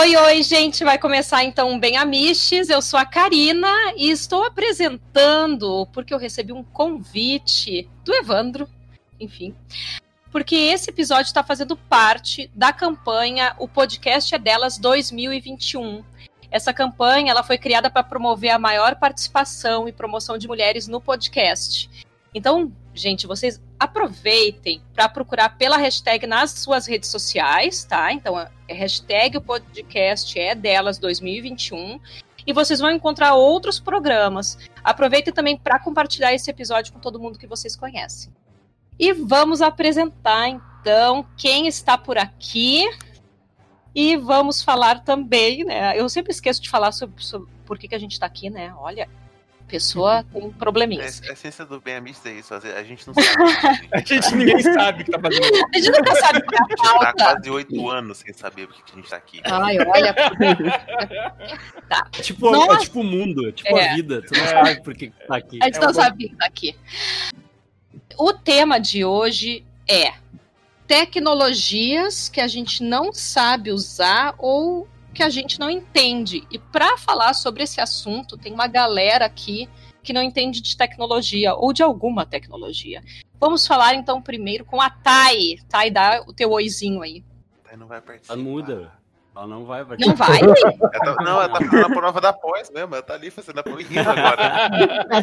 Oi, oi, gente. Vai começar então Bem Amiches. Eu sou a Karina e estou apresentando porque eu recebi um convite do Evandro, enfim, porque esse episódio está fazendo parte da campanha O Podcast é Delas 2021. Essa campanha ela foi criada para promover a maior participação e promoção de mulheres no podcast. Então, gente, vocês aproveitem para procurar pela hashtag nas suas redes sociais, tá? Então, é hashtag o podcast é delas 2021 e vocês vão encontrar outros programas. Aproveitem também para compartilhar esse episódio com todo mundo que vocês conhecem. E vamos apresentar então quem está por aqui. E vamos falar também, né? Eu sempre esqueço de falar sobre, sobre por que, que a gente está aqui, né? Olha, pessoa tem probleminhas. É, a essência do bem amigo é isso, a gente não sabe. a gente ninguém sabe o que tá fazendo. A gente nunca sabe a gente tá quase oito anos sem saber por que a gente tá aqui. Ai, olha. tá. É tipo, é tipo o mundo, é tipo é. a vida. Tu não sabe por que tá aqui. A gente é não sabe por que tá aqui. O tema de hoje é tecnologias que a gente não sabe usar ou que a gente não entende. E para falar sobre esse assunto, tem uma galera aqui que não entende de tecnologia ou de alguma tecnologia. Vamos falar então primeiro com a Thay. Thay, dá o teu oizinho aí. Thay não vai participar. Ela muda. Ela não vai participar. Não vai? ela tá, não, ela tá fazendo a prova da pós mesmo. Ela tá ali fazendo a prova agora. ela tá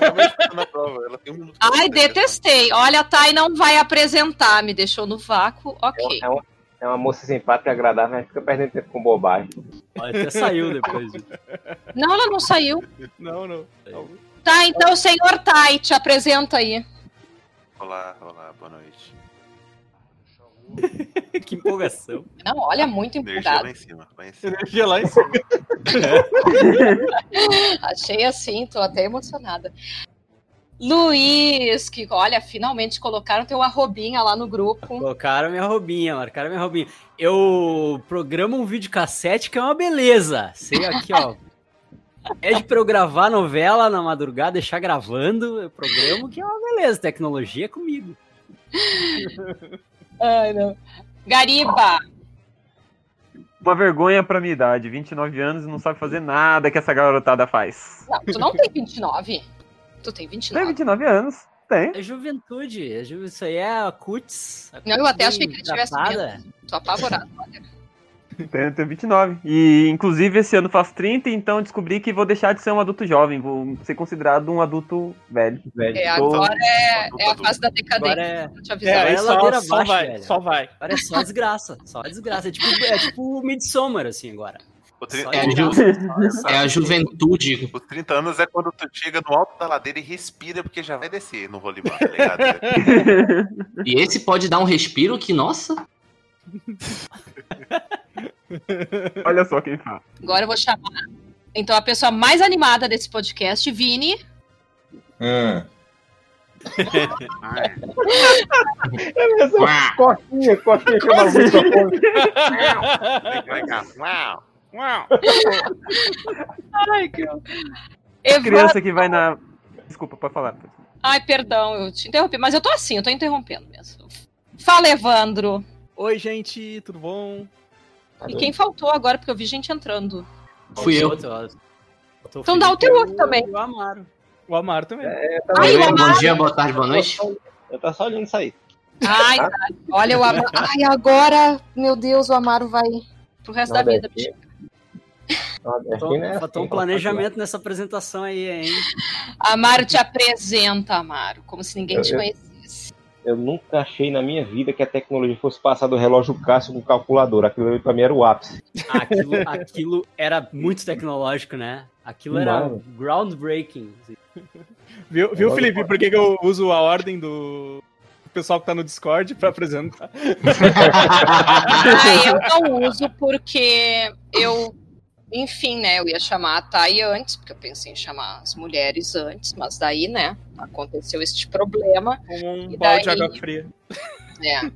realmente fazendo a prova. Ela tem um minuto Ai, detestei. Olha, a Thay não vai apresentar. Me deixou no vácuo. Ok. É uma, é uma moça simpática e agradável, mas fica perdendo tempo com bobagem. Ela até saiu depois. Não, ela não saiu. Não, não. Tá, então, senhor Tai, te apresenta aí. Olá, olá, boa noite. que empolgação. Não, olha, muito empolgado. Energia lá em cima. Lá em cima. Energia lá em cima. Achei assim, tô até emocionada. Luiz, que olha, finalmente colocaram teu arrobinha lá no grupo. Colocaram minha arrobinha, marcaram minha arrobinha. Eu programo um vídeo cassete que é uma beleza. Sei aqui, ó. Pede pra eu gravar novela na madrugada, deixar gravando. Eu programo que é uma beleza. Tecnologia é comigo. Ai, não. Gariba. Uma vergonha pra minha idade. 29 anos e não sabe fazer nada que essa garotada faz. Não, tu não tem 29. Tu tem 29. Tem 29 anos. Tem. É juventude. É ju... Isso aí é a cuts. A não, eu até achei que ele tivesse medo. Tô apavorado, olha. Tenho, tenho 29. E, inclusive, esse ano faço 30, então descobri que vou deixar de ser um adulto jovem. Vou ser considerado um adulto velho. velho. É, agora é, é a fase da decadência. Agora é, te. É, é ladeira só, vai, velho. Só vai. Agora é só desgraça. Só desgraça. É tipo, é tipo Midsommar, assim, agora. É a, ju... é a, juventude. Os 30 anos é quando tu chega no alto da ladeira e respira, porque já vai descer no rolimar, tá ligado? e esse pode dar um respiro que, nossa. Olha só quem fala. Agora eu vou chamar. Então, a pessoa mais animada desse podcast, Vini. Hum. é coquinha, coquinha chama muito Uau! Uau! Ai, que... Criança que vai na. Desculpa, pode falar. Ai, perdão, eu te interrompi, mas eu tô assim, eu tô interrompendo mesmo. Fala, Evandro. Oi, gente, tudo bom? E quem faltou agora, porque eu vi gente entrando? Fui eu. Então dá o teu outro também. O Amaro. O Amaro também. É, Ai, o Amaro. Bom dia, boa tarde, boa noite. Eu tô só olhando isso aí. Ai, tá. olha o Amaro. Ai, agora, meu Deus, o Amaro vai pro resto da vida, bicho. Faltou um planejamento nessa apresentação aí, hein? Amaro te apresenta, Amaro, como se ninguém eu, te conhecesse. Eu, eu nunca achei na minha vida que a tecnologia fosse passar do relógio Cássio com calculador. Aquilo pra mim era o ápice. Aquilo, aquilo era muito tecnológico, né? Aquilo era groundbreaking. Viu, viu Felipe, por que, que eu uso a ordem do, pessoal que tá no Discord para apresentar. ah, eu não uso porque eu enfim, né, eu ia chamar a Thay antes, porque eu pensei em chamar as mulheres antes, mas daí, né, aconteceu este problema. Um balde de água fria. É.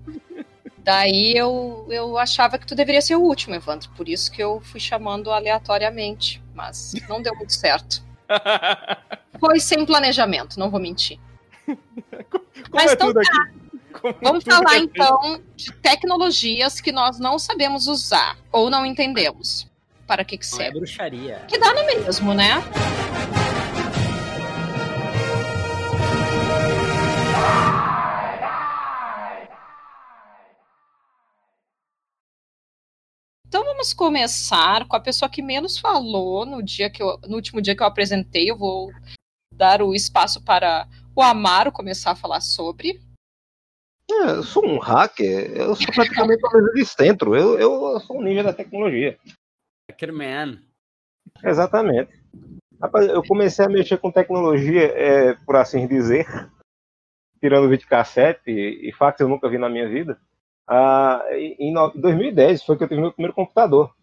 Daí eu, eu achava que tu deveria ser o último, Evandro, por isso que eu fui chamando aleatoriamente, mas não deu muito certo. Foi sem planejamento, não vou mentir. Como mas é então tá. Aqui? Como Vamos tudo falar é- então de tecnologias que nós não sabemos usar ou não entendemos. Para que que é serve? bruxaria. Que dá no mesmo, né? Então vamos começar com a pessoa que menos falou no dia que eu, no último dia que eu apresentei. Eu vou dar o espaço para o Amaro começar a falar sobre. É, eu sou um hacker, eu sou praticamente uma mesa de centro, eu, eu sou um ninja da tecnologia. Hackerman. Exatamente. Rapaz, eu comecei a mexer com tecnologia, é, por assim dizer, tirando videocassete e, e fax eu nunca vi na minha vida. Ah, em no- 2010 foi que eu tive meu primeiro computador.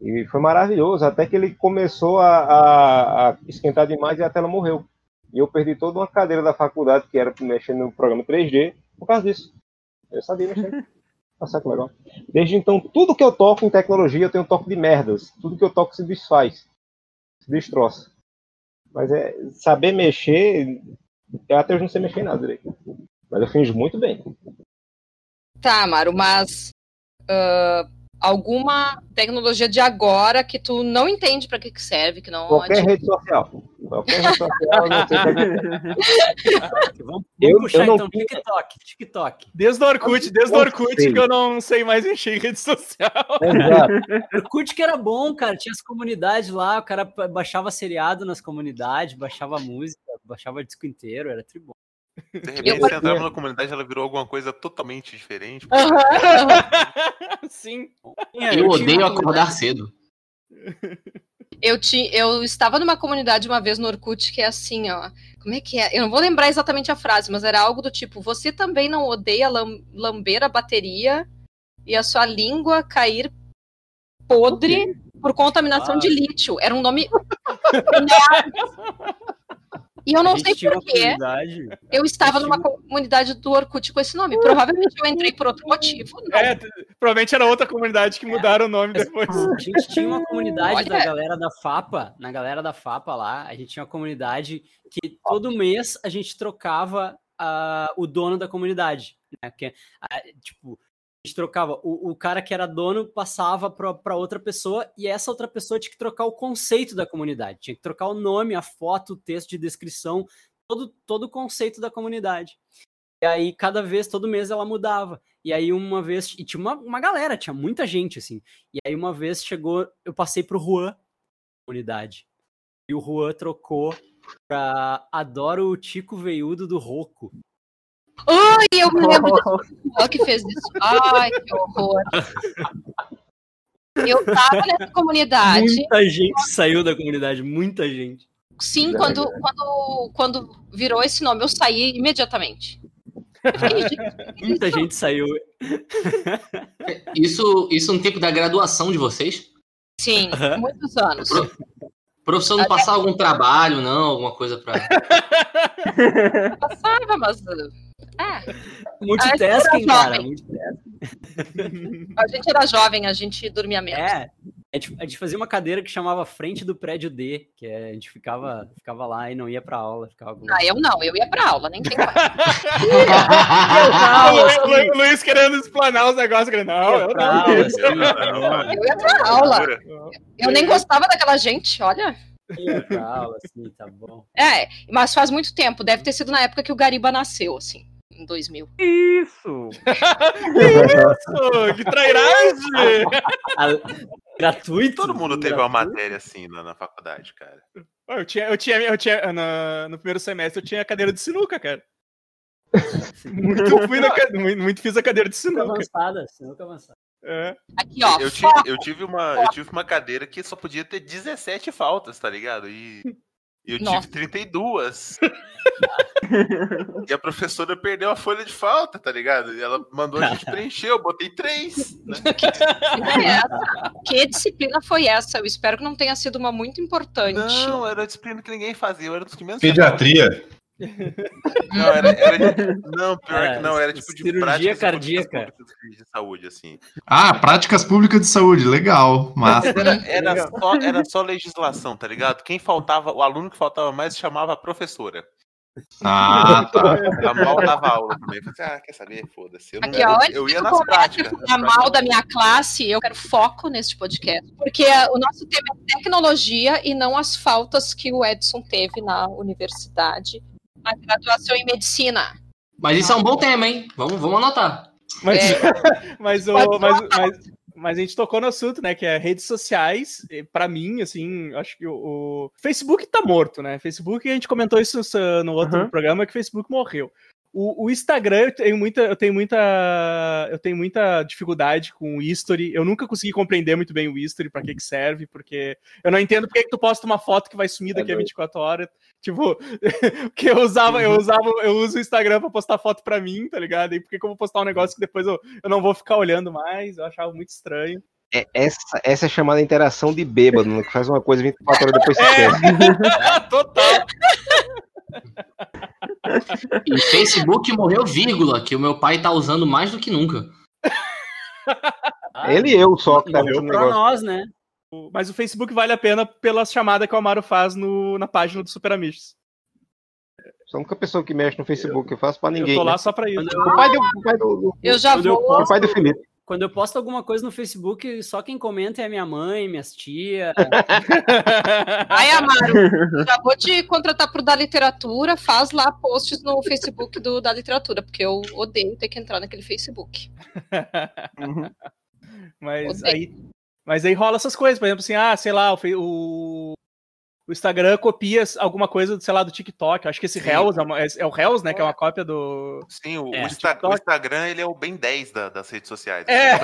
E foi maravilhoso, até que ele começou a, a- a esquentar demais e a tela morreu. E eu perdi toda uma cadeira da faculdade que era mexendo no programa 3D por causa disso. Eu sabia mexer. Nossa, que legal. Desde então, tudo que eu toco em tecnologia, eu tenho um toque de merdas. Tudo que eu toco se desfaz. Se destroça. Mas é saber mexer, eu até hoje não sei mexer em nada direito. Mas eu finjo muito bem. Tá, Amaro, mas ah, alguma tecnologia de agora que tu não entende para que, que serve, que não Qualquer adianta. rede social. Qualquer rede social, eu não sei. Vamos, Eu- puxar eu não então tinha- TikTok. TikTok. Desde o Orkut, desde o Orkut sei. que eu não sei mais em rede social. Exato. Orkut que era bom, cara. Tinha as comunidades lá, o cara ba- baixava seriado nas comunidades, baixava música, baixava disco inteiro, era tribom. De repente, você entrava na comunidade ela virou alguma coisa totalmente diferente. Sim. Eu odeio uma acordar cedo. Eu, ti, eu estava numa comunidade uma vez no Orkut que é assim, ó. Como é que é? Eu não vou lembrar exatamente a frase, mas era algo do tipo: Você também não odeia lam- lamber a bateria e a sua língua cair podre por contaminação Ah. de lítio. Era um nome. e eu não sei porquê. Eu estava numa comunidade do Orkut com esse nome. Provavelmente eu entrei por outro motivo. Não. É, provavelmente era outra comunidade que mudaram o nome depois. A gente tinha uma comunidade Olha. da galera da FAPA, na galera da FAPA lá, a gente tinha uma comunidade que todo mês a gente trocava ah, o dono da comunidade. Né? Que, ah, tipo, gente trocava, o, o cara que era dono passava para outra pessoa e essa outra pessoa tinha que trocar o conceito da comunidade, tinha que trocar o nome, a foto, o texto de descrição, todo, todo o conceito da comunidade. E aí, cada vez, todo mês ela mudava. E aí, uma vez, e tinha uma, uma galera, tinha muita gente, assim. E aí, uma vez chegou, eu passei pro Juan, comunidade. E o Juan trocou pra Adoro o Tico Veiudo do Roco. Ai, eu me lembro desse que fez isso. Ai, que horror. Eu tava nessa comunidade. Muita gente saiu da comunidade, muita gente. Sim, quando, quando, quando virou esse nome, eu saí imediatamente. Que Muita gente saiu. Isso, isso no tempo da graduação de vocês? Sim, Aham. muitos anos. Professor não passar algum trabalho, não? Alguma coisa pra. Passava, mas. É, Multitasking, cara. multitasking. a gente era jovem, a gente dormia menos. É. A gente, a gente fazia uma cadeira que chamava Frente do Prédio D, que é, a gente ficava, ficava lá e não ia pra aula. Ficava com- Ah, eu não, eu ia pra aula, nem tem o Lu- Lu- o Luiz querendo explanar os negócios. querendo, Não, eu pra não. aula, assim, não, Eu ia pra aula. Eu nem gostava daquela gente, olha. ia pra aula, assim, tá bom. É, mas faz muito tempo, deve ter sido na época que o Gariba nasceu, assim, em 2000. Isso! Isso, que trairagem! Gratuito? Todo mundo teve gratuito? uma matéria assim na, na faculdade, cara. Eu tinha, eu tinha, eu tinha na- no primeiro semestre eu tinha cadeira de sinuca, cara. Muito, fui na muito, muito fiz a cadeira de Sinuca sinuca. avançada, sinuca avançada. É. Aqui, ó. Eu tive, eu, tive uma, eu tive uma cadeira que só podia ter 17 faltas, tá ligado? E eu Nossa. tive 32. e a professora perdeu a folha de falta, tá ligado? E ela mandou a gente preencher, eu botei 3. Né? É essa? Que disciplina foi essa? Eu espero que não tenha sido uma muito importante. Não, era a disciplina que ninguém fazia, eu era dos que menos. Pediatria. Não, era, era- não, pior É, que não, era tipo de cirurgia práticas cardíaca. de saúde, assim. Ah, práticas públicas de saúde, legal. Massa. Era, era, só, era só legislação, tá ligado? Quem faltava, o aluno que faltava mais chamava a professora. Ah, tá. Ela mal dava aula também. Eu falei, assim, ah, quer saber? Foda-se. Eu, não- Aqui, ó, eu que ia nas práticas. a mal da minha classe, eu quero foco neste podcast. Porque o nosso tema é tecnologia e não as faltas que o Edson teve na universidade, na graduação em medicina. Mas isso é um bom tema, hein? Vamos, vamos anotar. Mas, É. mas, o, mas, mas, mas a gente tocou no assunto, né? Que é redes sociais. Pra mim, assim, acho que o, o Facebook tá morto, né? Facebook, a gente comentou isso no outro Uhum. programa, que o Facebook morreu. O, o Instagram, eu tenho muita, eu tenho muita, eu tenho muita dificuldade com o history. Eu nunca consegui compreender muito bem o history, pra que que serve, porque eu não entendo porque que tu posta uma foto que vai sumir daqui a 24 horas. Tipo, que eu usava, eu usava, eu uso o Instagram pra postar foto pra mim, tá ligado? E por que que eu vou postar um negócio que depois eu, eu não vou ficar olhando mais? Eu achava muito estranho. É, essa, essa é chamada interação de bêbado, né, que faz uma coisa 24 horas depois se esquece. Total. E Facebook morreu, vírgula, que o meu pai tá usando mais do que nunca. Ele e eu só que tá Morreu pra negócio. nós, né? Mas o Facebook vale a pena pela chamada que o Amaro faz no, na página do Super Amigos. Sou a única pessoa que mexe no Facebook, eu faço pra Eu ninguém. tô lá né? só pra isso. Eu, O pai do, o pai do, do- Eu já eu vou. o pai do Felipe. Quando eu posto alguma coisa no Facebook, só quem comenta é minha mãe, minhas tias. Ai, Amaro, já vou te contratar pro da literatura, faz lá posts no Facebook do da literatura, porque eu odeio ter que entrar naquele Facebook. Uhum. Mas Odeio. aí, mas aí rola essas coisas, por exemplo, assim, ah, sei lá, o, o, o Instagram copia alguma coisa, sei lá, do TikTok. Acho que esse Sim. Reels é, uma- é- é o Reels, né? Que é uma cópia do. Sim, o, É, o Insta- TikTok. o Instagram ele é o bem 10 da- das redes sociais. É.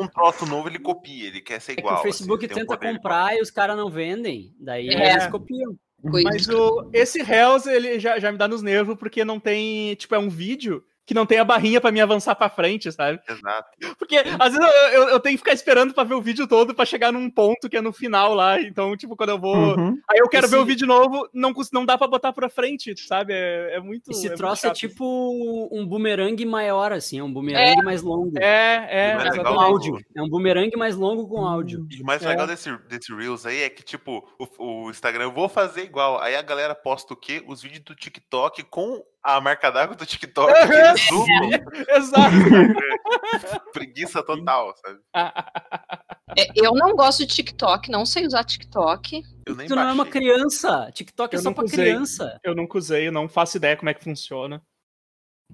Um troço novo, ele copia, ele quer ser É que igual. o Facebook assim, tem um tenta de comprar e os caras não vendem. Daí É. eles copiam. Mas o, esse Reels, ele já, já me dá nos nervos, porque não tem. Tipo, é um vídeo que não tem a barrinha pra me avançar pra frente, sabe? Exato. Porque às vezes eu, eu- eu tenho que ficar esperando pra ver o vídeo todo pra chegar num ponto que é no final lá. Então, tipo, quando eu vou. Uhum. Aí eu quero Esse- ver o vídeo novo, não, não dá pra botar pra frente, sabe? É, é muito. Esse é muito troço é chato. tipo um bumerangue maior, assim, é um bumerangue mais longo. É, é. Mais com legal exatamente. áudio. É um bumerangue mais longo com áudio. E o mais É. legal desse, desse Reels aí é que, tipo, o, o Instagram, eu vou fazer igual. Aí a galera posta o quê? Os vídeos do TikTok com a marca d'água do TikTok. eles zoomam. Exato. Preguiça total, sabe? É, eu não gosto de TikTok, não sei usar TikTok. Eu nem Tu não é uma criança. TikTok é Eu só nunca pra usei. criança. Eu nunca usei, eu não faço ideia como é que funciona.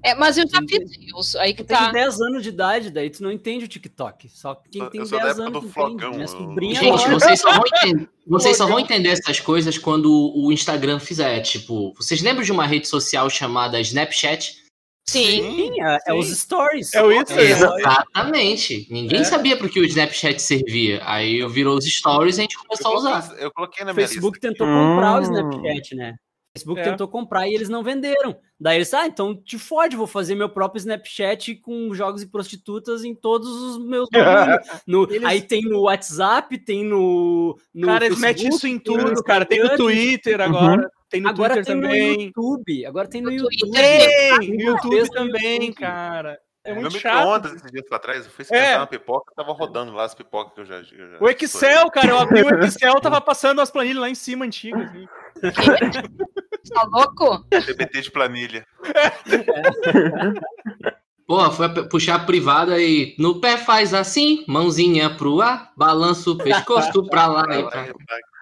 É, mas eu já fiz Reels, aí que Tu tem tá. 10 anos de idade, daí tu não entende o TikTok. Só quem Eu- tem eu sou da 10 época anos do entende. flogão, Minha eu- sobrinha Gente, vocês só vão entender, vocês só vão entender essas coisas quando o Instagram fizer. Tipo, vocês lembram de uma rede social chamada Snapchat? Sim. Sim, é, é os stories. É o isso, É, Exatamente. Ninguém É. sabia pro que o Snapchat servia. Aí eu virou os stories e a gente Eu começou a usar. coloquei, eu coloquei na O minha Facebook lista. tentou comprar o Hum. Snapchat, né? O Facebook É. tentou comprar e eles não venderam. Daí eles, ah, então te fode, vou fazer meu próprio Snapchat com jogos e prostitutas em todos os meus. No- Eles- Aí tem no WhatsApp, tem no. no cara, eles metem isso em tem no tudo, cara. Tem no Twitter agora. Tem no Agora Twitter tem no também. YouTube. Agora tem no, No YouTube. Tem, no YouTube vez no também, YouTube. cara. É Meu muito chato. micro-ondas esses dias pra trás, eu fui esquentar É. uma pipoca, tava rodando lá as pipocas que eu já. eu já O Excel, cara, eu abri o Excel, tava passando as planilhas lá em cima antigas. assim. Tá louco? TBT de planilha. Porra, foi puxar a privada e no pé faz assim, mãozinha pro ar, balança o pescoço pra lá e pra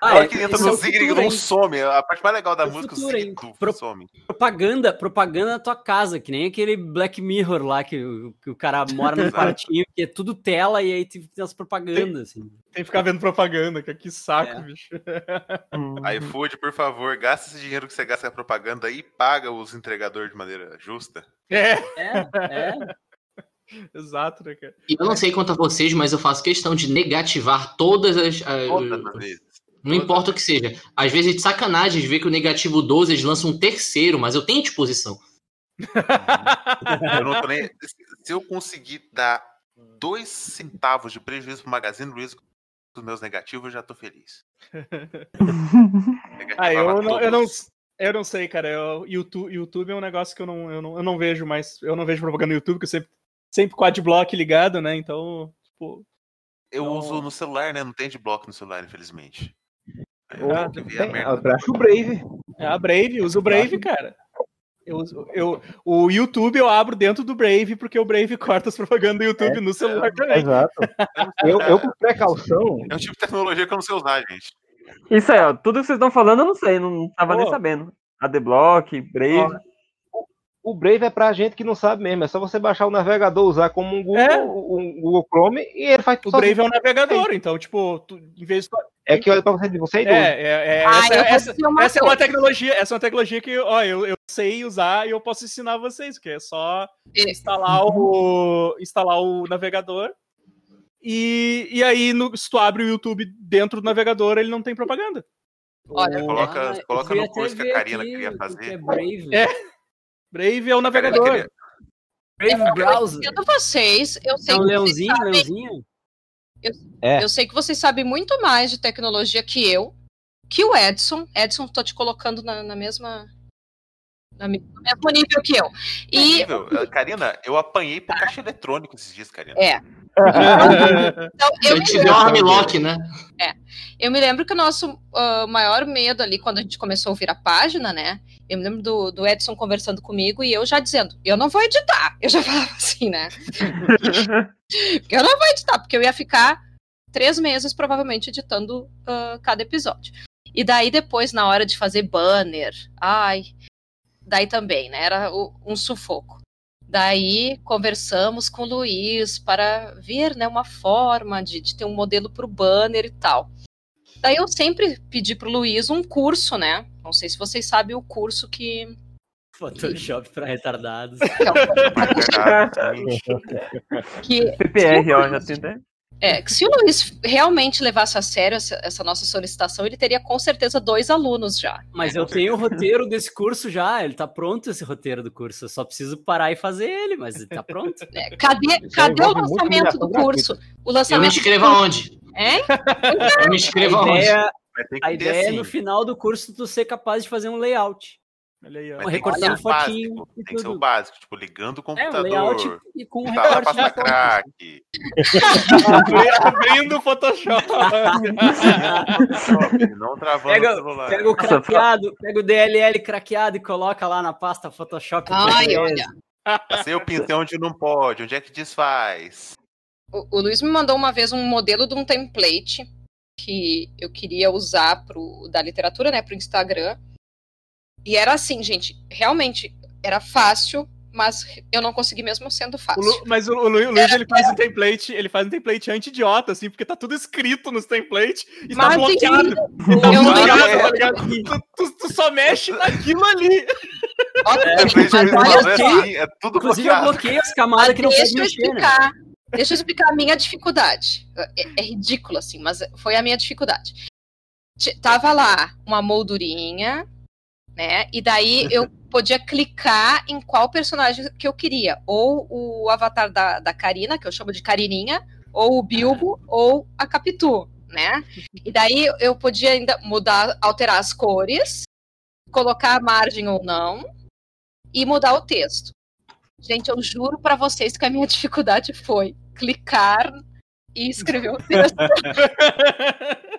Ah, Na hora é- que entra esse é no o Zig, ele futuro, não some. A parte mais legal da É música, futuro, o hein? Zig tu Pro- some. propaganda, propaganda na tua casa, que nem aquele Black Mirror lá, que, o- que o cara mora num quartinho, que é tudo tela e aí tem as propagandas, assim. Tem que ficar vendo propaganda, cara. Que saco, É. bicho. IFood, por favor, gasta esse dinheiro que você gasta com a propaganda e paga os entregadores de maneira justa. É, É, é. exato, né, cara? E eu não sei quanto a vocês, mas eu faço questão de negativar todas as. as- Todas as vezes. Não importa o que seja. Às vezes é de sacanagem de ver que o negativo 12 eles lançam um terceiro, mas eu tenho disposição. Eu não tô nem... Se eu conseguir dar dois centavos de prejuízo pro Magazine Luiza dos meus negativos, eu já tô feliz. Ah, eu não, eu não, eu não sei, cara. Eu, YouTube, YouTube é um negócio que eu não, eu não, eu não vejo mais. Eu não vejo propaganda no YouTube, porque eu sempre, sempre com adblock ligado, né? Então, tipo, Eu Então- uso no celular, né? Não tem de bloco no celular, infelizmente. Ou- que ver a tem- merda eu acho o Brave. É a Brave, usa o Brave, cara. Eu, uso- eu, o YouTube eu abro dentro do Brave, porque o Brave corta as propagandas do YouTube no celular também. Exato. Eu, eu com precaução, É um tipo de tecnologia que eu não sei usar, gente. Isso aí, ó. Tudo que vocês estão falando eu não sei, não tava nem Pô. sabendo. ADBlock, Brave. O Brave é pra gente que não sabe mesmo. É só você baixar o navegador, usar como um Google, É. um Google Chrome e ele faz O sozinho. Brave é um navegador, então, tipo, tu, em vez de. É que olha pra você, você é idoso. É, é, é, Ah, essa, essa- dizer uma essa é uma tecnologia, essa é uma tecnologia que ó, eu, eu sei usar e eu posso ensinar vocês, que é só É. instalar o instalar o navegador. E, e aí, no, se tu abre o YouTube dentro do navegador, ele não tem propaganda. Olha, O Coloca- Ah, coloca no curso que a Karina queria o que fazer. É Brave. É. Brave é o navegador. Brave Browser. entendo vocês, eu sei É um que vocês leãozinho, sabem- leãozinho. É. Eu sei que vocês sabem muito mais de tecnologia que eu, que o Edson. Edson, tô te colocando na, na mesma. no mesmo nível que eu. E Nível. Eh, Karina, eu apanhei por caixa eletrônico esses dias, Karina. É. então, eu, Eu me te dei um armlock, né? eu me lembro que o nosso ah, maior medo ali, quando a gente começou a ouvir a página, né? Eu me lembro do, do Edson conversando comigo e eu já dizendo, eu não vou editar. Eu já falava assim, né? eu não vou editar, porque eu ia ficar três meses, provavelmente, editando ah, cada episódio. E daí, depois, na hora de fazer banner, ai, daí também, né? Era o- um sufoco. Daí conversamos com o Luiz para ver né, uma forma de, de ter um modelo para o banner e tal. Daí eu sempre pedi para o Luiz um curso, né? Não sei se vocês sabem o curso que. Photoshop pra retardados. Sim. que PPR, ó, já tem. É, que se o Luiz realmente levasse a sério essa, essa nossa solicitação, ele teria com certeza dois alunos já. Mas eu tenho o roteiro desse curso já, ele tá pronto esse roteiro do curso. Eu só preciso parar e fazer ele, mas ele tá pronto. É, cadê Isso cadê o lançamento do curso? O Eu me lançamento. inscrevo aonde? Hein? Eu me inscrevo A aonde? ideia, a ideia é assim. no final do curso tu ser capaz de fazer um layout. Olha aí, ó. Mas Uma tem que recortando ser o fotinho básico, Tem que ser o básico, tipo, ligando o É, um computador. layout e com um instalar a recorte pasta de foto. crack. Abrindo o Photoshop. Não travando Pega- o celular. Pega o craqueado, pega o DLL craqueado e coloca lá na pasta Photoshop. Ai, olha. Passei o pincel onde não pode, onde é que desfaz? O, o Luiz me mandou uma vez um modelo de um template que eu queria usar pro, da literatura, né, pro Instagram. E era assim, gente, realmente era fácil, mas eu não consegui mesmo sendo O fácil. Lu- mas o, o Lu- o Luiz ele faz um template, ele faz um template anti-idiota, assim, porque tá tudo escrito nos templates e tá Mas, bloqueado. Tá eu não- bloqueado, é. tá ligado? Tu, tu- tu só mexe naquilo ali. É, mas olha é só, assim, é tudo Inclusive, eu bloqueado. bloqueei as camadas que não deixa pode eu mexer, né? explicar. Deixa eu explicar a minha dificuldade. É, é ridículo, assim, mas foi a minha dificuldade. Tava lá uma moldurinha, né? E daí eu podia clicar em qual personagem que eu queria. Ou o avatar da, da Karina, que eu chamo de Carininha, ou o Bilbo, ou a Capitu, né? E daí eu podia ainda mudar, alterar as cores, colocar a margem ou não, e mudar o texto. Gente, eu juro pra vocês que a minha dificuldade foi clicar e o texto.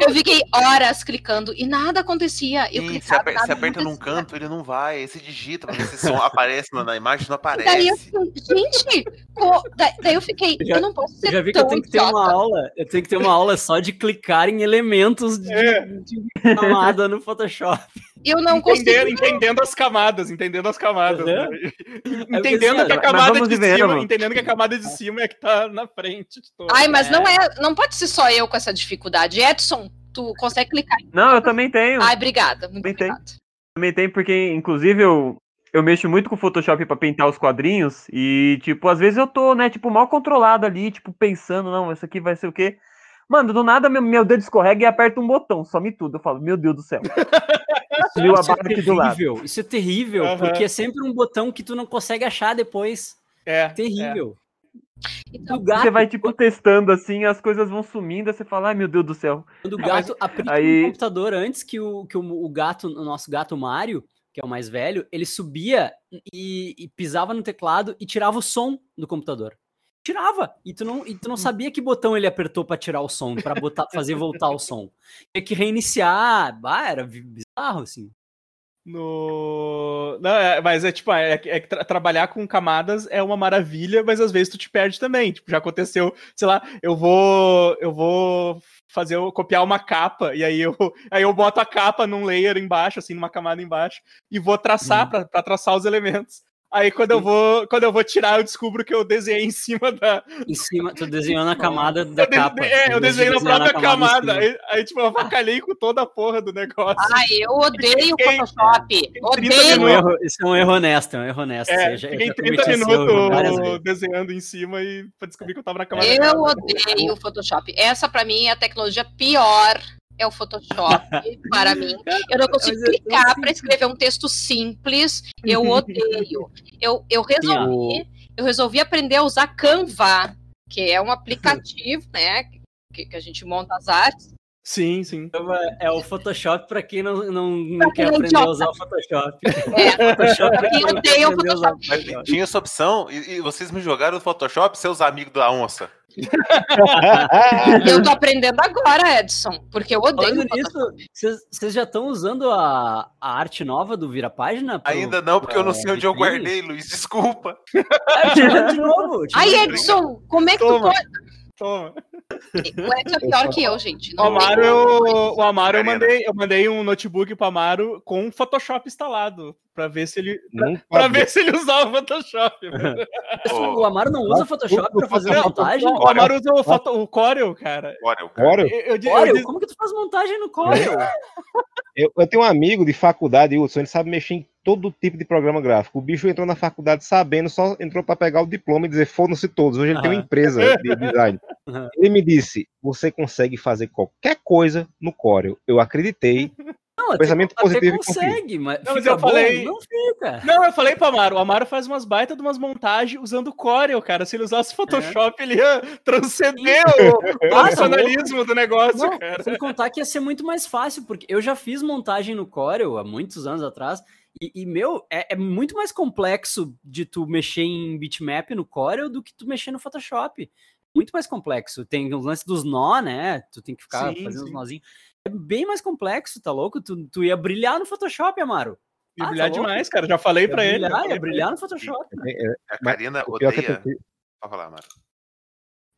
eu fiquei horas clicando e nada acontecia. Eu Sim, se, clicava, aper- nada se aperta num canto, ele não vai. Aí você digita pra ver se som aparece na- imagem, não E daí eu aparece. fiquei, gente, da- daí eu fiquei, Eu já- eu não posso ser Eu já vi que eu tenho que ter uma idiota. aula. Eu tenho que ter uma aula só de clicar em elementos de, É. de camada no Photoshop. Eu não Entender- consegui. entendendo as camadas, entendendo as camadas. Uhum. né? É Entendendo que a mas camada vamos de cima, entendendo que a camada de cima é que tá na frente. Ai, mas não é, não pode ser só eu com essa dificuldade. Edson, tu consegue clicar. Não, eu também tenho. Ai, obrigada, muito Também tem. obrigada. Também tem, porque, inclusive, eu, eu mexo muito com o Photoshop pra pintar os quadrinhos. E, tipo, às vezes eu tô, né, tipo, mal controlado ali, tipo, pensando, não, isso aqui vai ser o quê? Mano, do nada meu, meu dedo escorrega e aperta um botão, some tudo. Eu falo, meu Deus do céu. Sumiu a Isso é barra aqui do lado. terrível. Isso é terrível, Aham. porque é sempre um botão que tu não consegue achar depois. É, Terrível. Então, O gato, Você vai, tipo, testando assim, as coisas vão sumindo, você fala, ai meu Deus do céu. quando o gato aplica aí- no computador antes que o, que o, o gato, o nosso gato Mário, que é o mais velho, ele subia e, e pisava no teclado e tirava o som do computador. tirava. E tu não, e tu não sabia que botão ele apertou pra tirar o som, pra botar, fazer voltar o som. Tinha que reiniciar. Bah, era bizarro, assim. No... Não, é- mas é tipo, é, é que tra- trabalhar com camadas é uma maravilha, mas às vezes tu te perde também. Tipo, já aconteceu, sei lá, eu vou eu vou fazer o- copiar uma capa e aí eu aí eu boto a capa num layer embaixo, assim, numa camada embaixo e vou traçar Uhum. para traçar os elementos. Aí quando eu vou quando eu vou tirar, eu descubro que eu desenhei em cima da Em cima, tu desenhou na camada da eu de- capa. É, eu desenhei na própria camada em camada. cima. Aí, aí, tipo, eu avacalhei com toda a porra do negócio. Ai, eu odeio o Photoshop. 30 Isso é, Odeio. um erro, isso é um erro honesto, é um erro honesto. É, eu fiquei já 30 cometi esse erro várias minutos desenhando em cima e pra descobrir que eu tava na camada. Eu odeio o Photoshop. Essa, pra mim, é a tecnologia pior. É o Photoshop, para mim. Eu não consigo clicar para escrever um texto simples. Eu odeio. Eu, eu resolvi, eu resolvi aprender a usar Canva, que é um aplicativo, né? Que, que a gente monta as artes. Sim, sim. É o Photoshop pra quem não, não, não quer aprender idiota. a usar o Photoshop. É, Photoshop pra quem odeia o o Mas Photoshop. tinha essa opção e, e vocês me jogaram no Photoshop, seus amigos da onça. eu tô aprendendo agora, Edson, porque eu odeio Falando o nisso, vocês já estão usando a, a arte nova do Vira Página? pro- Ainda não, porque eu não sei onde eu guardei, Luiz. Desculpa. Mando de novo. Ai. Edson, como é que Toma. tu pode? Toma. O Edson é pior que eu, gente. O Não Amaro, tem- eu, o Amaro eu Arena. mandei, eu mandei um notebook pro Amaro com Photoshop instalado. Pra ver se ele. Pode. ver se ele usava o Photoshop. O Amaro não usa Photoshop pra fazer Não, montagem? O Amaro usa o, foto, o Corel, cara. Eu Agora, Eu, eu, eu, Olha, disse- como que tu faz montagem no Corel? eu, eu tenho um amigo de faculdade, Hudson, ele sabe mexer em todo tipo de programa gráfico. O bicho entrou na faculdade sabendo, só entrou para pegar o diploma e dizer foram-se todos. Hoje ele tem uma empresa de design. Ele me disse: você consegue fazer qualquer coisa no Corel. Eu acreditei. Não, Pensamento até positivo consegue, mas, Não, mas eu falei- bom? Não fica. Não, eu falei pro Amaro. O Amaro faz umas baitas de umas montagens usando o Corel, cara. Se ele usasse Photoshop, ele ia transcender o Ah, profissionalismo do negócio, Não, cara. sem contar que ia ser muito mais fácil, porque eu já fiz montagem no Corel há muitos anos atrás, e, e, meu, é, é muito mais complexo de tu mexer em bitmap no Corel do que tu mexer no Photoshop. Muito mais complexo. Tem o lance dos nó, né? Tu tem que ficar Sim, fazendo sim. os nozinhos. É bem mais complexo, tá louco? Tu, tu ia brilhar no Photoshop, Amaro. Ia Ah, brilhar tá demais, cara. Já falei Ia pra ele. brilhar, falei ia pra brilhar no Photoshop. É, é, A Karina pior que eu odeia. tenho que- Pode falar, Mara.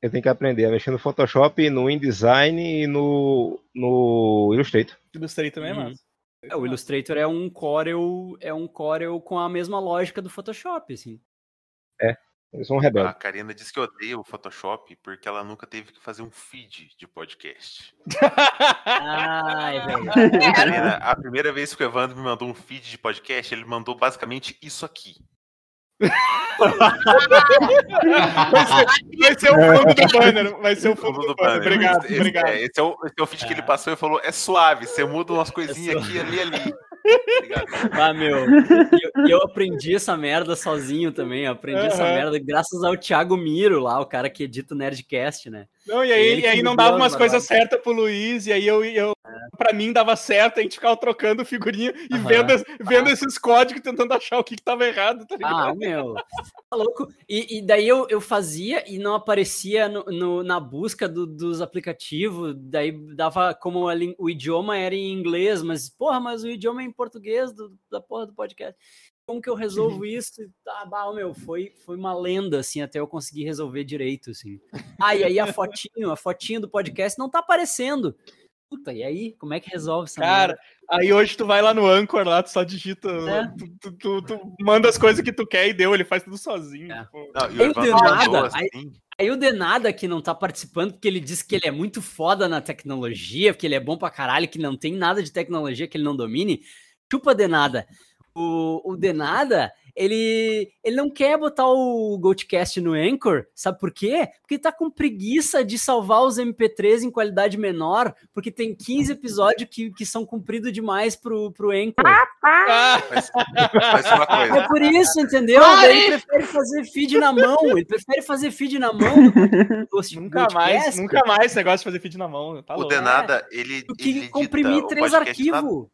eu tenho que aprender a mexer no Photoshop, no InDesign e no, no Illustrator. ele. Ilustrei também, Uhum. mas. É, o Illustrator é um Corel, é um Corel com a mesma lógica do Photoshop, assim. Eu sou um rebelde. A Karina disse que odeia o Photoshop porque ela nunca teve que fazer um feed de podcast. Ah, é verdade. A Karina, a primeira vez que o Evandro me mandou um feed de podcast, ele mandou basicamente isso aqui. Vai ser, vai ser o fundo do banner. Vai ser o fundo Fundo do do banner. banner. Obrigado, esse, obrigado. É, esse, é o, esse é o feed que ele passou e falou: é suave, você muda umas coisinhas aqui, ali, ali. Obrigado. Ah, meu, eu, eu aprendi essa merda sozinho também. Aprendi essa Aham. merda graças ao Thiago Miro lá, o cara que edita o Nerdcast, né? Não, e aí, e aí não dava as umas coisas certas pro Luiz, e aí eu, eu pra mim dava certo, a gente ficava trocando figurinha e Aham. vendo, vendo esses códigos, tentando achar o que, que tava errado, tá ligado? Ah, meu, tá louco. E, e daí eu, eu fazia e não aparecia no, no- na busca do- dos aplicativos, daí dava como a o idioma era em inglês, mas, porra, mas o idioma é em português do- da porra do podcast. Como que eu resolvo isso? E, Tá, bah, meu, foi, foi uma lenda, assim, até eu conseguir resolver direito, assim. Ah, e aí a fotinho, a fotinho do podcast não tá aparecendo. Puta, e aí? Como é que resolve essa Cara, merda? aí hoje tu vai lá no Anchor, lá, tu só digita, É. tu, tu- tu- tu manda as coisas que tu quer e deu, ele faz tudo sozinho. É. pô. Não, e Eu o Evandro deu mandou nada, aí- assim. Aí o Denada que não tá participando, porque ele disse que ele é muito foda na tecnologia, que ele é bom pra caralho, que não tem nada de tecnologia que ele não domine. Chupa Denada. O, o Denada, ele, ele não quer botar o Goldcast no Anchor, sabe por quê? Porque ele tá com preguiça de salvar os MP3 em qualidade menor, porque tem 15 episódios que, que são compridos demais pro, pro Anchor. Ah, Mas, mas. É por isso, entendeu? Daí ele prefere fazer feed na mão, ele prefere fazer feed na mão nunca mais, nunca mais esse negócio de fazer feed na mão. Tá O louco. Denada, ele. do ele que edita comprimir três podcast na- arquivos.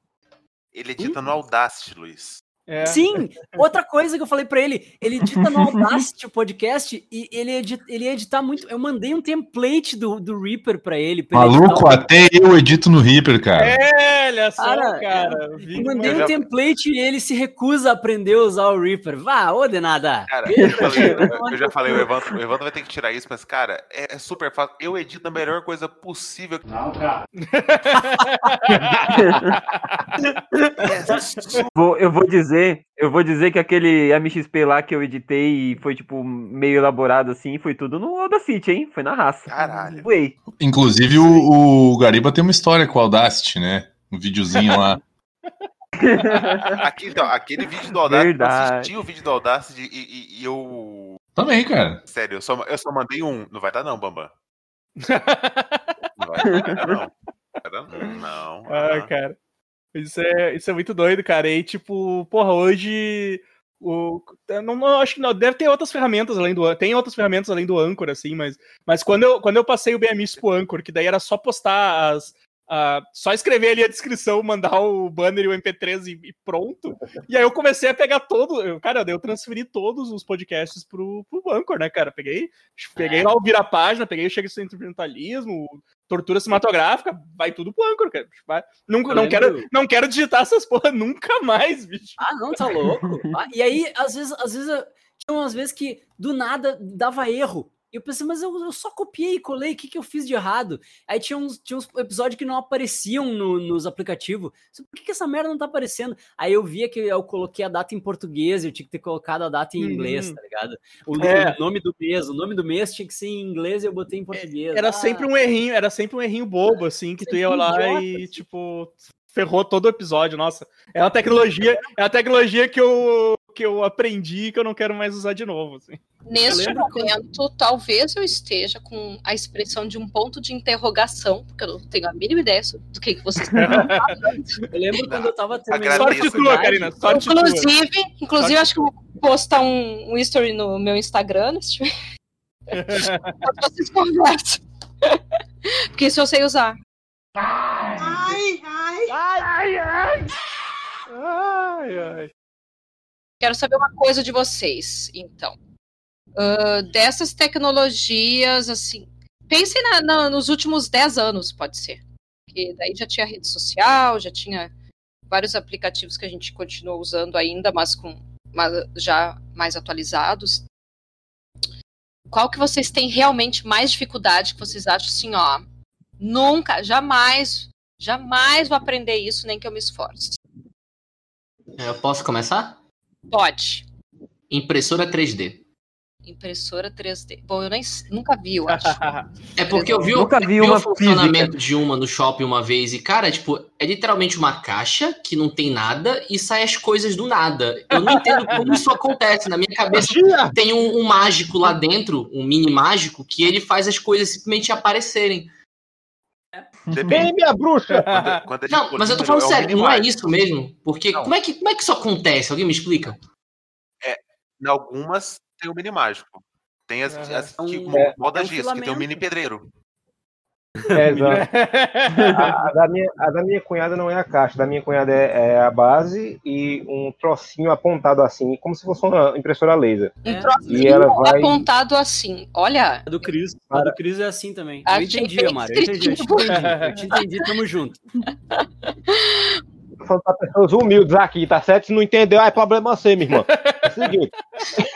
Ele edita no Audacity, Luiz. É. Sim, outra coisa que eu falei pra ele, ele edita no Audacity o podcast e ele, edita, ele ia editar muito. Eu mandei um template do, do Reaper pra ele. Pra Maluco, até eu edito no Reaper, cara. É, olha só, Cara, cara. Eu Vini, mandei Eu um já- template e ele se recusa a aprender a usar o Reaper. Vá, ô de nada. Cara, eu, falei- eu- eu já falei, o Evandro, o Evandro vai ter que tirar isso, mas, cara, é, é super fácil. Eu edito a melhor coisa possível. Vou- eu vou dizer, eu vou dizer que aquele MXP lá que eu editei e foi, tipo, meio elaborado assim, foi tudo no Audacity, hein? Foi na raça. Caralho. Ué. Inclusive, o, o Gariba tem uma história com o Audacity, né? Um videozinho lá. Aqui, então, aquele vídeo do Audacity, eu Verdade. assisti o vídeo do Audacity e, e- e eu. Também, cara. Sério, eu só, eu só mandei um. Não vai dar, não, Bambam. Não vai, não dar, não. Vai dar, não. não. Ah, cara. Isso é, isso é muito doido, cara. E tipo, porra, hoje. O, não, não, acho que não. Deve ter outras ferramentas além do Tem outras ferramentas além do Anchor, assim, mas, mas quando, eu, quando eu passei o BMX pro Anchor, que daí era só postar as. A- só escrever ali a descrição, mandar o banner e o MP3 e, e pronto. E aí eu comecei a pegar todo. eu- cara, eu transferi todos os podcasts pro, pro Anchor, né, cara? Peguei, peguei lá o Vira Página, peguei o Chega Sem Instrumentalismo, Tortura Cinematográfica, vai tudo pro Anchor, cara. Vai- Não, Eu não, quero, não quero digitar essas porra nunca mais, bicho. Ah, não, tá louco. Ah, e aí, às vezes, às vezes, tinha umas vezes que do nada dava erro. E eu pensei, mas eu, eu só copiei e colei, o que, que eu fiz de errado? Aí tinha uns, tinha uns episódios que não apareciam no- nos aplicativos. Por que, que essa merda não tá aparecendo? Aí eu via que eu coloquei a data em português, eu tinha que ter colocado a data em inglês, Uhum. tá ligado? O, É. nome do mês, o nome do mês tinha que ser em inglês e eu botei em português. Era Ah, sempre um errinho, era sempre um errinho bobo, assim, que tu ia lá idiota, e, assim. tipo, ferrou todo o episódio. Nossa, é uma tecnologia, é uma tecnologia que eu, que eu aprendi e que eu não quero mais usar de novo, assim. Neste momento, talvez eu esteja com a expressão de um ponto de interrogação, porque eu não tenho a mínima ideia do que, que vocês estão falando. Eu lembro quando eu tava terminando. Sorte tua, Karina, sorte tua. Inclusive, inclusive acho que eu vou postar um, um history no meu Instagram, se tiver. Enquanto vocês conversam. Porque isso eu sei usar. Ai, ai. Quero saber uma coisa de vocês, então. Ah, dessas tecnologias, assim. Pensem na- na- nos últimos 10 anos, pode ser. Porque daí já tinha rede social, já tinha vários aplicativos que a gente continua usando ainda, mas com mas já mais atualizados. Qual que vocês têm realmente mais dificuldade que vocês acham assim, ó? Nunca, jamais, jamais vou aprender isso, nem que eu me esforce. Eu posso começar? Pode. Impressora 3D. Impressora 3D. Bom, eu nem, nunca vi, eu acho. É porque eu vi, o- Nunca vi vi uma o funcionamento de uma no shopping uma vez e, cara, tipo, é literalmente uma caixa que não tem nada e sai as coisas do nada. Eu não entendo como isso acontece. Na minha cabeça tem um, um mágico lá dentro, um mini mágico, que ele faz as coisas simplesmente aparecerem. Depende. Vem, minha bruxa! Quando, quando é Não, mas eu tô falando é um sério, não é isso mesmo? Porque Não. como é, que, como é que isso acontece? Alguém me explica? Em algumas tem o mini mágico. Tem as, Aham. as que Um- moda é um giz, que tem o filamento. mini pedreiro. É, exato. A, a da minha, a da minha cunhada não é a caixa, da minha cunhada é, é a base e um trocinho apontado assim, como se fosse uma impressora laser. É. Um trocinho E ela vai- apontado assim. Olha, A do Cris, a do Cris é assim também. Eu entendi, bem Amaro. Eu entendi, eu te entendi. Eu te entendi, tamo junto. Falando pra pessoas humildes aqui, tá certo? Se não entendeu, é problema seu, minha irmã. É o seguinte,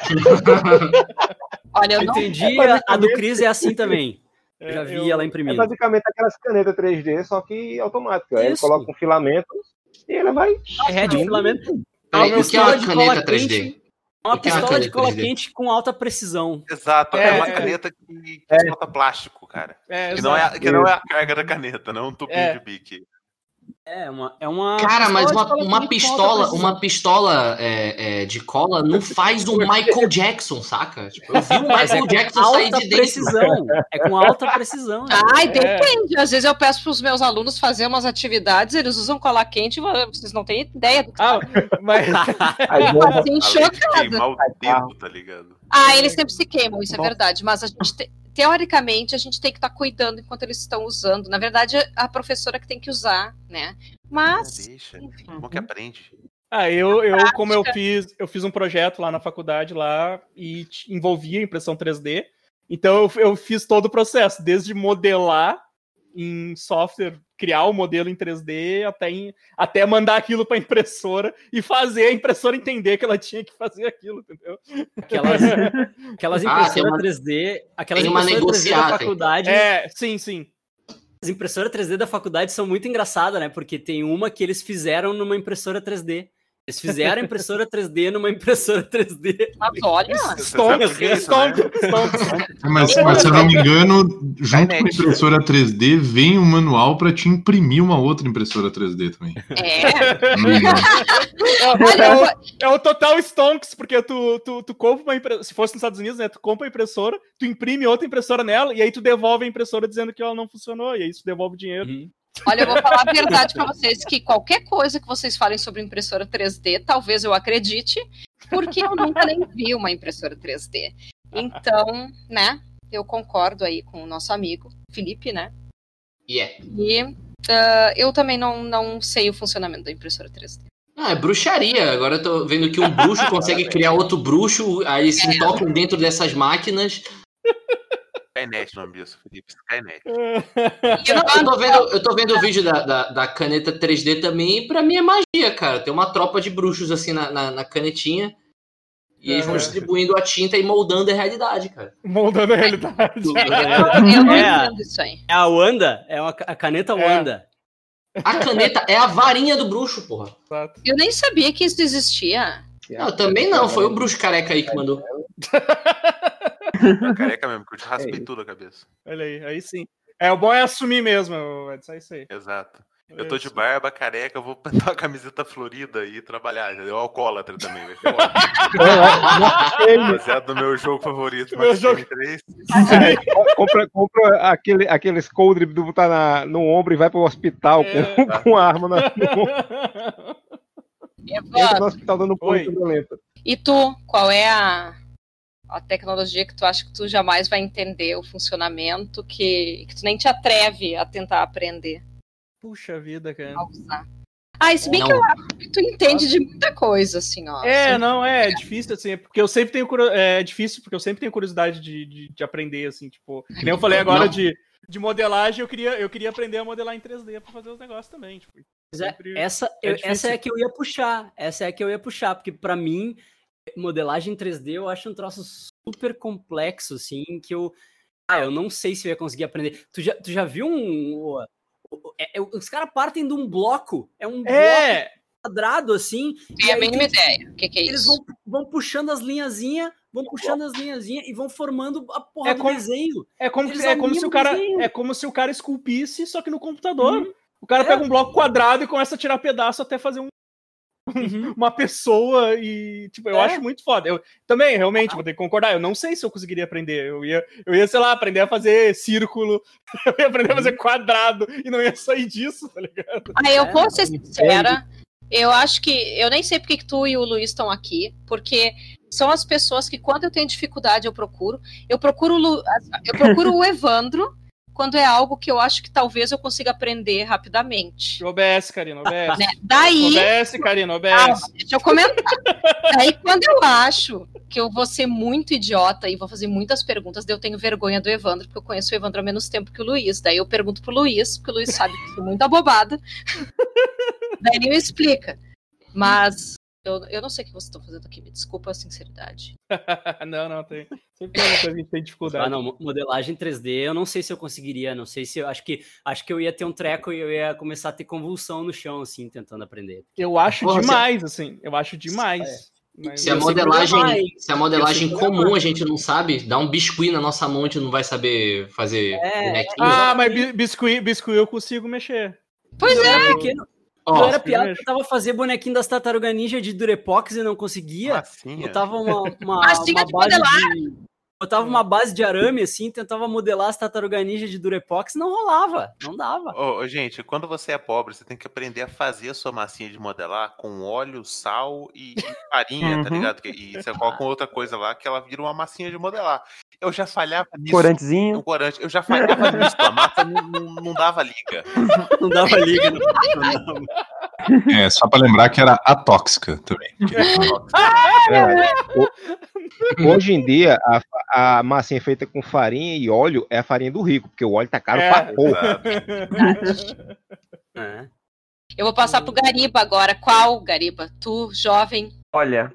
olha, eu Eu não. entendi, a, a do Cris é assim também. Eu já vi Eu- ela é imprimindo. basicamente aquelas canetas 3D, só que automática. Aí ele coloca um filamento e ele vai. Derrete o filamento. Uma o que é uma pistola de caneta cola 3D? quente. Uma que é uma pistola de cola 3D? quente com alta precisão. Exato, é, É, uma é. caneta que, que É. solta plástico, cara. É, Que não é, que não é a carga da caneta, não é um tubinho É. de bique. É uma. É uma Cara, mas uma, uma pistola, precisão. uma pistola é, é, de cola não faz um Michael Jackson, saca? Tipo, eu vi o Mas é Michael com Jackson sair alta de dentro. precisão. É com alta precisão. né? Ai, É. depende. Às vezes eu peço para os meus alunos fazer umas atividades, eles usam cola quente, e vocês não têm ideia do que Ah, mas tá assim, Além de chocada. queimar o dedo, tá ligado? Ah, eles sempre se queimam, isso é verdade. Mas a gente, te- teoricamente, a gente tem que estar cuidando enquanto eles estão usando. Na verdade, é a professora que tem que usar, né? Ah, Mas, deixa. enfim. Como que aprende? Ah, eu, eu prática. como eu fiz, eu fiz um projeto lá na faculdade lá e envolvia impressão 3D. Então eu, eu fiz todo o processo, desde modelar em software, criar o modelo em 3D, até, em- até mandar aquilo para impressora e fazer a impressora entender que ela tinha que fazer aquilo, entendeu? Aquelas, aquelas Ah, tem impressoras uma- 3D, aquelas tem uma impressoras 3D da faculdade. É, sim, sim. As impressoras 3D da faculdade são muito engraçadas, né? Porque tem uma que eles fizeram numa impressora 3D. Eles fizeram a impressora 3D numa impressora 3D. Mas olha, que é isso, stonks, stonks. Mas, se eu não me engano, junto com a impressora 3D, vem um manual para te imprimir uma outra impressora 3D também. é. Não me engano. É, é o, é o total stonks, porque tu, tu, tu compra uma impressora. Se fosse nos Estados Unidos, né? Tu compra a impressora, tu imprime outra impressora nela, e aí tu devolve a impressora dizendo que ela não funcionou, e aí tu devolve o dinheiro. Olha, eu vou falar a verdade pra vocês, que qualquer coisa que vocês falem sobre impressora 3D, talvez eu acredite, porque eu nunca nem vi uma impressora 3D. Então, né, eu concordo aí com o nosso amigo, Felipe, né? Yeah. E ah, eu também não, não sei o funcionamento da impressora 3D. Ah, é bruxaria. Agora eu tô vendo que um bruxo consegue criar outro bruxo, aí eles se tocam dentro dessas máquinas. Skynet o nome disso, Felipe. Skynet. Eu não- eu tô vendo, eu tô vendo o vídeo da, da, da caneta 3D também, e pra mim é magia, cara. Tem uma tropa de bruxos assim na, na, na canetinha. E eles vão É. distribuindo a tinta e moldando a realidade, cara. Moldando a realidade. eu não É. aí. É a Wanda, é uma, a caneta É. Wanda. A caneta é a varinha do bruxo, porra. Eu nem sabia que isso existia. Não, também não, foi o bruxo careca aí que mandou. Careca mesmo, que eu te raspei tudo a cabeça. Olha aí, aí sim. É, o bom é assumir mesmo, Edson, é isso aí. Exato. Eu tô de barba, careca, eu vou pintar uma camiseta florida e trabalhar. entendeu? Alcoólatra também, vai ser. Baseado no meu jogo favorito, Meu jogo- Payne 3. Aí, compra, compra aquele, aqueles coldre do botar na, no ombro e vai pro hospital É. com, com a arma na, entra no hospital dando violenta. e tu, qual é a, a tecnologia que tu acha que tu jamais vai entender o funcionamento, que, que tu nem te atreve a tentar aprender Puxa vida, cara. a usar? Ah, e se bem Não. que eu acho que tu entende de muita coisa, assim, ó. É, não, é, é difícil, assim, porque eu sempre tenho curio- é difícil, porque eu sempre tenho curiosidade de, de, de aprender, assim, tipo, que nem eu falei agora Não. de, de modelagem, eu queria, eu queria aprender a modelar em 3D pra fazer os negócios também, tipo. É- sempre- essa, é eu- essa é a que eu ia puxar. Essa é a que eu ia puxar, porque pra mim, modelagem 3D eu acho um troço super complexo, assim, que eu. Ah, eu não sei se eu ia conseguir aprender. Tu já, tu já viu um. é- é- os caras partem de um bloco. É um bloco É, quadrado, assim. Tem e a mínima ideia. O que, que é Eles isso? vão, vão puxando as linhazinhas, vão puxando as linhazinhas e vão formando a porra É do como- desenho. é como, Eles é como se o cara, desenho. é como se o cara esculpisse, só que no computador. Uhum. O cara É. pega um bloco quadrado e começa a tirar pedaço até fazer um Uhum. uma pessoa e, tipo, eu É. acho muito foda. Eu também, realmente, vou ter que concordar. Eu não sei se eu conseguiria aprender. Eu ia, eu ia, sei lá, aprender a fazer círculo, eu ia aprender a fazer quadrado e não ia sair disso, tá ligado? Ah, eu É, vou ser sincera. Eu acho que. Eu nem sei porque que tu e o Luiz estão aqui, porque são as pessoas que, quando eu tenho dificuldade, eu procuro. Eu procuro, o Lu- eu procuro o Evandro quando é algo que eu acho que talvez eu consiga aprender rapidamente. OBS, Karina, OBS. Né? Daí. OBS, Karina, Ah, OBS. deixa eu comentar. Daí, quando eu acho que eu vou ser muito idiota e vou fazer muitas perguntas, eu tenho vergonha do Evandro, porque eu conheço o Evandro há menos tempo que o Luiz. Daí eu pergunto pro Luiz, porque o Luiz sabe que eu sou muito abobada. daí ele me explica. Mas eu, eu não sei o que vocês estão fazendo aqui, me desculpa a sinceridade. não, não, tem. Sempre tem uma coisa que a gente tem dificuldade. Ah, não, mo- modelagem 3D, eu não sei se eu conseguiria, não sei se eu acho que acho que eu ia ter um treco e eu ia começar a ter convulsão no chão assim, tentando aprender. Eu acho Porra, demais, assim. Eu acho demais. Mas- Se a modelagem, se a modelagem comum a gente não sabe, dá um biscuit na nossa mão, a gente não vai saber fazer É, bonequinho. Ah, mas bi- biscuit, biscuit eu consigo mexer. Pois eu é, era pequeno, Ó, eu era piada, eu tava fazendo bonequinho das tartarugas ninja de Durepox e não conseguia. Massinha. Botava uma, uma, Massinha uma de base modelar. de. Botava uma base de arame assim, tentava modelar as tartarugas ninja de Durepox, não rolava, não dava. Ô, ô, gente, quando você é pobre, você tem que aprender a fazer a sua massinha de modelar com óleo, sal e, e farinha, tá Uhum. ligado? Que- E você coloca outra coisa lá que ela vira uma massinha de modelar. Eu já falhava nisso. Corantezinho. Um corante. Eu já falhava nisso. A massa não, não- não dava liga. Não dava liga. Não. É, só pra lembrar que era a tóxica também. É, ho- hoje em dia, a, a massinha feita com farinha e óleo é a farinha do rico, porque o óleo tá caro É. pra porra. É. Eu vou passar pro Gariba agora. Qual, Gariba? Tu, jovem. Olha,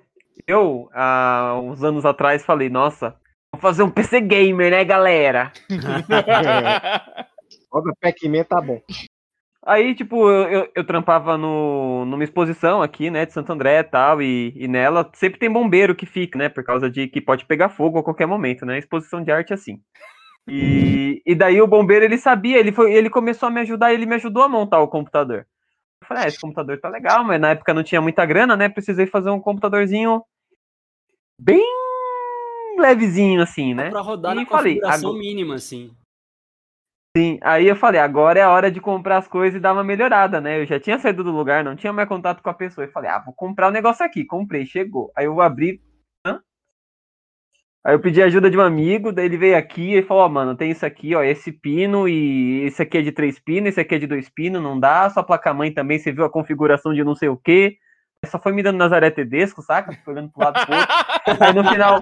eu, há uns anos atrás, falei, nossa, vou fazer um PC gamer, né, galera? Roda Pac-Man tá bom. Aí, tipo, eu, eu, eu trampava no, numa exposição aqui, né, de Santo André e tal, e, e nela sempre tem bombeiro que fica, né, por causa de que pode pegar fogo a qualquer momento, né, exposição de arte é assim. E, e daí o bombeiro, ele sabia, ele, foi, ele começou a me ajudar, ele me ajudou a montar o computador. Eu falei, ah, esse computador tá legal, mas na época não tinha muita grana, né, precisei fazer um computadorzinho bem levezinho, assim, né. Pra rodar E na falei, configuração agora- mínima, assim. Sim, aí eu falei, agora é a hora de comprar as coisas e dar uma melhorada, né? Eu já tinha saído do lugar, não tinha mais contato com a pessoa. Eu falei, ah, vou comprar o negócio aqui. Comprei, chegou. Aí eu abri. hã? Aí eu pedi ajuda de um amigo, daí ele veio aqui e falou, ó, mano, tem isso aqui, ó, esse pino e esse aqui é de três pinos, esse aqui é de dois pinos, não dá. Sua placa-mãe também, você viu a configuração de não sei o quê. Só foi me dando Nazaré Tedesco, saca? Fiquei olhando pro lado pro outro. Aí no final,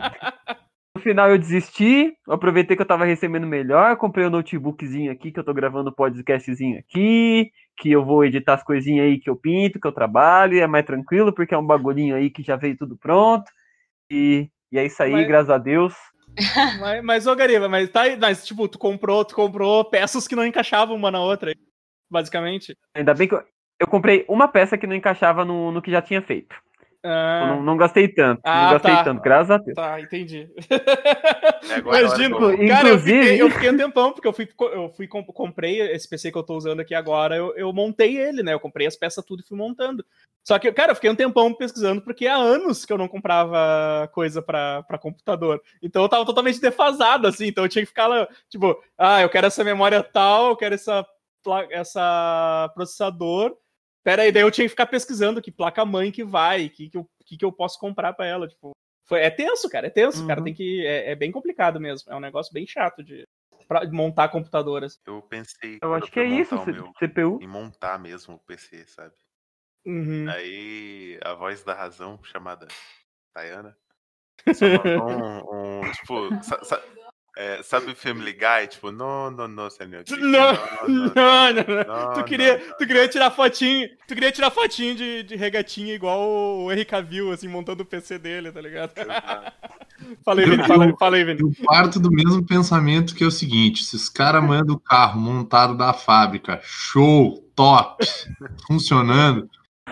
final eu desisti, aproveitei que eu tava recebendo melhor, comprei um notebookzinho aqui, que eu tô gravando o podcastzinho aqui, que eu vou editar as coisinhas aí que eu pinto, que eu trabalho, e é mais tranquilo, porque é um bagulhinho aí que já veio tudo pronto. E, e é isso aí, Mas- graças a Deus. mas, mas, ô Gariba, mas tá aí, mas, tipo, tu comprou, tu comprou peças que não encaixavam uma na outra, basicamente. Ainda bem que eu, eu comprei uma peça que não encaixava no, no que já tinha feito. Ah, não, não gastei tanto, Ah, não gastei tá. tanto, graças a Deus. tá, entendi. É agora Imagino, que eu- cara, eu Inclusive- fiquei, eu fiquei um tempão, porque eu fui, eu fui com- comprei esse PC que eu tô usando aqui agora, eu, eu montei ele, né? Eu comprei as peças tudo e fui montando. Só que, cara, eu fiquei um tempão pesquisando, porque há anos que eu não comprava coisa pra, pra computador. Então eu tava totalmente defasado, assim, então eu tinha que ficar lá, tipo, ah, eu quero essa memória tal, eu quero essa, essa processador. Pera aí, daí eu tinha que ficar pesquisando que placa-mãe que vai, que, que, eu, que, que eu posso comprar pra ela, tipo. Foi, é tenso, cara, é tenso, cara, Uhum. tem que. É, é bem complicado mesmo. É um negócio bem chato de, pra montar computadoras. Eu pensei. Eu acho que é isso, meu, CPU. Em montar mesmo o PC, sabe? Uhum. Aí a voz da razão, chamada Tayana, só mandou um, um, tipo, sa- sa- é, sabe Family Guy? Tipo, não, não, não, senhor. Não, não, não, não. não, Tu queria, não, tu queria tirar fotinho, tu queria tirar fotinho de, de regatinha igual o Henry Cavill, assim, montando o PC dele, tá ligado? Vini, fala, eu- fala aí, Vini. Eu parto do mesmo pensamento que é o seguinte: se os caras mandam o carro montado da fábrica, show, top, funcionando,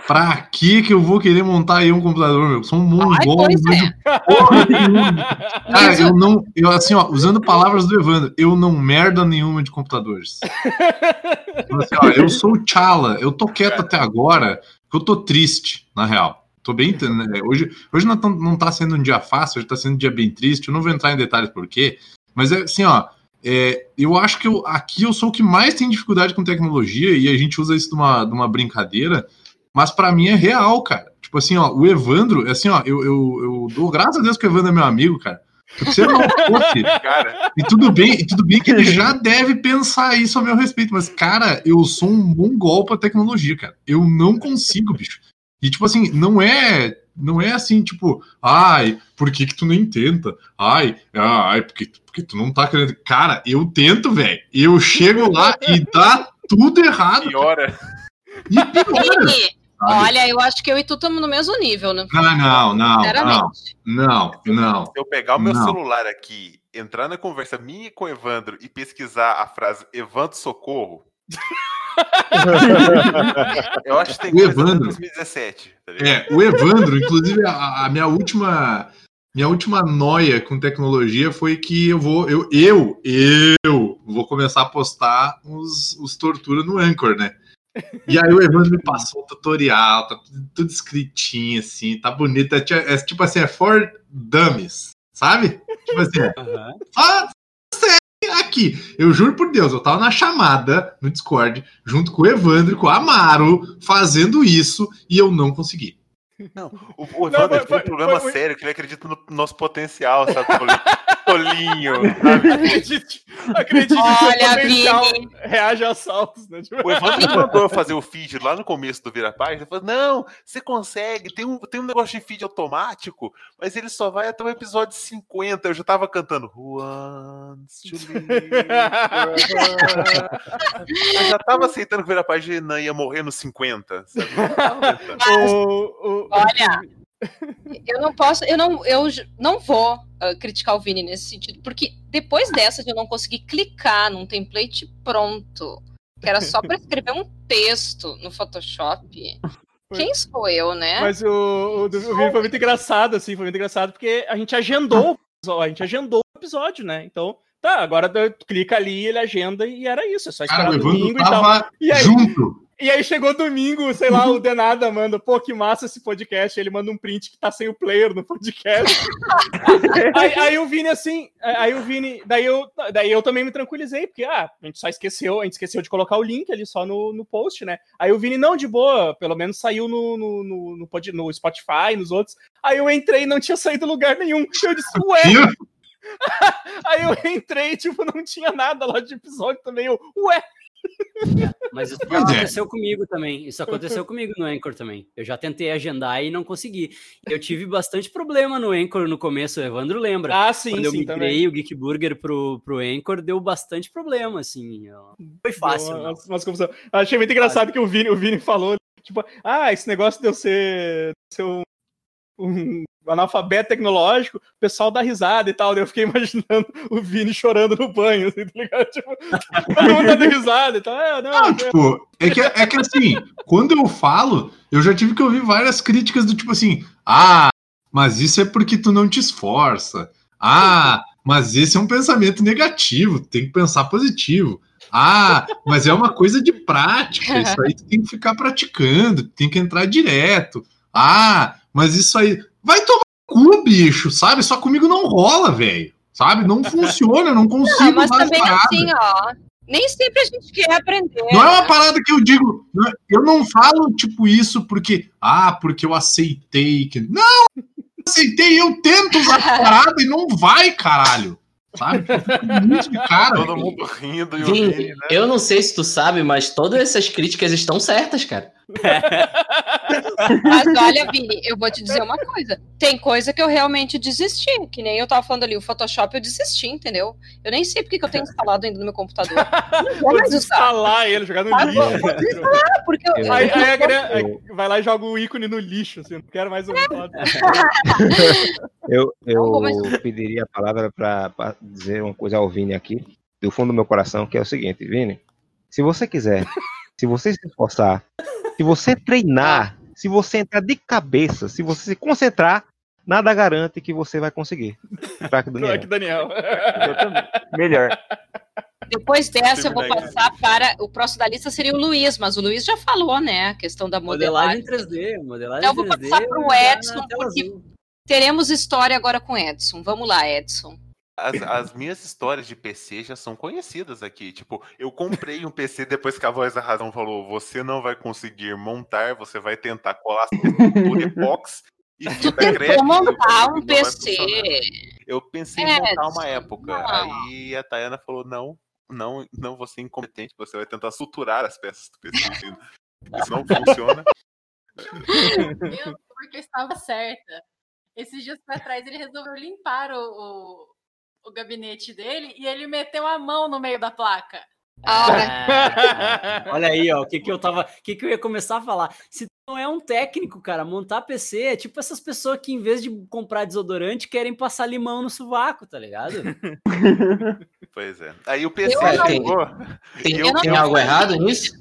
pra que que eu vou querer montar aí um computador, meu? Eu sou um mongol, porra nenhuma. Cara, eu não, eu assim, ó, usando palavras do Evandro, eu não merda nenhuma de computadores. Então, assim, ó, eu sou o Chala, eu tô quieto até agora, porque eu tô triste, na real. Tô bem. né, Hoje, hoje não, tá, não tá sendo um dia fácil, hoje tá sendo um dia bem triste. Eu não vou entrar em detalhes por quê, mas é assim, ó. é, eu acho que eu, aqui eu sou o que mais tem dificuldade com tecnologia e a gente usa isso de uma, de uma brincadeira, mas pra mim é real, cara. Tipo assim, ó, o Evandro, assim, ó, eu, eu, eu dou graças a Deus que o Evandro é meu amigo, cara. Porque se ele não fosse, Cara, e tudo bem, e tudo bem que ele já deve pensar isso a meu respeito, mas, cara, eu sou um mongol pra tecnologia, cara. Eu não consigo, bicho. E, tipo assim, não é. Não é assim, tipo, ai, por que, que tu nem tenta? Ai, ai, porque, porque tu não tá querendo. Cara, eu tento, velho. Eu chego lá e dá tudo errado. piora. E piora. Olha, eu acho que eu e tu estamos no mesmo nível, né? Não, não, não, não, Sinceramente. não, não. Se eu pegar o meu Não. celular aqui, entrar na conversa minha com o Evandro e pesquisar a frase Evandro Socorro, eu acho que tem O Evandro. 2017. Tá? É, o Evandro, inclusive, a, a minha última. Minha última noia com tecnologia foi que eu vou. Eu, eu, eu vou começar a postar os, os tortura no Anchor, né? E aí o Evandro me passou o tutorial, tá tudo, tudo escritinho, assim, tá bonito. É, é tipo assim, é for dummies, sabe? Tipo assim, é, Aham. ah, sério, aqui. Eu juro por Deus, eu tava na chamada no Discord, junto com o Evandro e com o Amaro, fazendo isso, e eu não consegui. O, o Evandro Não, tem foi- um problema foi- sério que ele acredita no nosso potencial, sabe? Tolinho, sabe? Acredite, acredite Olha, que o potencial Vini. reage a assaltos, né? Tipo, O Evandro me mandou fazer o feed lá no começo do Vira Página. Ele falou: Não, você consegue, tem um, tem um negócio de feed automático, mas ele só vai até o episódio 50. Eu já tava cantando wants to live forever?" Eu já tava aceitando que o Vira Página ia morrer no 50. Sabe? Tentando. o, o, Olha, eu não posso, eu não, eu não vou ah, criticar o Vini nesse sentido, porque depois dessa de eu não conseguir clicar num template pronto, que era só para escrever um texto no Photoshop, quem sou eu, né? Mas o, o, o vídeo foi muito engraçado, assim, foi muito engraçado, porque a gente agendou, a gente agendou o episódio, né? Então, tá, agora tu clica ali, ele agenda e era isso, é só esperar Cara, domingo e tal. tava E aí, junto. e aí chegou domingo, sei lá, o Denada manda, pô, que massa esse podcast. Ele manda um print que tá sem o player no podcast. aí, aí o Vini, assim, aí o Vini, daí eu, daí eu também me tranquilizei, porque, ah, a gente só esqueceu, a gente esqueceu de colocar o link ali só no, no post, né? Aí o Vini, não, de boa, pelo menos saiu no, no, no, no, pod- no Spotify, nos outros. Aí eu entrei e não tinha saído lugar nenhum. Eu disse, ué? aí eu entrei, tipo, não tinha nada lá de episódio também. Eu, ué, Mas isso é. aconteceu comigo também. Isso aconteceu comigo no Anchor também. Eu já tentei agendar e não consegui. Eu tive bastante problema no Anchor no começo, o Evandro lembra. ah, sim, Quando eu sim, também. migrei o Geek Burger pro, pro Anchor, deu bastante problema, assim. Foi fácil. Umas- umas confusão. Achei muito engraçado que o Vini, o Vini falou, tipo, ah, esse negócio de eu ser, ser um, um analfabeto tecnológico, o pessoal dá risada e tal. daí Eu fiquei imaginando o Vini chorando no banho, assim, tá ligado? Tipo, todo mundo dando risada e tal. É, não, Não, é, tipo, é que, é que assim, quando eu falo, eu já tive que ouvir várias críticas do tipo assim, ah, mas isso é porque tu não te esforça. Ah, mas esse é um pensamento negativo, tem que pensar positivo. Ah, mas é uma coisa de prática, isso aí tu tem que ficar praticando, tem que entrar direto. Ah, mas isso aí. Vai tomar no cu, bicho, sabe? Só comigo não rola, velho. Sabe? Não funciona, eu não consigo Não, mas mais também parar. assim, ó. Nem sempre a gente quer aprender. Não é uma né? parada que eu digo. não é- Eu não falo, tipo, isso porque. Ah, porque eu aceitei. Que... Não! eu Aceitei, eu tento usar a parada e não vai, caralho. Sabe? Muito de cara. Todo mundo rindo e o Vini, Vini, né? eu não sei se tu sabe, mas todas essas críticas estão certas, cara. Mas olha, Vini, eu vou te dizer uma coisa. Tem coisa que eu realmente desisti. Que nem eu tava falando ali, o Photoshop eu desisti, entendeu? Eu nem sei porque que eu tenho instalado ainda no meu computador. Não vou vou desinstalar ele, jogar no Ah, lixo. vou- vou desinstalar, porque eu, Eu- Aí, eu- aí vai lá e joga o ícone no lixo, assim, não quero mais falar disso. Eu, eu pediria a palavra para dizer uma coisa ao Vini aqui, do fundo do meu coração, que é o seguinte, Vini, se você quiser, se você se esforçar, se você treinar, se você entrar de cabeça, se você se concentrar, nada garante que você vai conseguir. Craque Crack Daniel. Daniel. Melhor. Depois dessa, eu vou passar para. O próximo da lista seria o Luiz, mas o Luiz já falou, né? A questão da modelagem. Modelagem 3D, modelagem Então eu vou 3D. passar pro tá Edson, porque- azul. Teremos história agora com Edson. Vamos lá, Edson. As, as minhas histórias de PC já são conhecidas aqui. Tipo, eu comprei um PC depois que a voz da razão falou: você não vai conseguir montar, você vai tentar colar por epox e Tu fita tentou montar um PC. Eu pensei em É, montar uma época. não. Aí a Tayana falou: não, não, não, você é incompetente, você vai tentar suturar as peças do PC. Isso não funciona. Eu, porque eu estava certa. Esses dias pra trás ele resolveu limpar o, o, o gabinete dele e ele meteu a mão no meio da placa. Ah, olha aí, ó, o que que eu tava, o que que eu ia começar a falar? Se tu não é um técnico, cara, montar PC é tipo essas pessoas que em vez de comprar desodorante querem passar limão no sovaco, tá ligado? Pois é. Aí o PC Eu não- chegou. Tem, Eu- tem algo errado nisso?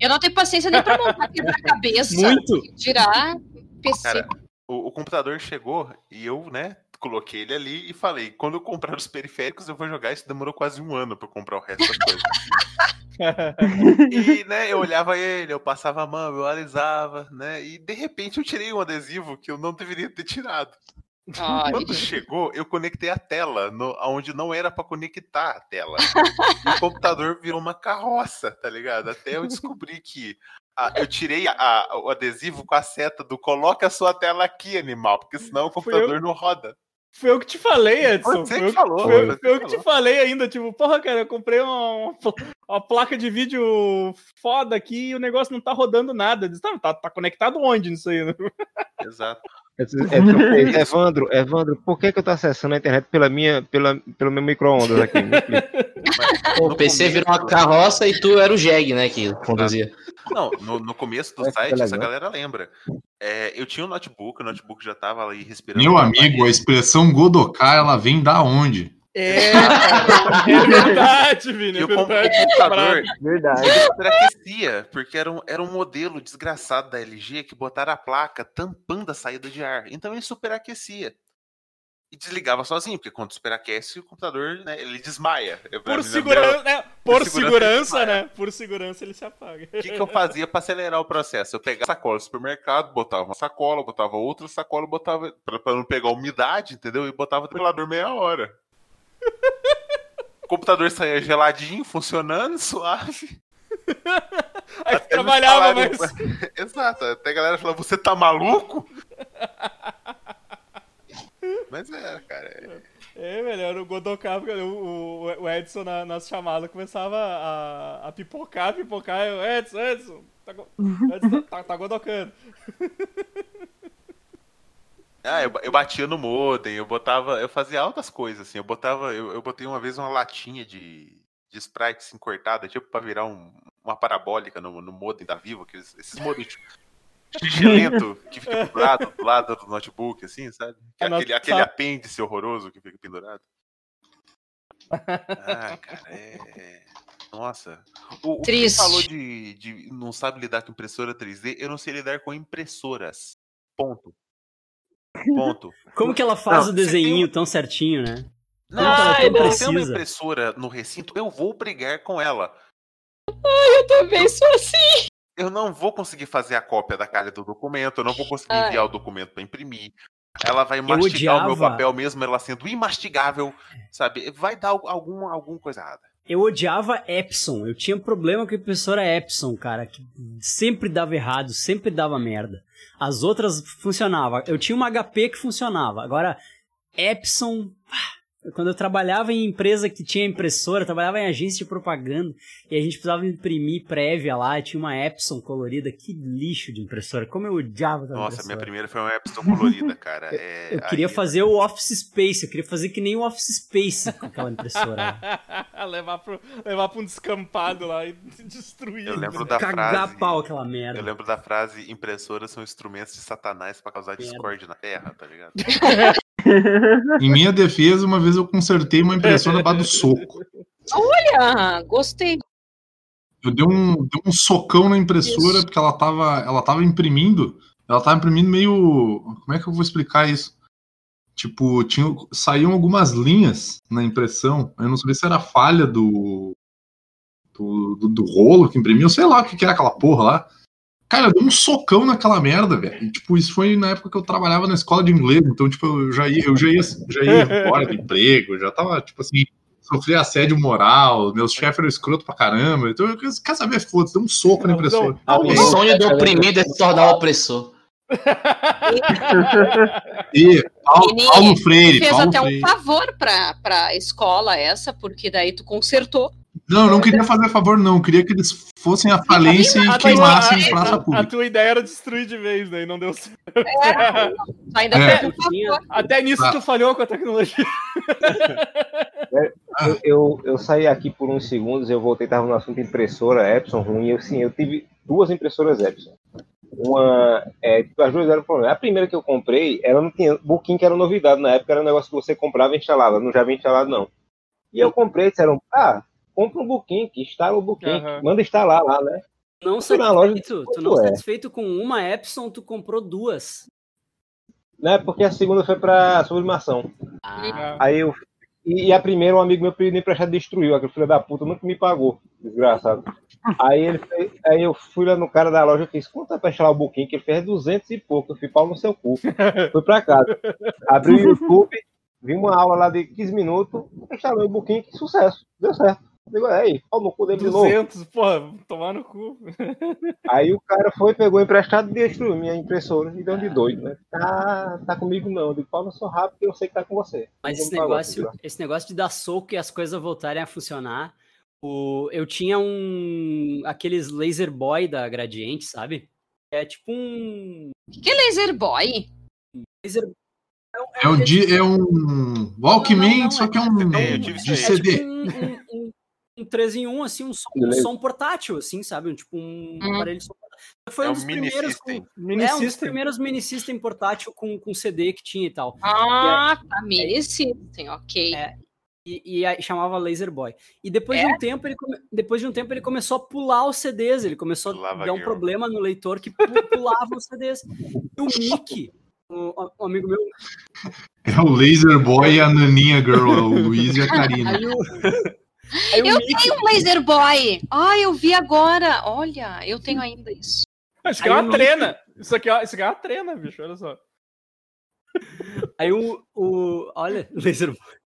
eu não tenho paciência nem pra montar quebra-cabeça. Muito. Tirar PC. Cara, o, o computador chegou e eu, né, coloquei ele ali e falei: quando eu comprar os periféricos, eu vou jogar. Isso demorou quase um ano pra eu comprar o resto das coisas. E, né, eu olhava ele, eu passava a mão, eu alisava, né, e de repente eu tirei um adesivo que eu não deveria ter tirado. Ai, Quando chegou, eu conectei a tela, no, onde não era pra conectar a tela. E o computador virou uma carroça, tá ligado? Até eu descobri que ah, eu tirei a- a- o adesivo com a seta do coloca a sua tela aqui, animal, porque senão o computador não roda. Foi eu que te falei, Edson. Você Foi que eu, falou, foi você foi eu que que te falei ainda. Tipo, porra, cara, eu comprei uma, uma pla- uma placa de vídeo foda aqui e o negócio não tá rodando nada. Disse, tá, tá, tá conectado onde nisso aí? né? Exato. É, é, Evandro, Evandro, por que, que eu tô acessando a internet pela minha, pela, pelo meu micro-ondas aqui? O PC virou uma carroça e tu era o Jeg, né, que conduzia. Não, no, no começo do É, site, fica essa galera lembra. É, eu tinha um notebook, o notebook já tava ali respirando. Meu amigo, a expressão Godokai, ela vem da onde? É, cara, é verdade, Vini. E É verdade. o computador Verdade. superaquecia, porque era um, era um modelo desgraçado da LG que botaram a placa tampando a saída de ar. Então ele superaquecia. E desligava sozinho, porque quando superaquece, o computador, né, ele desmaia. Por eu- segurança, né? Por segurança, segurança, ele né? Por segurança ele se apaga. O que, que eu fazia para acelerar o processo? Eu pegava sacola do supermercado, botava uma sacola, botava outra sacola, botava para não pegar umidade, entendeu? E botava o ventilador meia hora. O computador saía geladinho, funcionando, suave. Aí Até trabalhava, falarem- mas. Exato, até a galera falava, você tá maluco? Mas é, cara. é- É, velho, era o Godoká, porque o, o, Edson na, nas chamadas começava a, a pipocar, pipocar. Eu, Edson, Edson, tá, Edson, tá, tá godocando. Ah, eu, eu batia no modem, eu botava. Eu fazia altas coisas, assim. Eu botava. Eu, eu botei uma vez uma latinha de, de Sprite assim, cortada, tipo, pra virar um- uma parabólica no, no modem da Vivo, aqueles, esses modems xixi lento que fica pendurado do lado do notebook, assim, sabe? Que é não, aquele, aquele apêndice horroroso que fica pendurado. Ah, cara, é. Nossa. O, o que Triste. falou de, de não sabe lidar com impressora 3D, eu não sei lidar com impressoras. Ponto. Ponto. Como que ela faz Não, o desenho tão certinho, né? Não, ela se é não tenho uma precisa. impressora no recinto, eu vou brigar com ela. Eu também sou assim. Eu não vou conseguir fazer a cópia da calha do documento, eu não vou conseguir Ai. enviar o documento para imprimir. Ela vai mastigar o meu papel mesmo, ela sendo imastigável, sabe? Vai dar al- algum, alguma coisa errada. Eu odiava Epson. Eu tinha problema com a impressora Epson, cara, que sempre dava errado, sempre dava merda. As outras funcionavam. Eu tinha uma HP que funcionava. Agora, Epson. ah, Quando eu trabalhava em empresa que tinha impressora, eu trabalhava em agência de propaganda e a gente precisava imprimir prévia lá, e tinha uma Epson colorida. Que lixo de impressora. Como eu odiava aquela Nossa, minha impressora. primeira foi uma Epson colorida, cara. É, Eu queria aí- fazer o Office Space, eu queria fazer que nem o Office Space com aquela impressora. levar, pro, levar pra um descampado lá e destruir. Eu lembro da Cagar frase. pau aquela merda. Eu lembro da frase: impressoras são instrumentos de satanás pra causar Merda. discórdia na Terra, tá ligado? Em minha defesa, uma vez eu consertei uma impressora para do soco. Ah, gostei. Eu dei um, dei um socão na impressora Isso. porque ela tava, ela tava imprimindo. Ela tava imprimindo meio. Como é que eu vou explicar isso? Tipo, tinha, saíam algumas linhas na impressão. Eu não sabia se era falha do. Do, do, do rolo que imprimiu, sei lá o que, que era aquela porra lá. Cara, eu dei um socão naquela merda, velho. E, Tipo, isso foi na época que eu trabalhava na escola de inglês, então, tipo, eu já ia, eu já ia, já ia embora do emprego, já tava, tipo assim, sofri assédio moral, meus chefes eram escroto pra caramba. Então, eu quer saber, foda-se, deu um soco na impressora. O sonho do oprimido é se tornar o opressor. E Paulo, Paulo Freire, fez Paulo até um Freire. favor pra, pra escola essa, porque daí tu consertou. Não, eu não queria fazer favor, não. Eu queria que eles fossem à falência A e queimassem a- praça a- A pública. tua ideia era destruir de vez, daí não deu certo. É, ainda É. Até nisso Tá. tu falhou com a tecnologia. Eu, eu, eu saí aqui por uns segundos, eu voltei, tava no assunto impressora Epson ruim. Eu, sim, eu tive duas impressoras Epson. Uma, é, as duas eram problema. A primeira que eu comprei, ela não tinha booking que era novidade na época, era um negócio que você comprava e instalava, não já vinha instalado não. E eu comprei, disseram, ah, compra um booking, que instala o booking, Aham. manda instalar lá, né? Não Fui na loja, satisfeito, tu não é? satisfeito com uma Epson, tu comprou duas. né? Porque a segunda foi pra sublimação. Ah, Aí eu. E, e a primeira, um amigo meu pediu emprestado destruiu. Aquele filho da puta nunca me pagou. Desgraçado. Aí ele fez, aí eu fui lá no cara da loja e fiz, quanto é pra instalar o booking? Que ele fez 200 e pouco. Eu fui pau no seu cu. Fui pra casa. Abri o YouTube, vi uma aula lá de 15 minutos, instalei o booking, que sucesso. Deu certo. Digo, aí, pau no cu dele de novo. 200, porra, tomar no cu. Aí o cara foi, pegou emprestado e destruiu minha impressora. E deu de doido, né? Tá, tá comigo não. Eu digo, pau, eu sou rápido e eu sei que tá com você. Mas esse negócio, agora, esse negócio de dar soco e as coisas voltarem a funcionar. O, eu tinha um. aqueles laser boy da Gradiente, sabe? É tipo um. O que, que é laser boy? Laser, É um, di- é um Walkman, Não, não, não, só que é um É, de é CD. tipo um, um, um, um 3 em 1, assim, um som, um som portátil, assim, sabe? Um, tipo um Uhum. aparelho de som portátil. Foi É um dos mini primeiros. Com, Mini é um dos primeiros mini system portátil com, com CD que tinha e tal. Ah, tá. Mini System, ok. É. E, e aí chamava Laser Boy. E depois de um tempo ele come- depois de um tempo ele começou a pular os CDs, ele começou Pulava a dar um girl. problema no leitor que pu- pulava os CDs. E o Mickey, um, um amigo meu, É o Laser Boy e a Naninha Girl, o Luiz e a Karina. aí o, Eu Mickey, tenho um laser boy. Ah, eu vi agora. Olha, eu tenho ainda isso. Isso aqui é uma trena. Isso aqui, é, isso aqui é uma trena, bicho. Olha só. aí o, o olha, Laser Boy.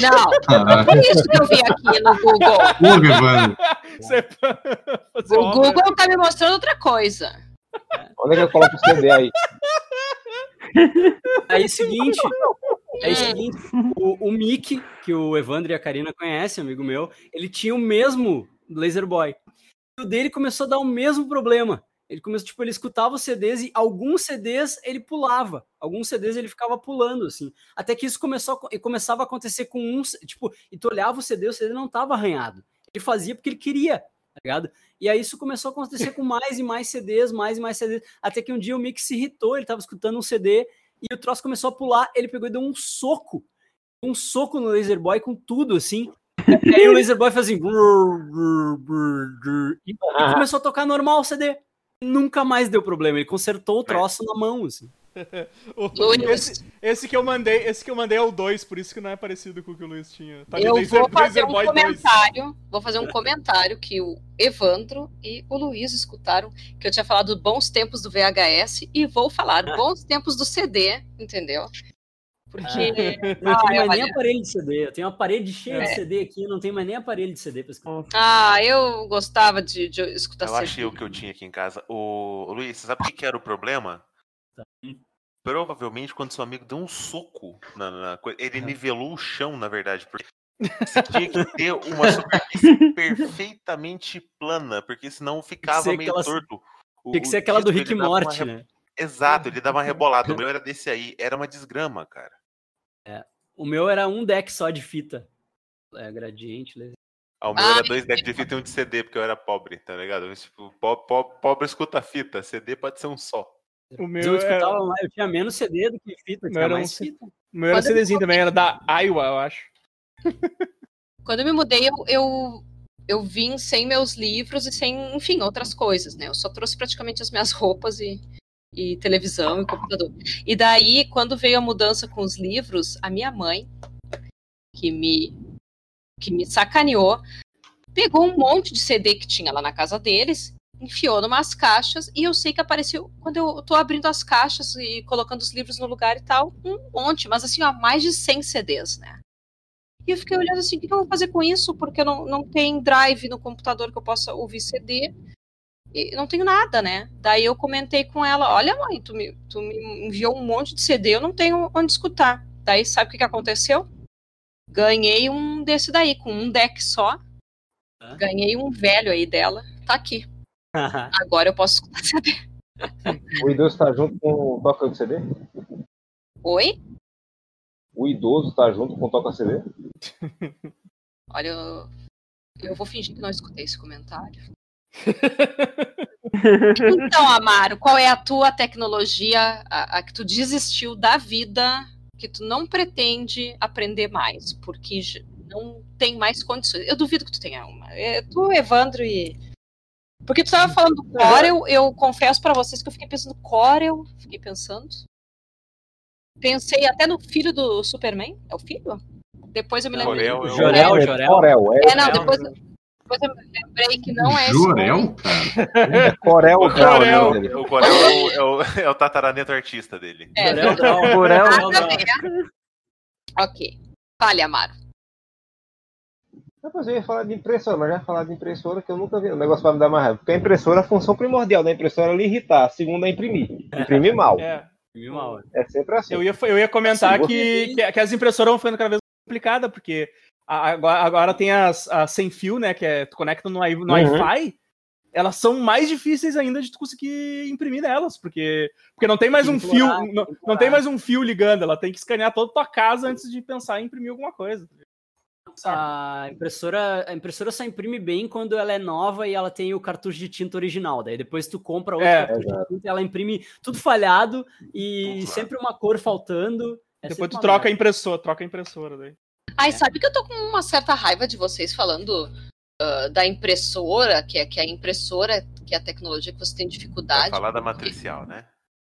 Não, Ah, por isso que eu vi aqui no Google. O. Google tá me mostrando outra coisa. Onde é que eu coloco o CD aí? Aí o seguinte, aí o Hum. seguinte, o, o Mickey, que o Evandro e a Karina conhecem, amigo meu, ele tinha o mesmo Laser Boy. E o dele começou a dar o mesmo problema. Ele começou, tipo, ele escutava os CDs e alguns CDs ele pulava. Alguns CDs ele ficava pulando, assim. Até que isso começou e começava a acontecer com uns, tipo, e tu olhava o CD, o CD não tava arranhado. Ele fazia porque ele queria, tá ligado? E aí isso começou a acontecer com mais e mais CDs, mais e mais CDs. Até que um dia o Mick se irritou, ele tava escutando um CD e o troço começou a pular, ele pegou e deu um soco. Um soco no Laser Boy com tudo, assim. E aí o Laser Boy fez assim. E e começou a tocar normal o CD. Nunca mais deu problema. Ele consertou o troço na mão, assim. O-. Esse, esse que eu mandei, esse que eu mandei é o 2, por isso que não é parecido com o que o Luiz tinha. Tá de Eu Laser- vou fazer Laser um Boy 2. comentário. Vou fazer um comentário que o Evandro e o Luiz escutaram, que eu tinha falado bons tempos do VHS e vou falar bons tempos do CD, entendeu? Porque. Eu não Ah, tenho mais olha. nem aparelho de CD. Eu tenho uma parede cheia de É. CD aqui, eu não tenho mais nem aparelho de CD pra escutar. Ah, eu gostava de, de escutar Eu CD. achei o que eu tinha aqui em casa. O Luiz, você sabe o que que era o problema? Provavelmente quando seu amigo deu um soco na, na coisa, ele nivelou o chão, na verdade, porque você tinha que ter uma superfície perfeitamente plana, porque senão ficava meio aquela- torto. O- Tinha que ser aquela do Rick uma Morty, re- né? Exato, ele dava uma rebolada. O meu era desse aí, era uma desgrama, cara. O meu era um deck só de fita. É, gradiente, laser. Ah, o meu Ah, era dois decks de fita e um de CD, porque eu era pobre, tá ligado? Mas, Tipo, po- po- pobre escuta fita, CD pode ser um só. O meu, eu é, escutava mais, eu tinha menos CD do que fita, tinha era um mais C- fita. o meu era Quando CDzinho também, era da Iowa, eu acho. Quando eu me mudei, eu, eu, eu vim sem meus livros e sem, enfim, outras coisas, né? Eu só trouxe praticamente as minhas roupas e, e televisão e computador. E daí, quando veio a mudança com os livros, a minha mãe, que me, que me sacaneou, pegou um monte de CD que tinha lá na casa deles, enfiou numas caixas, e eu sei que apareceu, quando eu tô abrindo as caixas e colocando os livros no lugar e tal, um monte, mas assim, ó, mais de 100 CDs, né? E eu fiquei olhando assim, o que eu vou fazer com isso? Porque não, não tem drive no computador que eu possa ouvir CD. E não tenho nada, né? Daí eu comentei com ela, olha mãe, tu me, tu me enviou um monte de CD, eu não tenho onde escutar. Daí sabe o que, que aconteceu? Ganhei um desse daí, com um deck só. Ganhei um velho aí dela. Tá aqui. Agora eu posso escutar CD. O idoso tá junto com o toca de CD? Oi? O idoso tá junto com o toca CD? Olha, eu, eu vou fingir que não escutei esse comentário. Então, Amaro, qual é a tua tecnologia, a, a que tu desistiu da vida, que tu não pretende aprender mais, porque não tem mais condições? Eu duvido que tu tenha uma. É, tu, Evandro e. Porque tu estava falando do Corel, eu confesso pra vocês que eu fiquei pensando Corel, fiquei pensando. Pensei até no filho do Superman, é o filho? Depois eu me lembrei. Corel é o- Jorel, É, Jorel. Corel, é, É, não, depois, depois eu me lembrei que não é. Jorel, cara. é Corel, O Corel. né. O Corel é o, é o, é o tataraneto artista dele. É, Jorel, Draw, Jorel. Jorel, ver. Ok. Fale, Amaro. Depois eu ia falar de impressora, mas já falar de impressora que eu nunca vi. O negócio vai me dar mais raiva. Porque a impressora, a função primordial da impressora é lhe irritar. A segunda é imprimir. Imprimir mal. É. Viu mal? É sempre assim. Eu ia, eu ia comentar Sim, que, que, que as impressoras vão ficando cada vez mais complicadas, porque a- agora, agora tem as, as sem fio, né? Que é tu conecta no, no Uhum. Wi-Fi. Elas são mais difíceis ainda de tu conseguir imprimir nelas, porque, porque não tem mais um fio, Implorar, não, não tem mais um fio ligando, ela tem que escanear toda a tua casa antes de pensar em imprimir alguma coisa. A impressora, a impressora só imprime bem quando ela é nova e ela tem o cartucho de tinta original. Daí depois tu compra outro É, cartucho de tinta, ela imprime tudo falhado e sempre uma cor faltando. É Depois tu troca a impressora, troca a impressora daí. Ai, sabe que eu tô com uma certa raiva de vocês falando ah, da impressora, que é, que é a impressora, que é a tecnologia que você tem Vai dificuldade. falar da matricial, né?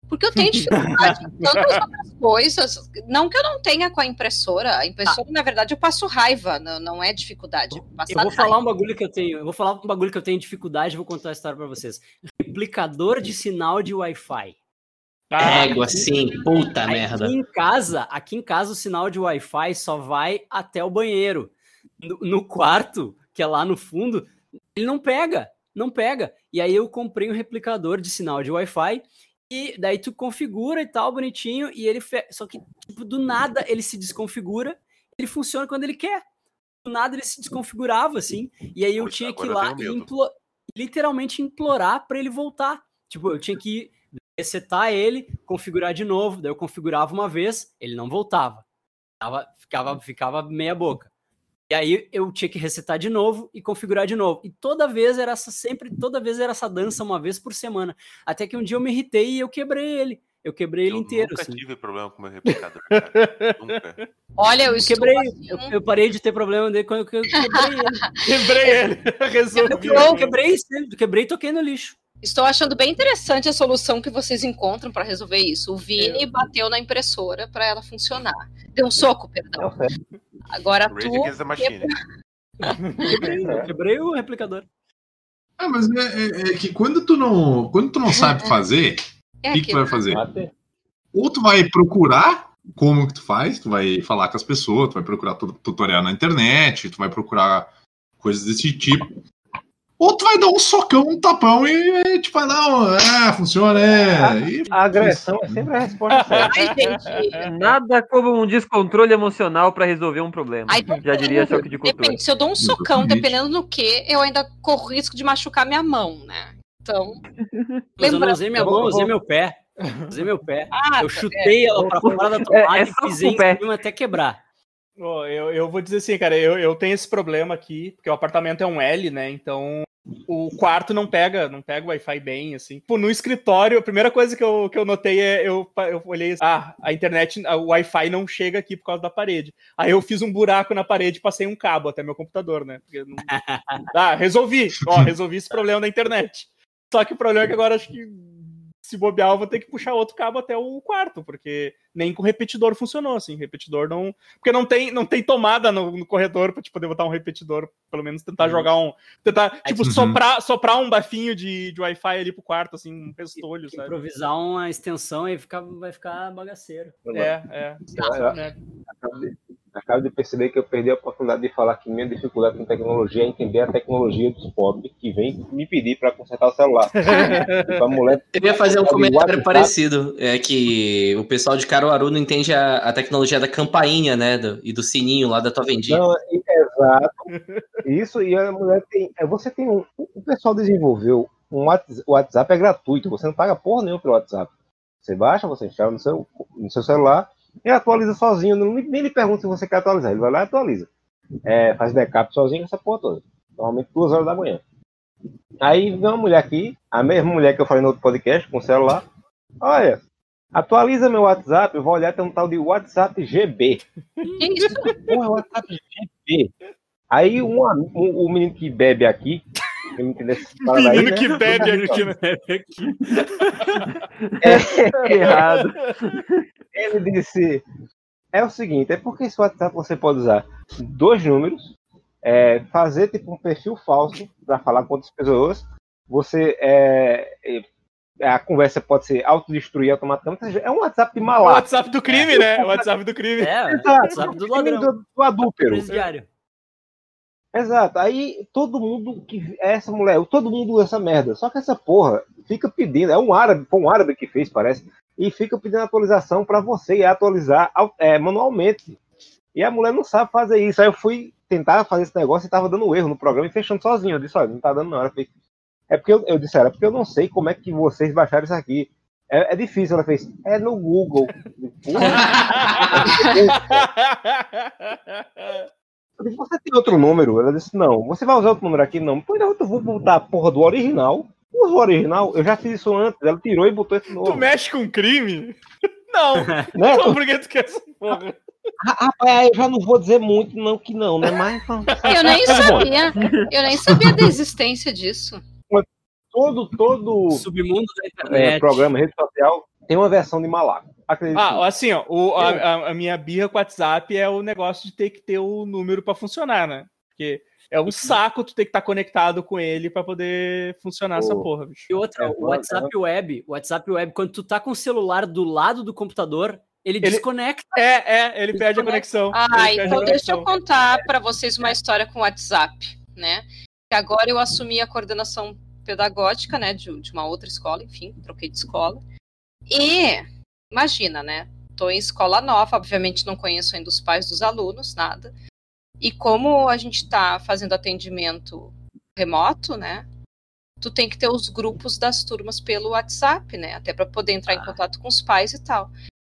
Porque eu tenho dificuldade em tantas outras coisas. Não que eu não tenha com a impressora. A impressora, na verdade, eu passo raiva, não, não é dificuldade. Passar Eu vou raiva. falar um bagulho que eu tenho. Eu vou falar um bagulho que eu tenho dificuldade, vou contar a história pra vocês. Replicador de sinal de Wi-Fi. Ah, Égua, sim, puta merda. Aqui em casa, aqui em casa o sinal de Wi-Fi só vai até o banheiro. No, no quarto, que é lá no fundo, ele não pega, não pega. E aí eu comprei um replicador de sinal de Wi-Fi e daí tu configura e tal, bonitinho, e ele fe... só que tipo, do nada ele se desconfigura, ele funciona quando ele quer. Do nada ele se desconfigurava assim, e aí eu Poxa, tinha que ir lá e implo- literalmente implorar para ele voltar. Tipo, eu tinha que resetar ele, configurar de novo, daí eu configurava uma vez, ele não voltava. Ficava, ficava, ficava meia boca. E aí eu tinha que resetar de novo e configurar de novo. E toda vez era essa, sempre, toda vez era essa dança uma vez por semana. Até que um dia eu me irritei e eu quebrei ele. Eu quebrei ele eu inteiro. nunca assim. tive problema com meu replicador, cara. nunca. Olha, eu Eu quebrei, assim, eu, eu parei de ter problema dele quando eu quebrei ele. Quebrei ele. Resolvi. Eu quebrei, eu quebrei e toquei no lixo. Estou achando bem interessante a solução que vocês encontram para resolver isso. O Vini bateu na impressora para ela funcionar. Deu um soco, perdão. É. Agora Rage tu. Quebrei, eu quebrei o replicador. Ah, mas é, é- é que quando tu não, quando tu não sabe fazer, É o que, que tu vai fazer? Ou tu vai procurar como que tu faz, tu vai falar com as pessoas, tu vai procurar tu- tutorial na internet, tu vai procurar coisas desse tipo. Ou tu vai dar um socão, um tapão e tipo, ah, não, é, funciona, é. E- A agressão é sempre a resposta certa. Ai, gente. Nada como um descontrole emocional pra resolver um problema. Ai, Já diria choque de cultura. Depende, se eu dou um socão, Exatamente. dependendo do que, eu ainda corro risco de machucar minha mão, né? Então. Mas eu não usei minha mão, eu usei meu pé. Usei meu pé. Ah, Eu chutei ela pra fora da tomada É- é e pisei o em cima até quebrar. Eu, eu vou dizer assim, cara, eu, eu tenho esse problema aqui, porque o apartamento é um L, né? Então o quarto não pega, não pega o Wi-Fi bem, assim. Tipo, no escritório, a primeira coisa que eu, que eu notei é, eu, eu olhei ah, a internet, o Wi-Fi não chega aqui por causa da parede. Aí eu fiz um buraco na parede e passei um cabo até meu computador, né? Porque não... Ah, resolvi, ó, resolvi esse problema da internet. Só que o problema é que agora acho que se bobear, eu vou ter que puxar outro cabo até o quarto, porque nem com repetidor funcionou, assim. Repetidor não. Porque não tem, não tem tomada no, no corredor pra te poder botar um repetidor, pelo menos tentar Uhum. jogar um. Tentar, tipo, Uhum. soprar, soprar um bafinho de, de Wi-Fi ali pro quarto, assim, um restolho, sabe? Improvisar uma extensão e ficar, vai ficar bagaceiro. É, é. Né? Acabo de, acabo de perceber que eu perdi a oportunidade de falar que minha dificuldade com tecnologia é entender a tecnologia dos pobres que vem me pedir para consertar o celular. Tipo, mulher Eu ia fazer um comentário parecido. É que o pessoal de Caruaru não entende a, a tecnologia da campainha, né? do- e do sininho lá da tua vendinha. Não, é- exato. Isso, e a mulher tem. é, Você tem um. O pessoal desenvolveu um WhatsApp, o WhatsApp é gratuito, você não paga porra nenhuma pelo WhatsApp. Você baixa, você instala no seu, no seu celular e atualiza sozinho. não- nem lhe pergunta se você quer atualizar. Ele vai lá e atualiza. É, faz backup sozinho essa porra toda. Normalmente duas horas da manhã. Aí vem uma mulher aqui, a mesma mulher que eu falei no outro podcast, com o celular. Olha, atualiza meu WhatsApp, eu vou olhar, tem um tal de WhatsApp GB. Isso? Porra, WhatsApp GB. Aí um, um- o menino que bebe aqui, entendo essa parada aí, Menino né? que bebe aqui, né? Errado. Ele disse: é o seguinte, é porque esse WhatsApp você pode usar dois números, é, fazer tipo um perfil falso para falar com outras pessoas. Você é, é, a conversa pode ser autodestruir automaticamente. É um WhatsApp de O malato. WhatsApp do crime, né? O WhatsApp do crime. É, Exato. WhatsApp do Crime do, do adúltero. Exato. Aí todo mundo que é essa mulher, todo mundo usa essa merda. Só que essa porra fica pedindo, é um árabe, foi um árabe que fez, parece, e fica pedindo atualização para você e atualizar é, manualmente. E a mulher não sabe fazer isso. Aí eu fui tentar fazer esse negócio e tava dando erro no programa e fechando sozinho. Eu disse, olha, não tá dando não. Ela fez, é porque eu, eu disse, era porque eu não sei como é que vocês baixaram isso aqui. É, é difícil, ela fez. É no Google. Eu disse, você tem outro número? Ela disse, não. Você vai usar outro número aqui? Não. Pois não, eu vou botar a porra do original. Usa o original. Eu já fiz isso antes. Ela tirou e botou esse Tu novo. mexe com crime? Não. Né? Então por que tu quer essa porra? Rapaz, eu já não vou dizer muito, não, que não, né? Mas Eu nem sabia. Eu nem sabia da existência disso. todo, todo Submundo da internet. é, programa, rede social, tem uma versão de malaco. Acredito. Ah, assim, ó, o- a, a- a minha birra com o WhatsApp é o negócio de ter que ter o número pra funcionar, né? Porque é um saco tu ter que estar conectado com ele pra poder funcionar essa Pô. porra, bicho. E outra, É, o WhatsApp Web, o WhatsApp Web, quando tu tá com o celular do lado do computador, ele, Ele- desconecta. É, é, ele perde a conexão. Ah, então deixa eu contar para vocês uma história com o WhatsApp, né? Que agora eu assumi a coordenação pedagógica, né, de, de uma outra escola, enfim, troquei de escola. E imagina, né? Tô em escola nova, obviamente não conheço ainda os pais dos alunos, nada. E como a gente está fazendo atendimento remoto, né? Tu tem que ter os grupos das turmas pelo WhatsApp, né? Até para poder entrar em Ah. contato com os pais e tal.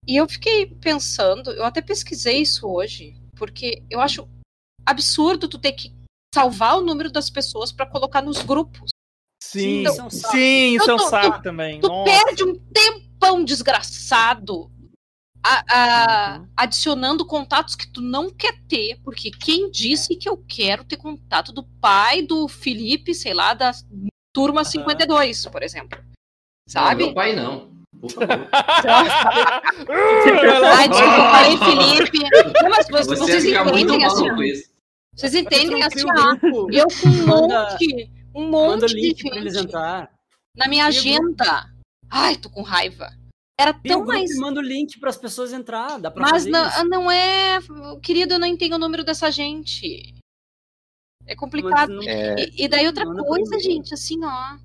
E eu fiquei pensando, eu até pesquisei isso hoje, porque eu acho absurdo tu ter que salvar o número das pessoas para colocar nos grupos. Sim, Isso é um saco. sim, isso é um Eu tô- saco também. Tu Nossa. perde um tempão desgraçado a- a- Uhum. adicionando contatos que tu não quer ter, porque quem disse que eu quero ter contato do pai do Felipe, sei lá, da turma 52, por exemplo. Não, Sabe? meu pai não. Por favor. Ai, desculpa, falei Felipe. Não, mas vocês, Você vocês entendem assim. Vocês entendem assim, um Eu com um Manda- monte, um monte de gente na minha agenda. Ai, tô com raiva. Era tão grupo mais manda o link pras pessoas entrar. Dá pra Mas fazer não, isso. não é. Querido, eu não tenho o número dessa gente. É complicado. não- É, E, e daí outra por coisa, gente, assim, ó.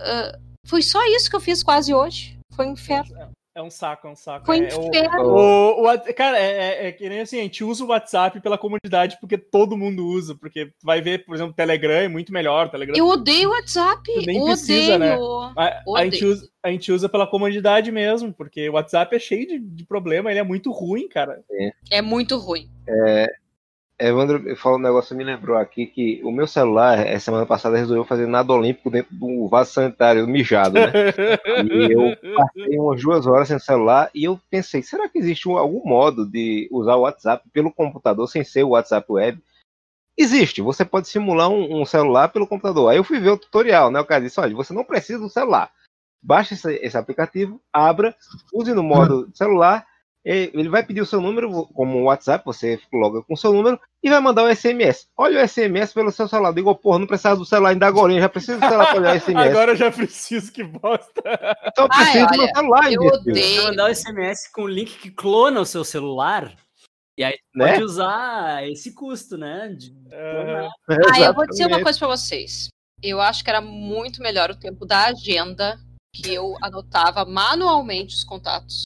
ah, foi só isso que eu fiz quase hoje. Foi um inferno. É um saco, é um saco. Foi É, o- inferno. O, o What- cara, é, é- é que nem assim, a gente usa o WhatsApp pela comunidade porque todo mundo usa. Porque vai ver, por exemplo, o Telegram é muito melhor. O Telegram Eu odeio o WhatsApp. Nem odeio. precisa, né? a, a odeio. gente usa, a gente usa pela comunidade mesmo, porque o WhatsApp é cheio de, de problema, ele é muito ruim, cara. É muito ruim. Evandro falou um negócio, me lembrou aqui que o meu celular, essa semana passada, resolveu fazer nada olímpico dentro do vaso sanitário mijado, né? E eu passei umas duas horas sem celular e eu pensei, será que existe um- algum modo de usar o WhatsApp pelo computador sem ser o WhatsApp web? Existe, você pode simular um, um celular pelo computador. Aí eu fui ver o tutorial, né? O cara disse, olha, você não precisa do celular. Baixe esse, esse aplicativo, abra, use no modo celular, ele vai pedir o seu número, como o WhatsApp, você loga com o seu número, e vai mandar um SMS. Olha o SMS pelo seu celular. Digo, porra, não precisava do celular ainda agora, já precisa do celular para olhar o SMS. Agora eu já preciso, que bosta. Então eu preciso do meu celular, Eu odeio. mandar o SMS com o link que clona o seu celular. E aí Né? pode usar esse custo, né? De clonar. Ah, eu vou dizer uma coisa pra vocês. Eu acho que era muito melhor o tempo da agenda, que eu anotava manualmente os contatos.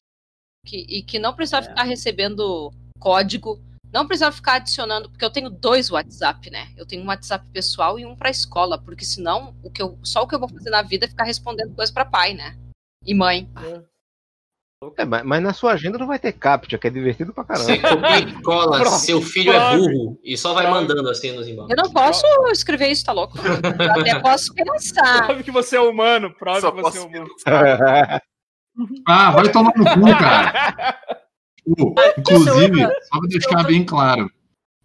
Que, e que não precisava É. ficar recebendo código, não precisava ficar adicionando, porque eu tenho dois WhatsApp, né? Eu tenho um WhatsApp pessoal e um pra escola, porque senão o que eu, só o que eu vou fazer na vida é ficar respondendo coisas pra pai, né? E mãe. É, mas, mas na sua agenda não vai ter captcha, que é divertido pra Você caramba. copia e cola, Prove, seu filho é burro e só vai mandando assim nos embalos. Eu não posso escrever isso, tá louco? Eu até posso pensar. Prove que você é humano, prove Só que você é humano. Ah, vai tomar no cu, cara. Pô, inclusive, só pra deixar bem claro,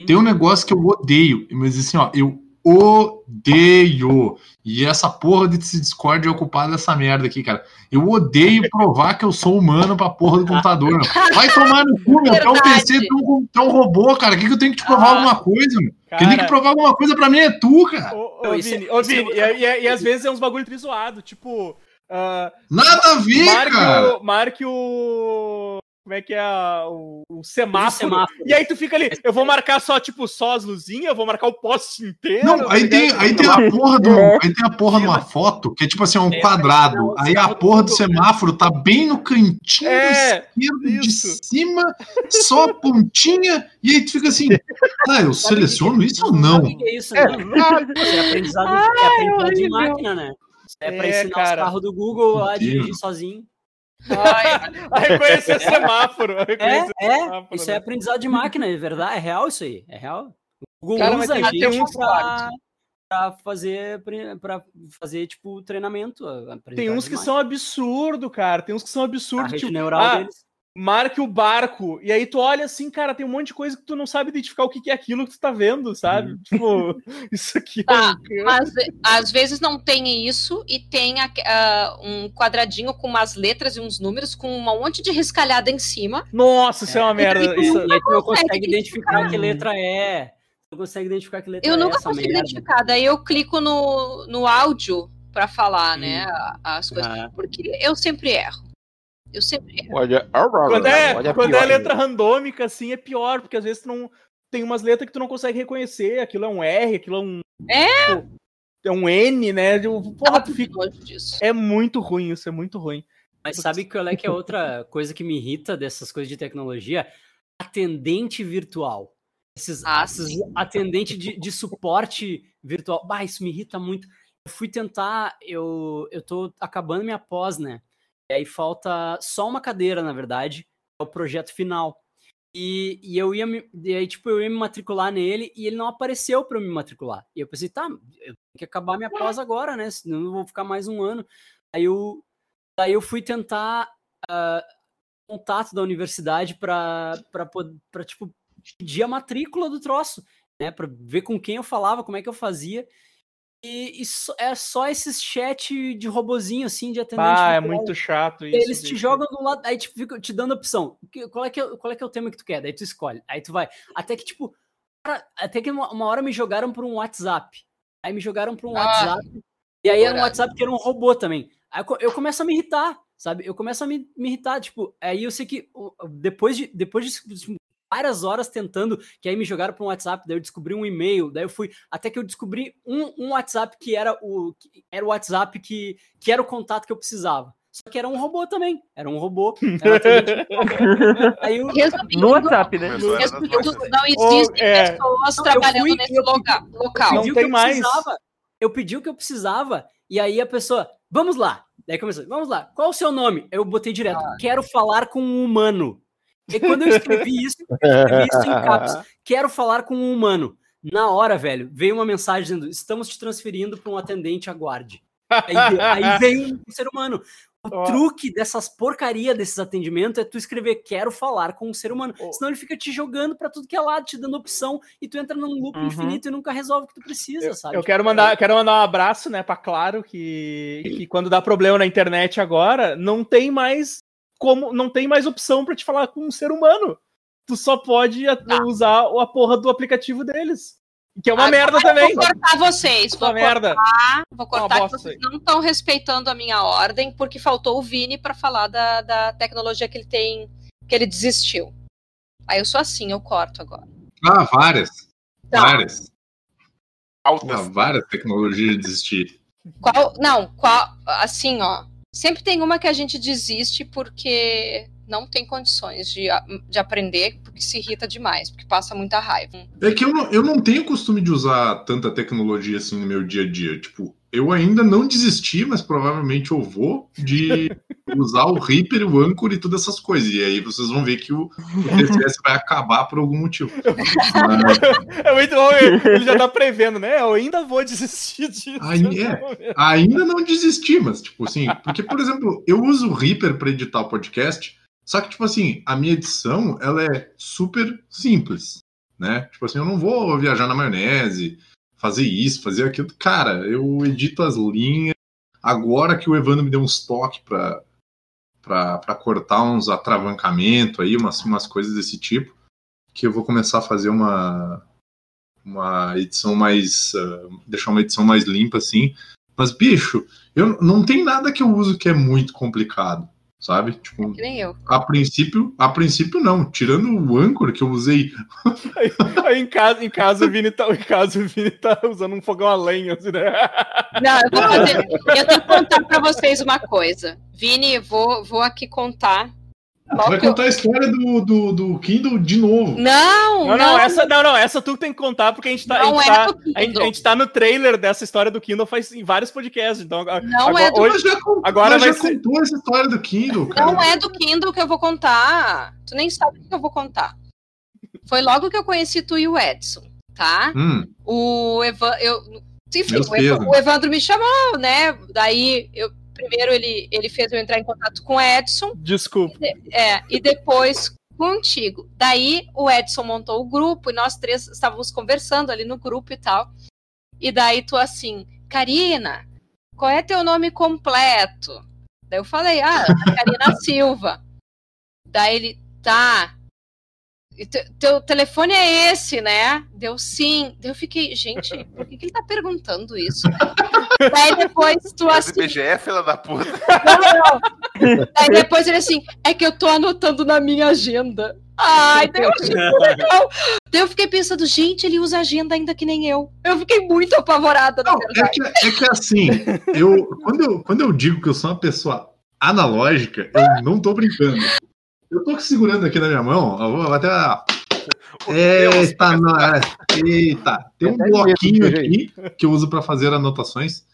tem um negócio que eu odeio, mas assim, ó, eu odeio. E essa porra desse Discord é ocupada dessa merda aqui, cara. Eu odeio provar que eu sou humano pra porra do computador. meu. Vai tomar no cu, meu. Tu é um. PC, tu é um, robô, cara. O que, que eu tenho que te provar Ah, alguma coisa, meu? Quem tem que Cara, provar alguma coisa pra mim é tu, cara. ô, ô, é- Vini, ô, é Vini, e, e- e às vezes é uns bagulho trizoado, tipo. Ah, Nada a ver, cara. marque, o, marque o. como é que é a- o, o semáforo. semáforo. E aí tu fica ali, eu vou marcar só, tipo, só as luzinhas, eu vou marcar o poste inteiro. Não, tá aí tem, aí tem a porra do, aí tem a porra de uma foto que é tipo assim, é um É, quadrado. não, Aí a porra do semáforo tá bem no cantinho É, esquerdo de cima, só a pontinha, e aí tu fica assim, ah, eu seleciono isso ou não? O é isso, né? É aprendizado, é aprendizado de máquina, né? Isso é pra É, ensinar cara. os carros do Google lá a dirigir Deus. sozinho. A reconhecer semáforo. a É, reconhecer é. semáforo, Isso né? é aprendizado de máquina, é verdade, é real isso aí, é real. O Google Cara, usa a gente pra, pra fazer, pra fazer, tipo, treinamento. Tem uns que são absurdo, cara. Tem uns que são a absurdos. rede Tipo, neural ah, deles. Marque o barco. E aí tu olha assim, cara, tem um monte de coisa que tu não sabe identificar o que é aquilo que tu tá vendo, sabe? Tipo, isso aqui é Tá, um- Mas às vezes não tem isso e tem a- ah, um quadradinho com umas letras e uns números com um monte de riscalhada em cima. Nossa, isso é uma merda. Isso... Tu não consegue consegue identificar que letra é. Tu consegue identificar que letra Eu é nunca essa consegui merda. identificar. Daí eu clico no, no áudio pra falar, né? a- As coisas. Ah. Porque eu sempre erro. Eu sempre erro. Olha, Quando é, olha quando pior é letra ainda. randômica, assim, é pior, porque às vezes tu não. Tem umas letras que tu não consegue reconhecer. Aquilo é um R, aquilo é um. É? tipo, É um N, né? Porra, tu fica. É muito ruim, isso é muito ruim. Mas sabe qual é que é outra coisa que me irrita dessas coisas de tecnologia? Atendente virtual. Esses, Ah, esses atendente de, de suporte virtual. Bah, isso me irrita muito. Eu fui tentar, eu, eu tô acabando minha pós, né? E aí falta só uma cadeira, na verdade, é o projeto final. E, e eu ia me, e aí, tipo, eu ia me matricular nele e ele não apareceu para me matricular. E eu pensei, tá, eu tenho que acabar minha pós agora, né? Senão eu vou ficar mais um ano. Aí eu, Daí eu fui tentar ah, contato da universidade para para tipo pedir a matrícula do troço, né, para ver com quem eu falava, como é que eu fazia. E, e é só esses chat de robozinho assim de atendente. Ah, é muito chato isso. Eles te jogam do lado, aí tipo, fica te dando opção. Qual é, que é, qual é que é o tema que tu quer? Daí tu escolhe. Aí tu vai. Até que, tipo, até que uma, uma hora me jogaram por um WhatsApp. Aí me jogaram por um Ah, WhatsApp. E aí era um. WhatsApp que era um robô também. Aí eu, eu começo a me irritar, sabe? Eu começo a me, me irritar, tipo, aí eu sei que depois de, depois de tipo, várias horas tentando, que aí me jogaram para um WhatsApp, daí eu descobri um e-mail, daí eu fui, até que eu descobri um, um WhatsApp que era o que era o WhatsApp que, que era o contato que eu precisava. Só que era um robô também, era um robô. era um aí eu, Resumindo, No WhatsApp, né? Resumindo, não existem é. pessoas Não, eu trabalhando fui- nesse eu- local. Não pedi o tem que eu mais. precisava. Eu pedi o que eu precisava, e aí a pessoa, vamos lá. Daí começou, vamos lá, qual o seu nome? Eu botei direto, quero falar com um humano. E quando eu escrevi isso, eu escrevi isso em caps, quero falar com um humano. Na hora, velho, veio uma mensagem dizendo, estamos te transferindo para um atendente, aguarde. Aí, aí veio um ser humano. O Ó. truque dessas porcaria desses atendimentos é tu escrever quero falar com um ser humano. Ó. Senão ele fica te jogando pra tudo que é lado, te dando opção e tu entra num loop Uhum. infinito e nunca resolve o que tu precisa, sabe? Eu quero mandar, quero mandar um abraço, né, pra Claro, que, que quando dá problema na internet agora, não tem mais como, não tem mais opção pra te falar com um ser humano. Tu só pode a- usar a porra do aplicativo deles. Que é uma Agora merda eu também. Vou cortar vocês. Vou Uma merda. cortar, vou Uma cortar que vocês aí. não estão respeitando a minha ordem, porque faltou o Vini para falar da, da tecnologia que ele tem, que ele desistiu. Aí eu sou assim, eu corto agora. Ah, várias. Tá. Várias. Altas. Não, várias tecnologias de desistir. Qual, não, qual, assim, ó. Sempre tem uma que a gente desiste porque não tem condições de, de aprender, porque se irrita demais, porque passa muita raiva. É que eu não, eu não tenho costume de usar tanta tecnologia assim no meu dia a dia. Tipo, eu ainda não desisti, mas provavelmente eu vou de usar o Reaper, o Anchor e todas essas coisas. E aí vocês vão ver que o, o TCS vai acabar por algum motivo. Mas É muito bom, ele já tá prevendo, né? Eu ainda vou desistir disso. Aí é. ainda não desisti, mas tipo assim, porque por exemplo, eu uso o Reaper para editar o podcast, só que tipo assim, a minha edição, ela é super simples, né? Tipo assim, eu não vou viajar na maionese, fazer isso, fazer aquilo. Cara, eu edito as linhas. Agora que o Evandro me deu uns toques para para cortar uns atravancamentos aí, umas, umas coisas desse tipo, que eu vou começar a fazer uma uma edição mais ah, deixar uma edição mais limpa assim. Mas bicho, eu não tem nada que eu uso que é muito complicado. Sabe? Tipo, Que nem eu. a princípio, a princípio não. Tirando o Anchor que eu usei. Aí em casa, em casa, o Vini tá, em casa, o Vini tá usando um fogão a lenha. Assim, né? Não, eu vou fazer. Eu tenho que contar pra vocês uma coisa. Vini, vou, vou aqui contar. Qual Vai que eu- contar a história do, do, do Kindle de novo. Não, Não, não, essa, não, não, essa tu tem que contar, porque a gente tá, a Não gente é tá, a gente, a gente tá no trailer dessa história do Kindle faz em vários podcasts. Então, agora, Não é do- hoje, já, agora já ser- contou essa história do Kindle, cara. Não é do Kindle que eu vou contar. Tu nem sabe o que eu vou contar. Foi logo que eu conheci tu e o Edson, tá? Hum, O Evan, eu, enfim, o, Evan- o Evandro me chamou, né? Daí eu primeiro ele, ele fez eu entrar em contato com o Edson, desculpa. é, e depois contigo. Daí o Edson montou o grupo e nós três estávamos conversando ali no grupo e tal. E daí tu assim, Karina, qual é teu nome completo? Daí eu falei, ah, Karina Silva. Daí ele, tá. E te- teu telefone é esse, né? Deu sim. Daí eu fiquei, gente, por que, que ele tá perguntando isso? Daí depois tu É assim, IBGE, filha da puta. não, não. Aí depois ele assim, é que eu tô anotando na minha agenda. Ai, daí eu achei muito legal. Daí eu fiquei pensando, gente, ele usa agenda ainda que nem eu. Eu fiquei muito apavorada, na Não, é que, é que assim, eu quando, eu, quando eu digo que eu sou uma pessoa analógica, eu não tô brincando. Eu tô segurando aqui na minha mão, eu vou até. Eita, nós. Eita, tem um Até bloquinho mesmo, aqui que eu uso para fazer anotações.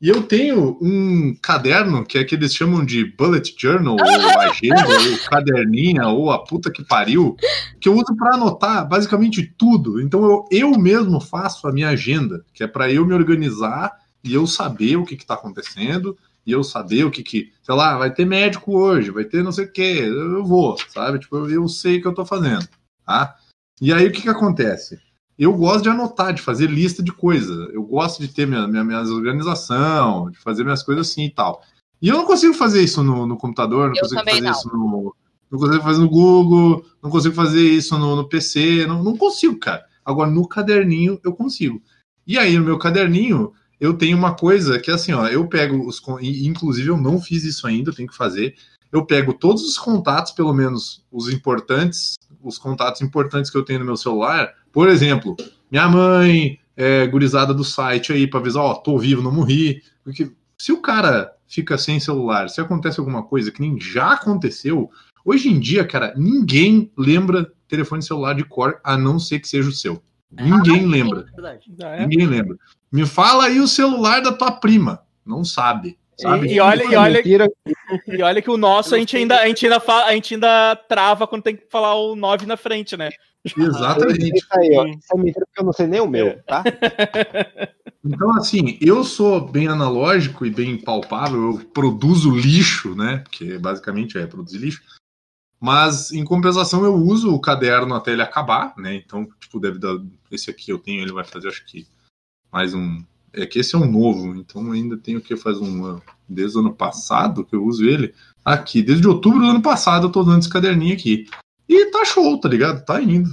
E eu tenho um caderno que é que eles chamam de bullet journal, ou agenda, ou caderninha, ou a puta que pariu, que eu uso para anotar basicamente tudo. Então eu, eu mesmo faço a minha agenda, que é para eu me organizar e eu saber o que está acontecendo, e eu saber o que que, sei lá, vai ter médico hoje, vai ter não sei o que, eu vou, sabe? Tipo, eu, eu sei o que eu tô fazendo, tá? E aí o que que acontece? Eu gosto de anotar, de fazer lista de coisa. Eu gosto de ter minha, minha, minhas organização, de fazer minhas coisas assim e tal. E eu não consigo fazer isso no, no computador, não Eu consigo fazer não. isso no. Não consigo fazer no Google, não consigo fazer isso no, no PC, não, não consigo, cara. Agora, no caderninho, eu consigo. E aí, no meu caderninho, eu tenho uma coisa que é assim, ó, eu pego os. Inclusive, eu não fiz isso ainda, eu tenho que fazer. Eu pego todos os contatos, pelo menos os importantes, os contatos importantes que eu tenho no meu celular. Por exemplo, minha mãe, é, gurizada do site aí, para avisar, ó, tô vivo, não morri. Porque se o cara fica sem celular, se acontece alguma coisa que nem já aconteceu, hoje em dia, cara, ninguém lembra telefone celular de cor, a não ser que seja o seu. Ninguém lembra. Verdade. É? Ninguém lembra. Me fala aí o celular da tua prima. Não sabe. Sabe? E, e olha, e, olha, Mentira, e olha que o nosso a gente ainda, a gente ainda, fa- a gente ainda trava quando tem que falar o 9 na frente, né? Exatamente. isso aí, ó. Isso é mentira porque eu não sei nem o meu, tá? Então, assim, eu sou bem analógico e bem palpável, eu produzo lixo, né? Porque basicamente é produzir lixo. Mas, em compensação, eu uso o caderno até ele acabar, né? Então, tipo, deve dar. Esse aqui eu tenho, ele vai fazer, acho que, mais um. É que esse é um novo, então ainda tenho que fazer um ano. Desde o ano passado que eu uso ele. Aqui, desde outubro do ano passado eu tô usando esse caderninho aqui. E tá show, tá ligado? Tá indo.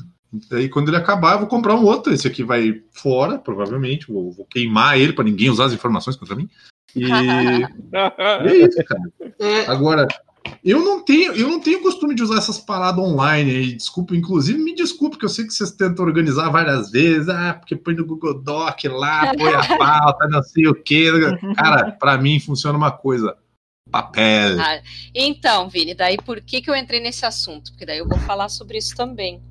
Daí quando ele acabar, eu vou comprar um outro. Esse aqui vai fora, provavelmente. Vou, vou queimar ele para ninguém usar as informações contra mim. E, e é isso, cara. Agora, eu não tenho, eu não tenho costume de usar essas paradas online aí. Desculpa, inclusive, me desculpe, que eu sei que vocês tentam organizar várias vezes. Ah, porque põe no Google Doc lá, põe a pauta, não sei o quê. Cara, para mim funciona uma coisa: papel. Ah, então, Vini, daí por que, que eu entrei nesse assunto? Porque daí eu vou falar sobre isso também.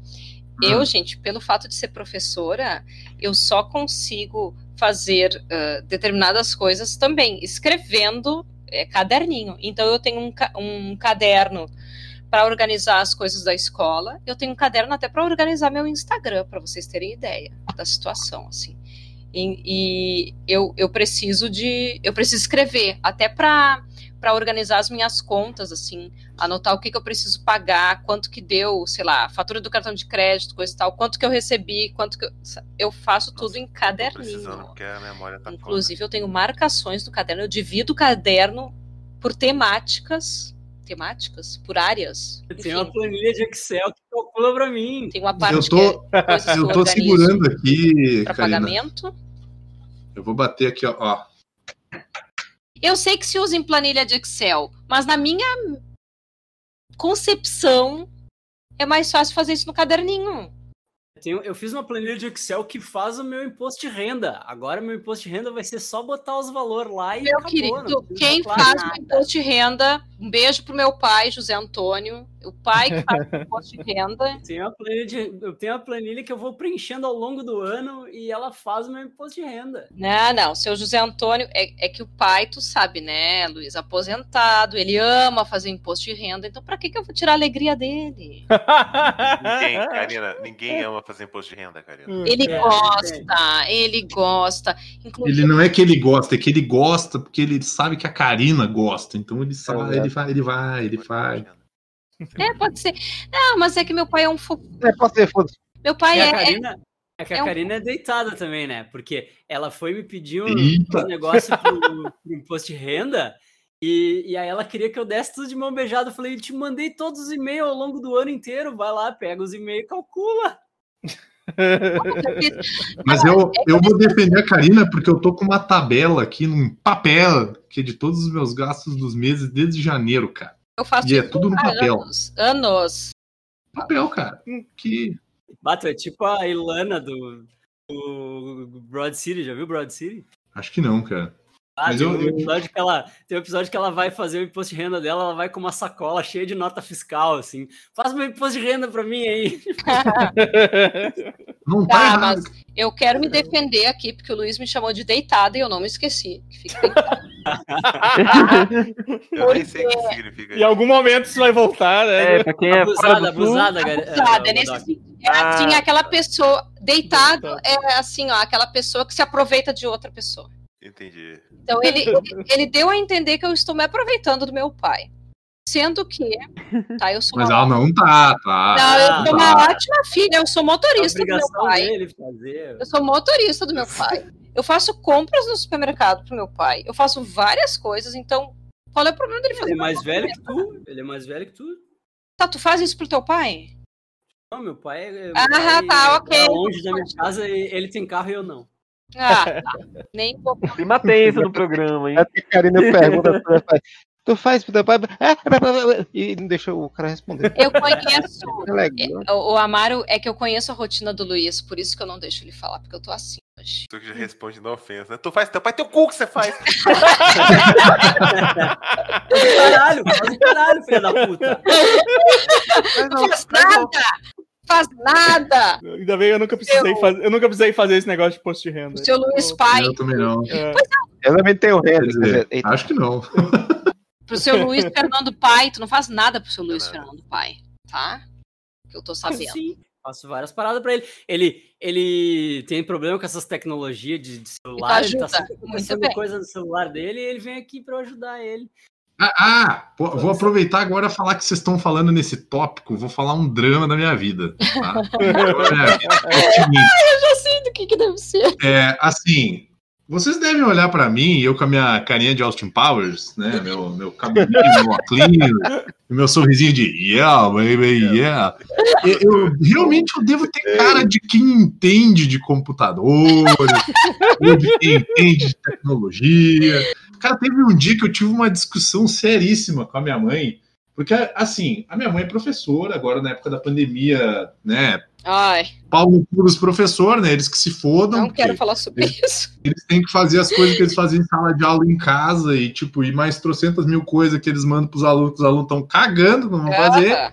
Eu, gente, pelo fato de ser professora, eu só consigo fazer ah, determinadas coisas também, escrevendo é, caderninho. Então, eu tenho um, um caderno para organizar as coisas da escola, eu tenho um caderno até para organizar meu Instagram, para vocês terem ideia da situação, assim. E, e eu, eu preciso de. Eu preciso escrever, até para para organizar as minhas contas, assim, anotar o que, que eu preciso pagar, quanto que deu, sei lá, fatura do cartão de crédito, coisa e tal, quanto que eu recebi, quanto que eu, eu faço tudo em Tô caderninho. porque a memória tá Inclusive, eu tenho marcações do caderno, eu divido o caderno por temáticas, temáticas, por áreas. Tem uma planilha de Excel que calcula pra mim. tem uma Eu parte tô, que é que eu tô segurando aqui, para pagamento. Eu vou bater aqui, ó. ó. Eu sei que se usa em planilha de Excel, mas na minha concepção é mais fácil fazer isso no caderninho. Eu, tenho- eu fiz uma planilha de Excel que faz o meu imposto de renda. Agora meu imposto de renda vai ser só botar os valores lá e Meu acabou, querido, quem faz nada. o imposto de renda, um beijo pro meu pai, José Antônio. O pai que faz o imposto de renda. Tem uma planilha de- eu tenho uma planilha que eu vou preenchendo ao longo do ano e ela faz o meu imposto de renda. Não, não, seu José Antônio, é, é que o pai, tu sabe, né, Luiz, aposentado, ele ama fazer imposto de renda, então pra que, que eu vou tirar a alegria dele? Ninguém, Karina, ninguém ama fazer imposto de renda, Karina. Ele É, gosta, ele gosta. Inclusive, Ele não é que ele gosta, é que ele gosta porque ele sabe que a Karina gosta. Então ele sabe, Exato. ele vai, ele vai, ele vai. É, pode ser. Não, mas é que meu pai é um fofo. É, pode ser, foda-se. Meu pai é, é- Karina, é que a é um- Karina é deitada também, né? Porque ela foi me pedir um, um negócio pro, pro imposto de renda e, e aí ela queria que eu desse tudo de mão beijada. Eu falei, te mandei todos os e-mails ao longo do ano inteiro, vai lá, pega os e-mails e calcula. Mas eu, eu vou defender a Karina porque eu tô com uma tabela aqui num papel que é de todos os meus gastos dos meses desde janeiro, cara. Eu faço E é tudo no papel. anos. Anos. Papel, cara. Que Bato, é tipo a Ilana do, do Broad City, já viu Broad City? acho que não, cara. Ah, Mas tem, eu- um eu- episódio que ela, tem um episódio que ela vai fazer o imposto de renda dela, ela vai com uma sacola cheia de nota fiscal, assim. Faz meu imposto de renda pra mim aí. Não tá, Tá, mas eu quero me defender aqui, porque o Luiz me chamou de deitada e eu não me esqueci. que fique bem claro. Eu nem sei o que significa Em algum momento isso vai voltar, né? É, pra quem é abusada, abusada, gar- Abusada, é eh, nesse sentido. É assim, Ah, aquela pessoa. Deitado é assim, ó, aquela pessoa que se aproveita de outra pessoa. Entendi. Então ele, ele, ele deu a entender que eu estou me aproveitando do meu pai. Sendo que, tá, eu sou Mas uma, ela não tá, tá. não, eu sou uma tá. ótima filha, eu sou É motorista do meu pai. dele fazer. Eu sou motorista do meu pai. Eu faço compras no supermercado pro meu pai. Eu faço várias coisas, então qual é o problema dele fazer? Ele é mais velho que tu. Ele é mais velho que tu. Tá, tu faz isso pro teu pai? Não, meu pai é. Ah, pai tá, ok. mora longe da minha casa e ele tem carro e eu não. Ah, tá. Nem vou. clima tenso no programa, hein? É a Karina pergunta, tu faz, tu pro teu pai, ah, e não deixa o cara responder. Eu conheço. É. O, o Amaro é que eu conheço a rotina do Luiz, por isso que eu não deixo ele falar, porque eu tô assim hoje. Tu que já responde na ofensa, né? Tu faz teu pai, teu cu que você faz. Caralho, faz o caralho, filha da puta. Não faz nada! Faz nada! Ainda bem, eu nunca precisei Eu- fazer, eu nunca precisei fazer esse negócio de posto de renda. O seu Luiz pai, Eu também não. É. Eu também tenho renda. acho que não. pro seu Luiz Fernando pai, tu não faz nada pro seu Luiz. Fernando pai, tá? Que eu tô sabendo. sim, faço várias paradas pra ele. Ele, ele tem problema com essas tecnologias de, de celular, ele tá sempre acontecendo coisa no celular dele e ele vem aqui pra eu ajudar ele. Ah, ah, pô, vou aproveitar agora e falar que vocês estão falando nesse tópico. Vou falar um drama da minha vida. Tá? Minha vida é seguinte, Eu já sei do que que deve ser. é, assim, vocês devem olhar pra mim, eu com a minha carinha de Austin Powers, né? Meu, meu cabelinho, meu óculos, meu sorrisinho de yeah, baby, yeah. Eu, eu- realmente eu devo ter cara de quem entende de computadores, ou de quem entende de tecnologia. Cara, teve um dia que eu tive uma discussão seríssima com a minha mãe, porque, assim, a minha mãe é professora, agora na época da pandemia, né? Ai, Pau no cu dos professores, né? Eles que se fodam. não quero falar sobre isso. eles têm que fazer as coisas que eles faziam em sala de aula em casa e, tipo, e mais trocentas mil coisas que eles mandam pros alunos, que os alunos estão cagando, não vão fazer. Ah,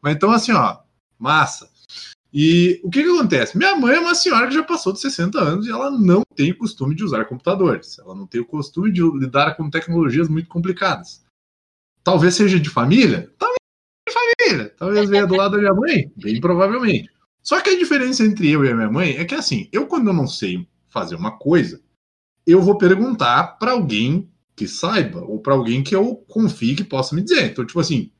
Mas então, assim, ó, massa. E o que que acontece? Minha mãe é uma senhora que já passou de 60 anos e ela não tem o costume de usar computadores. Ela não tem o costume de lidar com tecnologias muito complicadas. Talvez seja de família? Talvez família. Talvez venha do lado da minha mãe? Bem provavelmente. Só que a diferença entre eu e a minha mãe é que, assim, eu quando eu não sei fazer uma coisa, eu vou perguntar para alguém que saiba ou para alguém que eu confie que possa me dizer. Então, tipo assim,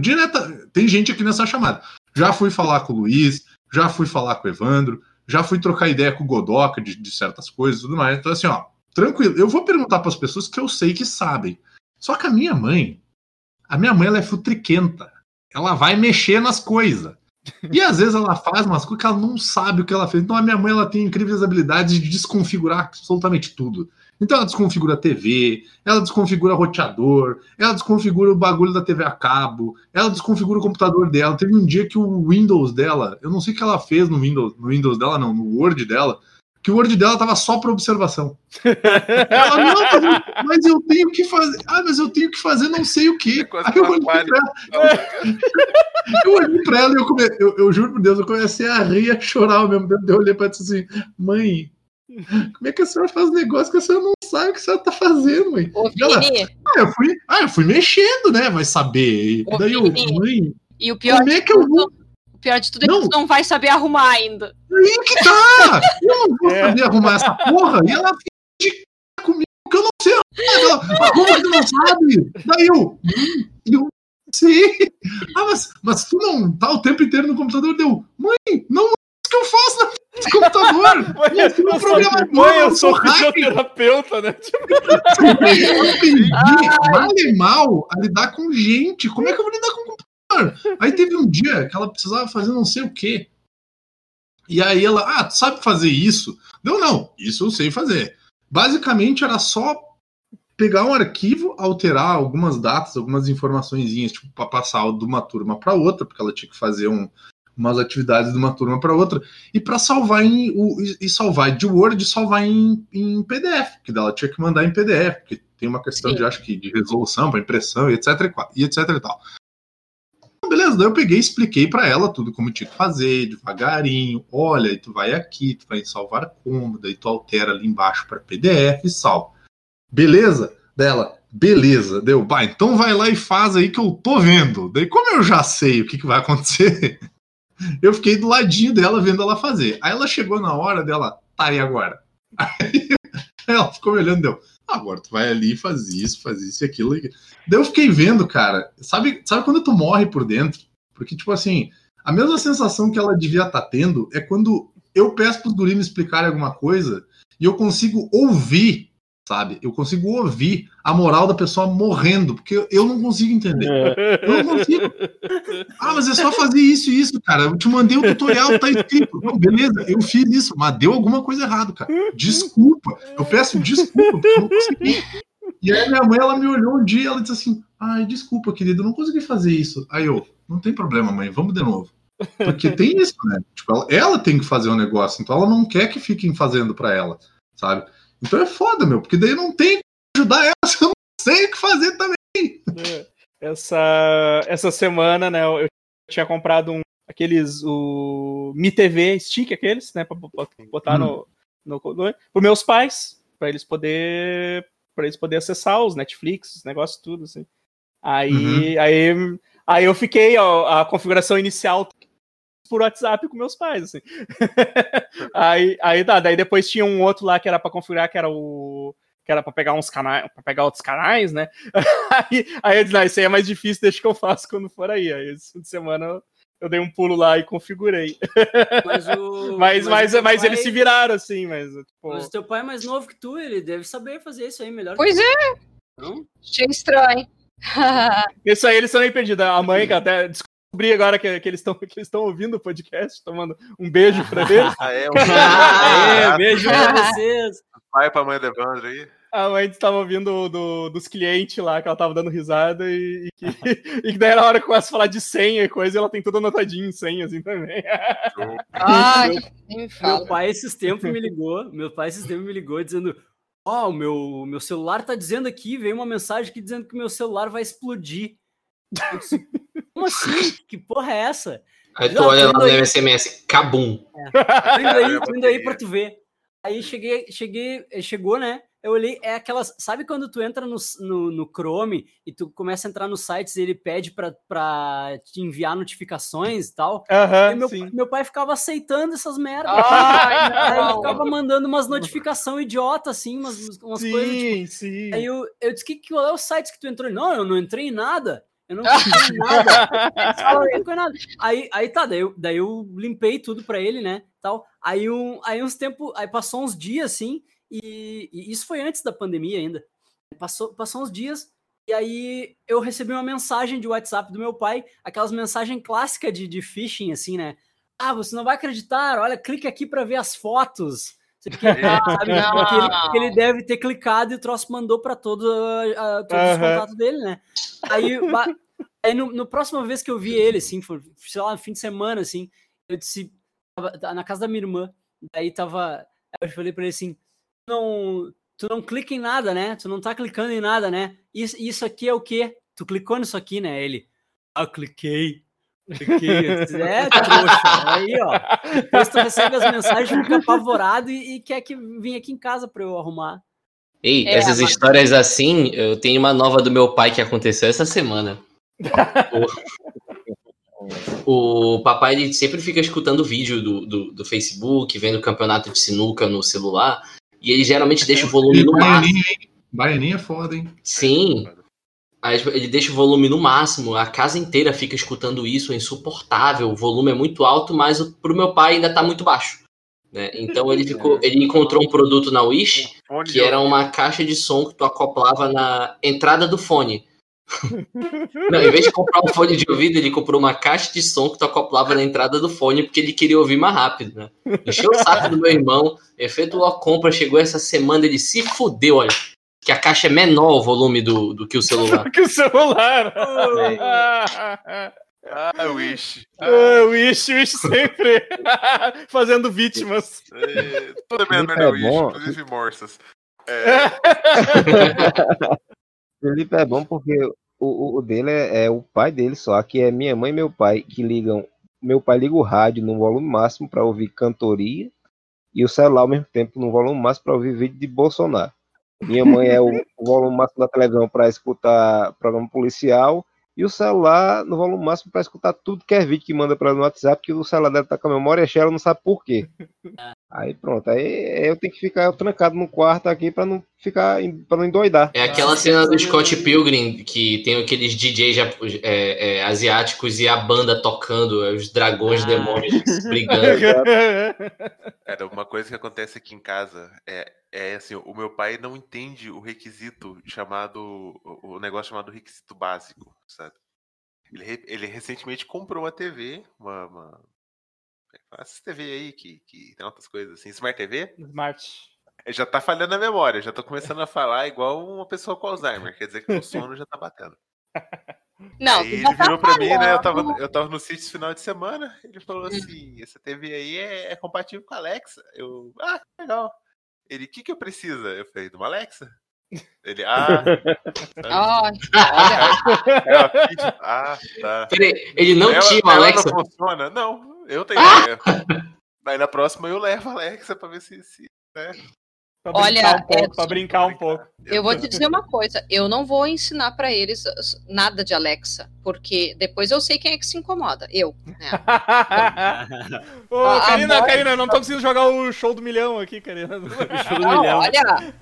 direta, tem gente aqui nessa chamada. Já fui falar com o Luiz, já fui falar com o Evandro, já fui trocar ideia com o Godoca de, de certas coisas e tudo mais. Então, assim, ó, tranquilo. Eu vou perguntar para as pessoas que eu sei que sabem. Só que a minha mãe, a minha mãe, ela é futriquenta. Ela vai mexer nas coisas. E às vezes ela faz umas coisas que ela não sabe o que ela fez. Então a minha mãe ela tem incríveis habilidades de desconfigurar absolutamente tudo. Então ela desconfigura a TV, ela desconfigura roteador, ela desconfigura o bagulho da TV a cabo, ela desconfigura o computador dela. Teve um dia que o Windows dela, eu não sei o que ela fez no Windows, no Windows dela, não, no Word dela, que o Word dela tava só para observação. Ela, não, mas, mas eu tenho que fazer. Ah, mas eu tenho que fazer não sei o quê. Quase Aí eu olhei pra ela, eu olhei pra ela e eu, come... eu, eu juro por Deus, eu comecei a rir e a chorar ao mesmo tempo. Eu olhei pra ela e disse assim, mãe, como é que a senhora faz negócio que a senhora não sabe o que a senhora tá fazendo, mãe? Ô, ela, ah, eu fui, ah, eu fui mexendo, né? Vai saber. Ô, Daí eu, mãe, e o pior como é que eu vou? O pior de tudo é que Não. tu não vai saber arrumar ainda. Aí que tá! Eu não vou É. saber arrumar essa porra e ela fica de cara comigo que eu não sei arrumar. Ela, "Ah, Como que não sabe? Daí eu, "Hum, eu sei. Ah, mas, mas tu não tá o tempo inteiro no computador? Deu, mãe, não é isso que eu faço na frente do computador. Eu sou um Eu sou, programador, mãe, eu eu sou fisioterapeuta, né? Eu aprendi mal e mal a lidar com gente. Como é que eu vou lidar com computador? Aí teve um dia que ela precisava fazer não sei o quê. E aí ela, ah, tu sabe fazer isso? Deu, não, isso eu sei fazer. Basicamente era só pegar um arquivo, alterar algumas datas, algumas informações, tipo, para passar de uma turma para outra, porque ela tinha que fazer um, umas atividades de uma turma para outra, e para salvar em o, e- salvar de Word, e salvar em, em PDF, que dela tinha que mandar em PDF, porque tem uma questão Sim. de acho que de resolução para impressão e etc e etc e tal. Beleza, daí eu peguei e expliquei para ela tudo como tinha que fazer, devagarinho. Olha, aí tu vai aqui, tu vai em salvar como, daí tu altera ali embaixo para PDF e salva. Beleza? Dela, beleza. Deu, bah, então vai lá e faz aí que eu tô vendo. Daí, como eu já sei o que, que vai acontecer, eu fiquei do ladinho dela vendo ela fazer. Aí ela chegou na hora dela, tá, e agora? Aí ela ficou me olhando, deu, "Ah, agora tu vai ali faz isso, faz isso e aquilo. Daí eu fiquei vendo, cara, sabe, sabe quando tu morre por dentro? Porque, tipo assim, a mesma sensação que ela devia estar tendo é quando eu peço pros guris me explicarem alguma coisa e eu consigo ouvir, sabe? Eu consigo ouvir a moral da pessoa morrendo, porque eu- não consigo entender. Eu não consigo. Ah, mas é só fazer isso e isso, cara. Eu te mandei o tutorial, tá escrito. Não, beleza, eu fiz isso, mas deu alguma coisa errada, cara. Desculpa. Eu peço desculpa, porque eu não consegui. E aí minha mãe, ela me olhou um dia e ela disse assim, ai, desculpa, querido, não consegui fazer isso. Aí eu, não tem problema, mãe, vamos de novo. Porque tem isso, né? Tipo, ela, ela tem que fazer o negócio, então ela não quer que fiquem fazendo pra ela, sabe? Então é foda, meu, porque daí não tem que ajudar ela se eu não sei o que fazer também. Essa, essa semana, né, eu tinha comprado um, aqueles, o Mi TV Stick, aqueles, né, pra bo- botar no, no, no, pros meus pais, pra eles poder para eles poder acessar os Netflix, os negócios tudo, assim. Aí, aí, aí eu fiquei, ó, a configuração inicial por WhatsApp com meus pais, assim. aí, aí tá, daí depois tinha um outro lá que era para configurar, que era o que era para pegar uns canais, para pegar outros canais, né? aí, aí eu disse, não, isso aí é mais difícil, deixa que eu faço quando for aí. Aí esse fim de semana eu, eu dei um pulo lá e configurei. Mas, o, Mas, mas, o mas, teu eles pai- se viraram, assim, mas, tipo, Mas o teu pai é mais novo que tu, ele deve saber fazer isso aí melhor. Pois que é. Não? Achei estranho. Isso aí eles são meio perdidos. A mãe, que até descobri agora que, que eles estão que eles estão ouvindo o podcast, tomando um beijo pra eles. Ah, é? Um Aê, beijo pra vocês. pai pra mãe do Evandro aí. A mãe estava ouvindo do, dos clientes lá, que ela tava dando risada, e, e que, e que daí na hora que começa a falar de senha e coisa, ela tem tudo anotadinho em senha, assim também. Ai, Meu- Meu pai esses tempos me ligou, meu pai esses tempos me ligou dizendo, ó, o meu, meu celular tá dizendo aqui, veio uma mensagem aqui dizendo que meu celular vai explodir. Como assim? Que porra é essa? Aí tu olha lá no aí. SMS, cabum. Tô indo aí, indo aí pra tu ver. Aí cheguei, cheguei, eh, chegou, né? Eu olhei, é aquelas. Sabe quando tu entra no, no, no Chrome e tu começa a entrar nos sites e ele pede pra, pra te enviar notificações e tal? E Aham, meu, sim. meu pai ficava aceitando essas merdas. Ai, Aí ele ficava mandando umas notificações idiota, assim, umas, umas coisas tipo. Sim, sim. Aí eu, eu disse, que, qual é o site que tu entrou? Não, eu não entrei em nada. Eu não em nada. Ele fala, "Eu não entrei em nada. Aí, aí tá, daí eu, daí eu limpei tudo pra ele, né? Tal. Aí, um, aí uns tempos, aí passou uns dias assim, e, e isso foi antes da pandemia ainda. Passou, passou uns dias, E aí eu recebi uma mensagem de WhatsApp do meu pai, aquelas mensagens clássicas de, de phishing, assim, né? Ah, você não vai acreditar, olha, clique aqui para ver as fotos. Você quer, sabe? Não. Que ele, ele deve ter clicado e o troço mandou para todo, ah, todos os Aham. contatos dele, né? Aí, aí no, no próxima vez que eu vi ele, assim, foi, sei lá, no fim de semana, assim, eu disse, tava na casa da minha irmã, daí tava, aí eu falei pra ele assim, não, tu não clica em nada, né? Tu não tá clicando em nada, né? Isso, isso aqui é o quê? Tu clicou nisso aqui, né? Ele, ah, cliquei. Disse, é, trouxa. Aí, ó. Depois tu recebe as mensagens, fica apavorado e, e quer que vinha aqui em casa pra eu arrumar. Ei, É, essas mas- histórias assim, eu tenho uma nova do meu pai que aconteceu essa semana. O, o papai ele sempre fica escutando vídeo do, do, do Facebook, vendo campeonato de sinuca no celular, e ele geralmente deixa o volume no máximo. Baianinha, hein? Baianinha é foda, hein? Sim, ele deixa o volume no máximo, a casa inteira fica escutando isso, é insuportável, o volume é muito alto, mas o- pro meu pai ainda tá muito baixo. né? Então ele ficou, ele encontrou um produto na Wish que era uma caixa de som que tu acoplava na entrada do fone. Não, em vez de comprar um fone de ouvido, ele comprou uma caixa de som que tu acoplava na entrada do fone porque ele queria ouvir mais rápido, né? Encheu o saco do meu irmão, efetuou a compra, chegou essa semana, ele se fudeu, olha. Que a caixa é menor o volume do, do que o celular. que o celular. Ah, Wish. Ah, Wish, Wish sempre fazendo vítimas. É, toda minha Felipe é é Wish, bom. inclusive morsas. É, Felipe é bom porque o, o- o dele é, é o pai dele só, que é minha mãe e meu pai que ligam. Meu pai liga o rádio no volume máximo para ouvir cantoria e o celular ao mesmo tempo no volume máximo para ouvir vídeo de Bolsonaro. Minha mãe é o, o volume máximo da televisão para escutar programa policial e o celular no volume máximo para escutar tudo que é vídeo que manda para no WhatsApp, que o celular dela tá com a memória cheia, ela não sabe por quê. Aí pronto, aí eu tenho que ficar trancado no quarto aqui para não ficar para não endoidar. É aquela cena do Scott Pilgrim que tem aqueles DJs é, é, asiáticos e a banda tocando, é, os dragões Ah. demônios brigando. Cara, uma coisa que acontece aqui em casa é, é assim, o meu pai não entende o requisito chamado, o negócio chamado requisito básico, sabe? Ele, ele recentemente comprou uma TV, uma, uma essa TV aí que, que tem outras coisas assim, Smart TV, Smart. já tá falhando a memória, já tô começando a falar igual uma pessoa com Alzheimer, quer dizer que o sono já tá batendo. Não, aí ele tá virou pra mim, né? Eu tava, eu tava no sítio esse final de semana. Ele falou Hum. assim: essa TV aí é, é compatível com a Alexa. Eu, ah, legal. Ele, o que, que eu preciso? Eu falei, de uma Alexa? Ele, ah, é uma feed. Ah, tá. Peraí, ele não Ela- tinha ela Alexa? Não funciona? Não, eu tenho. né? Aí na próxima eu levo a Alexa pra ver se. se né? Pra Olha, brincar um pouco, Edson. pra brincar um pouco. eu vou te dizer uma coisa, eu não vou ensinar pra eles nada de Alexa, porque depois eu sei quem é que se incomoda, eu. né? Ô, A- Karina, voz- Karina, eu não tô conseguindo jogar o show do milhão aqui, Karina. Show do Não, milhão. olha,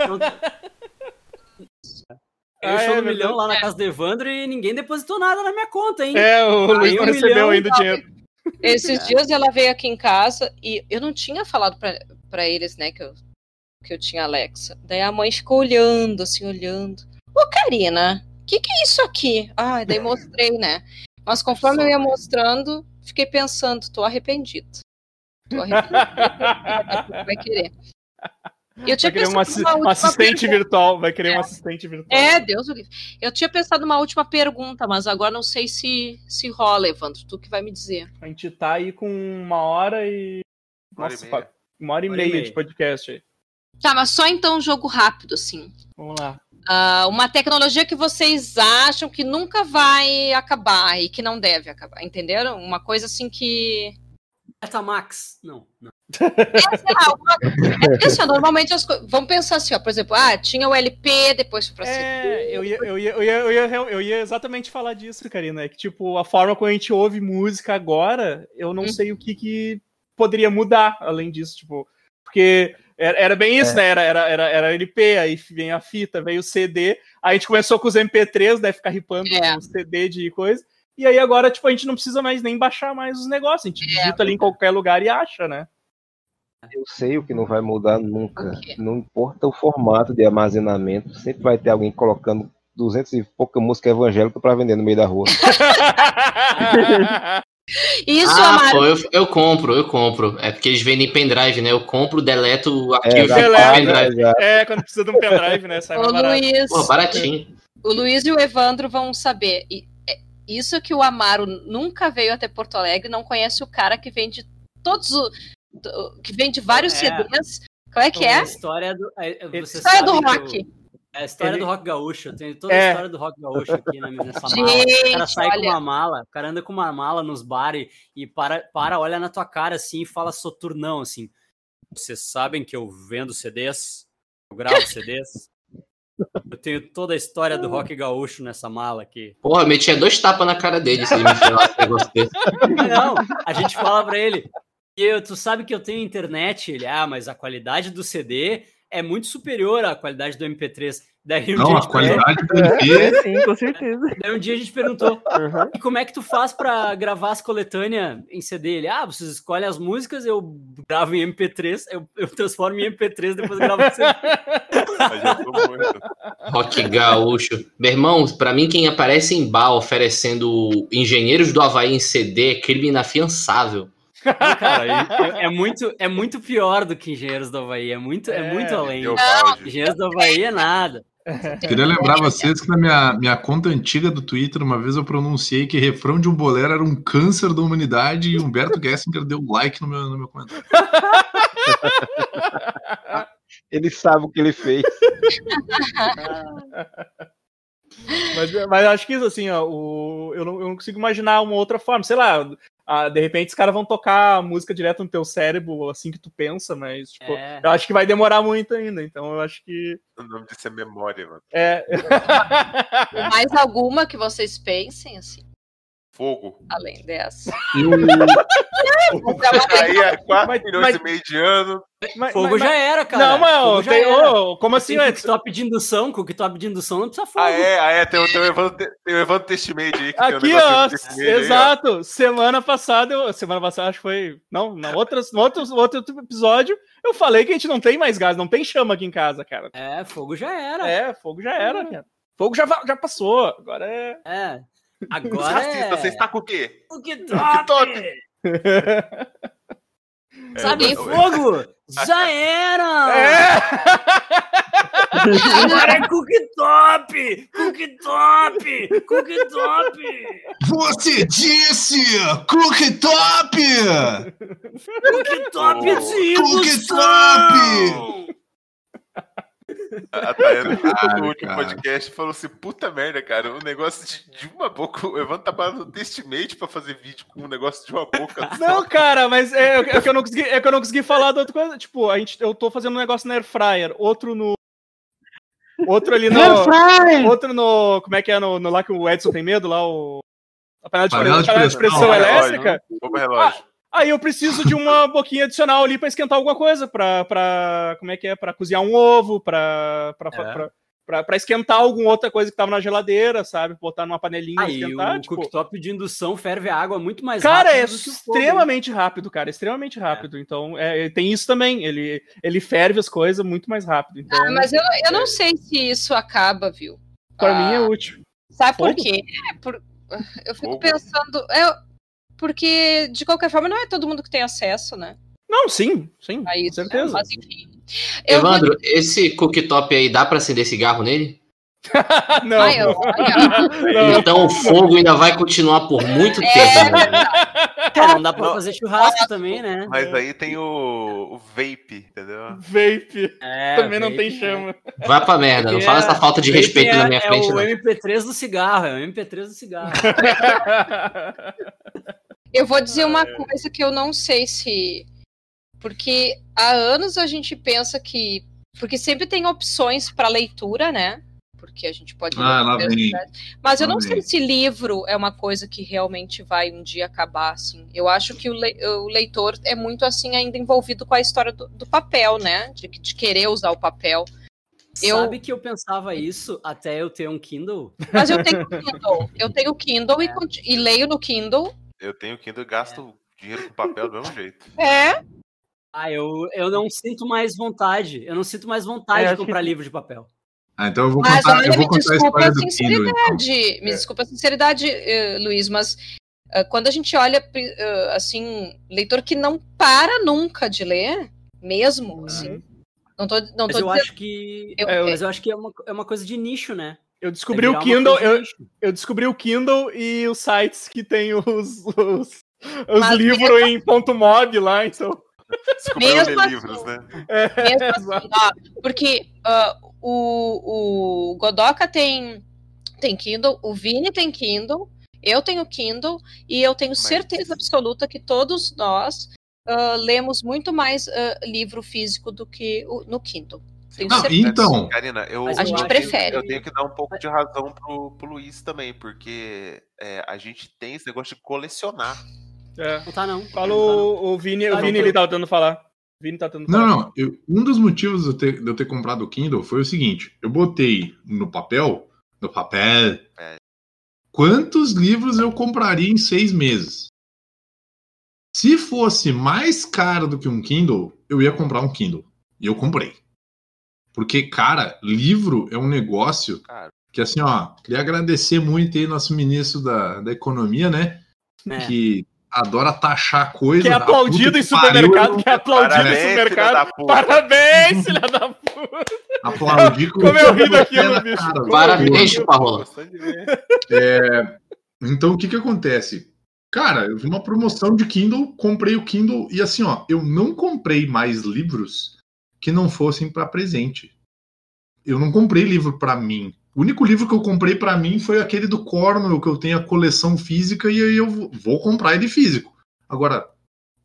Eu Ah, show é do milhão lá na casa do Evandro e ninguém depositou nada na minha conta, hein? É, o Luiz não recebeu milhão, ainda o dinheiro. Esses dias ela veio aqui em casa e eu não tinha falado pra eles, né, que eu, que eu tinha Alexa. Daí a mãe ficou olhando, assim, olhando. Ô, Karina, o que, que é isso aqui? Ah, daí mostrei, né? Mas conforme eu ia mostrando, fiquei pensando, tô arrependido. Tô arrependido. Vai querer. Eu tinha Vai querer pensado um, assi- numa um última assistente pergunta. virtual. Vai querer um assistente virtual. É, Deus o livre. Eu tinha pensado numa última pergunta, mas agora não sei se, se rola, Evandro. Tu que vai me dizer. A gente tá aí com uma hora e. Uma hora e Nossa, meia. uma hora e Uma meia meia. de podcast aí. Tá, mas só então um jogo rápido, assim. Vamos lá. Ah, uma tecnologia que vocês acham que nunca vai acabar e que não deve acabar, entenderam? Uma coisa assim que. Betamax. Não, não. É, sei lá, alguma... é porque, assim, normalmente as coisas. Vamos pensar assim, ó, por exemplo, ah, tinha o LP, depois foi pra CD. É, eu ia, eu, ia, eu, ia, eu, ia, eu ia exatamente falar disso, Karina. É que, tipo, a forma como a gente ouve música agora, eu não Hum. sei o que, que poderia mudar além disso, tipo. Porque era, era bem isso, É. né? Era, era, era, era LP, aí vem a fita, veio o CD. Aí a gente começou com os MP3, né? Ficar ripando É. o CD de coisa. E aí agora, tipo, a gente não precisa mais nem baixar mais os negócios. A gente digita ali em qualquer lugar e acha, né? Eu sei o que não vai mudar nunca. Não importa o formato de armazenamento, sempre vai ter alguém colocando 200 e pouca música evangélica pra vender no meio da rua. Isso, ah, Amaro. pô, eu, eu compro, eu compro. É porque eles vendem pendrive, né? Eu compro, deleto o arquivo do deleta. pendrive. exato. É, quando precisa de um pendrive, né? Sai Ô, barato. Luiz. Pô, baratinho. O Luiz e o Evandro vão saber. É, isso que o Amaro nunca veio até Porto Alegre, não conhece o cara que vende todos o. do- que vende vários É. CDs. Como é que A é? história do. é, Você História do rock. eu- é a história Ele- do rock gaúcho. Eu tenho toda a É. história do rock gaúcho aqui na, nessa mala. O cara sai com olha. uma mala, o cara anda com uma mala nos bares e para, para, olha na tua cara assim e fala soturnão assim. Vocês sabem que eu vendo CDs? Eu gravo CDs? Eu tenho toda a história do rock gaúcho nessa mala aqui. Porra, eu metia dois tapas na cara dele se ele me falasse um negócio desse. Não, a gente fala pra ele. E eu, tu sabe que eu tenho internet? Ele, ah, mas a qualidade do CD é muito superior à qualidade do MP3. Daí um, Não, dia, a qualidade do EP. É, sim, com certeza. daí um dia a gente perguntou: Uhum. e como é que tu faz pra gravar as coletâneas em CD? Ele, ah, vocês escolhem as músicas, eu gravo em MP3, eu, eu transformo em MP3, depois gravo em CD. Rock gaúcho. Meu irmão, pra mim, quem aparece em bar oferecendo Engenheiros do Havaí em CD é crime inafiançável. Cara, é, é muito, é muito pior do que Engenheiros do Havaí, é muito, é, É, muito além. Engenheiros do Havaí é nada. Queria lembrar vocês que na minha, minha conta antiga do Twitter, uma vez eu pronunciei que refrão de um bolero era um câncer da humanidade e Humberto Gessinger deu like no meu, no meu comentário. Ele sabe o que ele fez. Mas, mas eu acho que isso, assim, ó, o, eu, não, eu não consigo imaginar uma outra forma. Sei lá, ah, de repente os caras vão tocar a música direto no teu cérebro, assim que tu pensa, mas, tipo, É. eu acho que vai demorar muito ainda. Então eu acho que. O nome disso é memória, mano. É. Mais alguma que vocês pensem, assim, Fogo. além dessa? Eu, Aí é 4 Mas- milhões mas- e meio de ano. Mas- Fogo mas- já era, cara. Não, Fogo já tem, era. ô, como assim, Assim, antes? cooktop de indução, cooktop de indução não precisa fogo. Ah, é, ah, é. Tem, o- tem o Evandro, tem o Evandro Testmade aí. Que tem um Aqui, negócio ó, Testmade aí, ó. exato. Semana passada, eu, semana passada acho que foi, não, na outras, no outro, no outro episódio, eu falei que a gente não tem mais gás, não tem chama aqui em casa, cara. É, fogo já era. É, fogo já era, cara. Fogo já, já passou, agora é. É. Agora racistas, é... você está com o quê? Cooktop! top! Sabe, É, fogo! Já era! É! Agora é cooktop! Cooktop! Cooktop! você disse cooktop! Cooktop de Cooktop! A Tayana Cara, no último cara. podcast falou assim: puta merda, cara, o negócio de, de uma boca. O Evandro tá parando Testmate pra fazer vídeo com um negócio de uma boca. só. Não, cara, mas é, é que eu não consegui, é que eu não consegui falar da outra coisa. Tipo, a gente, eu tô fazendo um negócio na Air Fryer, outro no. Outro ali no. Outro no. Como é que é no, no lá que o Edson tem medo? Lá o. A panela de, Panela de panela de pressão, pressão relógio. elétrica. Opa, relógio. Aí eu preciso de uma boquinha adicional ali pra esquentar alguma coisa, pra, pra como é que é, Pra cozinhar um ovo, pra, pra, É. esquentar alguma outra coisa que tava na geladeira, sabe? Botar numa panelinha e Aí esquentar, o tipo... cooktop de indução ferve a água muito mais Cara, é rápido do que o fogo, hein? extremamente rápido, cara, extremamente rápido. Então, é, tem isso também, ele, ele ferve as coisas muito mais rápido. Então, Ah, mas eu, eu não sei se isso acaba, viu? pra Ah, mim é útil. Sabe por Fogo? quê? É por- Eu fico Fogo? pensando. é, porque, de qualquer forma, não é todo mundo que tem acesso, né? Não, sim, sim, A com isso, né? certeza. Mas enfim. Eu Evandro, esse cooktop aí dá pra acender cigarro nele? não, Ai, não. Então o fogo ainda vai continuar por muito É. tempo. né? É, não dá pra Não. fazer churrasco também, né? Mas aí tem o, o vape, entendeu? Vape, É, também não vape, tem né? chama. Vai pra merda, não fala é- essa falta de respeito é, na minha é frente, o não. MP3 do cigarro, é o MP3 do cigarro. Eu vou dizer uma coisa que eu não sei se. Porque há anos a gente pensa que. Porque sempre tem opções para leitura, né? Porque a gente pode. Ah, lá vem. coisas. Mas eu Lá não vem. sei se livro é uma coisa que realmente vai um dia acabar, assim. Eu acho que o, le- o leitor é muito, assim, ainda envolvido com a história do, do papel, né? De, de querer usar o papel. Eu- Sabe que eu pensava isso até eu ter um Kindle? Mas eu tenho Kindle. Eu tenho Kindle e, É. conti- e leio no Kindle. Eu tenho Kindle e gasto dinheiro com papel do mesmo jeito. É. Ah, eu, eu não sinto mais vontade. Eu não sinto mais vontade É, de comprar que- livro de papel. Ah, então eu vou Mas contar, eu vou me contar a desculpa história a do Kindle. Então. sinceridade, me desculpa a sinceridade, eh, Luiz, mas eh, quando a gente olha, eh, assim, leitor que não para nunca de ler, mesmo, assim, não tô, não Mas tô eu dizendo... acho que. Eu- É, eu- Mas eu acho que é uma, é uma coisa de nicho, né? Eu É descobri virar o Kindle, eu, eu descobri o Kindle e os sites que tem os, os, os livros em ponto .mob lá, então. Descobriu Mesmo ler assim, livros, né? Mesmo assim, ó, porque ah, o, o Godoka tem, tem Kindle, o Vini tem Kindle, eu tenho Kindle, e eu tenho Mas- certeza absoluta que todos nós ah, lemos muito mais ah, livro físico do que o- no Kindle. Não, então, Karina, eu, A eu gente acho- prefere. eu tenho que dar um pouco de razão pro, pro Luiz também, porque é, a gente tem esse negócio de colecionar. É. Não tá, não. Fala Não tá, o, o Vini, o Tá, Vini não ele tá tentando falar. O Vini tá tentando Não, falar. não. eu- um dos motivos de eu, ter, de eu ter comprado o Kindle foi o seguinte: eu botei no papel, no papel, É. quantos livros eu compraria em seis meses. Se fosse mais caro do que um Kindle, eu ia comprar um Kindle. E eu comprei. Porque, cara, livro é um negócio Cara. que, assim, ó, queria agradecer muito aí nosso ministro da, da Economia, né? É. Que adora taxar coisa. Que é Ah, aplaudido puta em pariu, supermercado, eu que é aplaudido em Parabéns, filha da supermercado. Parabéns, filha da puta. Aplaudi com Como eu ri daquilo, bicho. cara, Parabéns, ver. É, então, o que que acontece? Cara, eu vi uma promoção de Kindle, comprei o Kindle e assim, ó, eu não comprei mais livros que não fossem para presente. Eu não comprei livro para mim. O único livro que eu comprei para mim foi aquele do Cornwell, que eu tenho a coleção física e aí eu vou- comprar ele físico. Agora,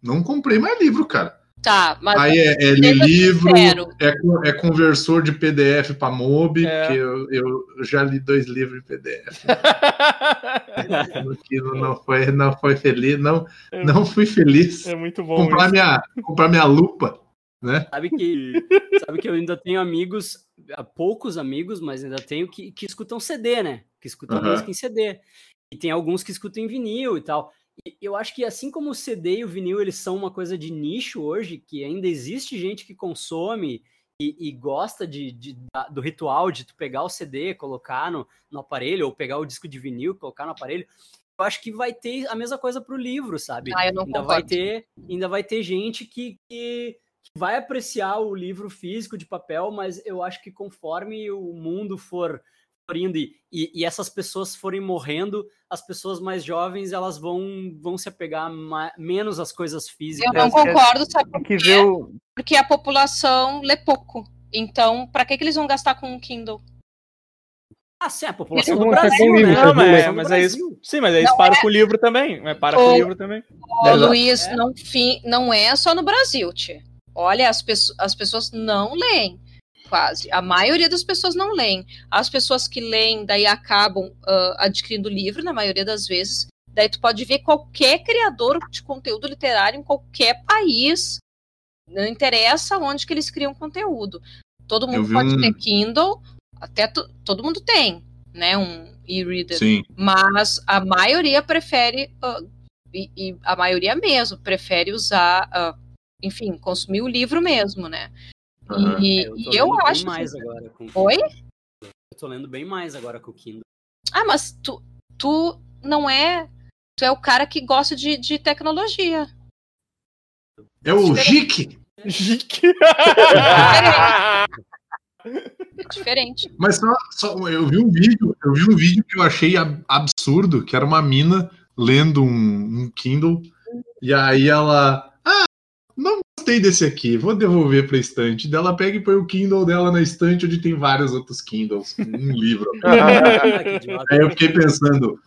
não comprei mais livro, cara. Tá, mas Aí é, é livro, é, é conversor de PDF para MOB, É. porque eu, eu já li dois livros em PDF. Não foi, não foi feliz, não, não fui feliz. É muito bom Comprar isso. minha, comprar minha lupa, né? Sabe que, sabe que eu ainda tenho amigos, há poucos amigos, mas ainda tenho que, que escutam CD, né? Que escutam Aham. música em CD. E tem alguns que escutam em vinil e tal. E eu acho que assim como o CD e o vinil, eles são uma coisa de nicho hoje, que ainda existe gente que consome e, e gosta de, de- da- do ritual de tu pegar o CD, colocar no, no aparelho, ou pegar o disco de vinil, colocar no aparelho. Eu acho que vai ter a mesma coisa pro livro, sabe? Ah, eu não ainda vai concordo. ter ainda vai ter gente que, que vai apreciar o livro físico de papel mas eu acho que conforme o mundo for, for indo e, e, e essas pessoas forem morrendo as pessoas mais jovens elas vão vão se apegar menos às coisas Eu físicas não concordo, sabe por quê? o. Porque a população lê pouco. Então, pra que, que eles vão gastar com um Kindle? ah sim a população do Brasil né? livro, Não, mas, mas é isso. Sim, mas aí eles param com o livro também. Mas para com o livro também. Ô. Luiz, É. não, fi- não é só no Brasil, tia. Olha, as, pesso- as pessoas não leem, quase. A maioria das pessoas não leem. As pessoas que leem, daí acabam ah, adquirindo livro, na maioria das vezes. Daí tu pode ver qualquer criador de conteúdo literário em qualquer país. Não interessa onde que eles criam conteúdo. Todo mundo pode um- ter Kindle, até to- todo mundo tem, né? Um e-reader. Sim. Mas a maioria prefere, ah, e, e a maioria mesmo, prefere usar, ah, enfim, consumir o livro mesmo, né? Aham. E, É, eu, e tô eu lendo acho. bem mais que- agora com Oi? eu tô lendo bem mais agora com o Kindle Ah, mas tu, tu não é. Tu é o cara que gosta de, de tecnologia. É o Jique. Jique. Diferente. Mas só, só- eu vi um vídeo, eu vi um vídeo que eu achei ab- absurdo, que era uma mina lendo um, um Kindle, e aí ela. Não gostei desse aqui, vou devolver pra estante. Daí ela pega e põe o Kindle dela na estante onde tem vários outros Kindles, um livro. Aí eu fiquei pensando,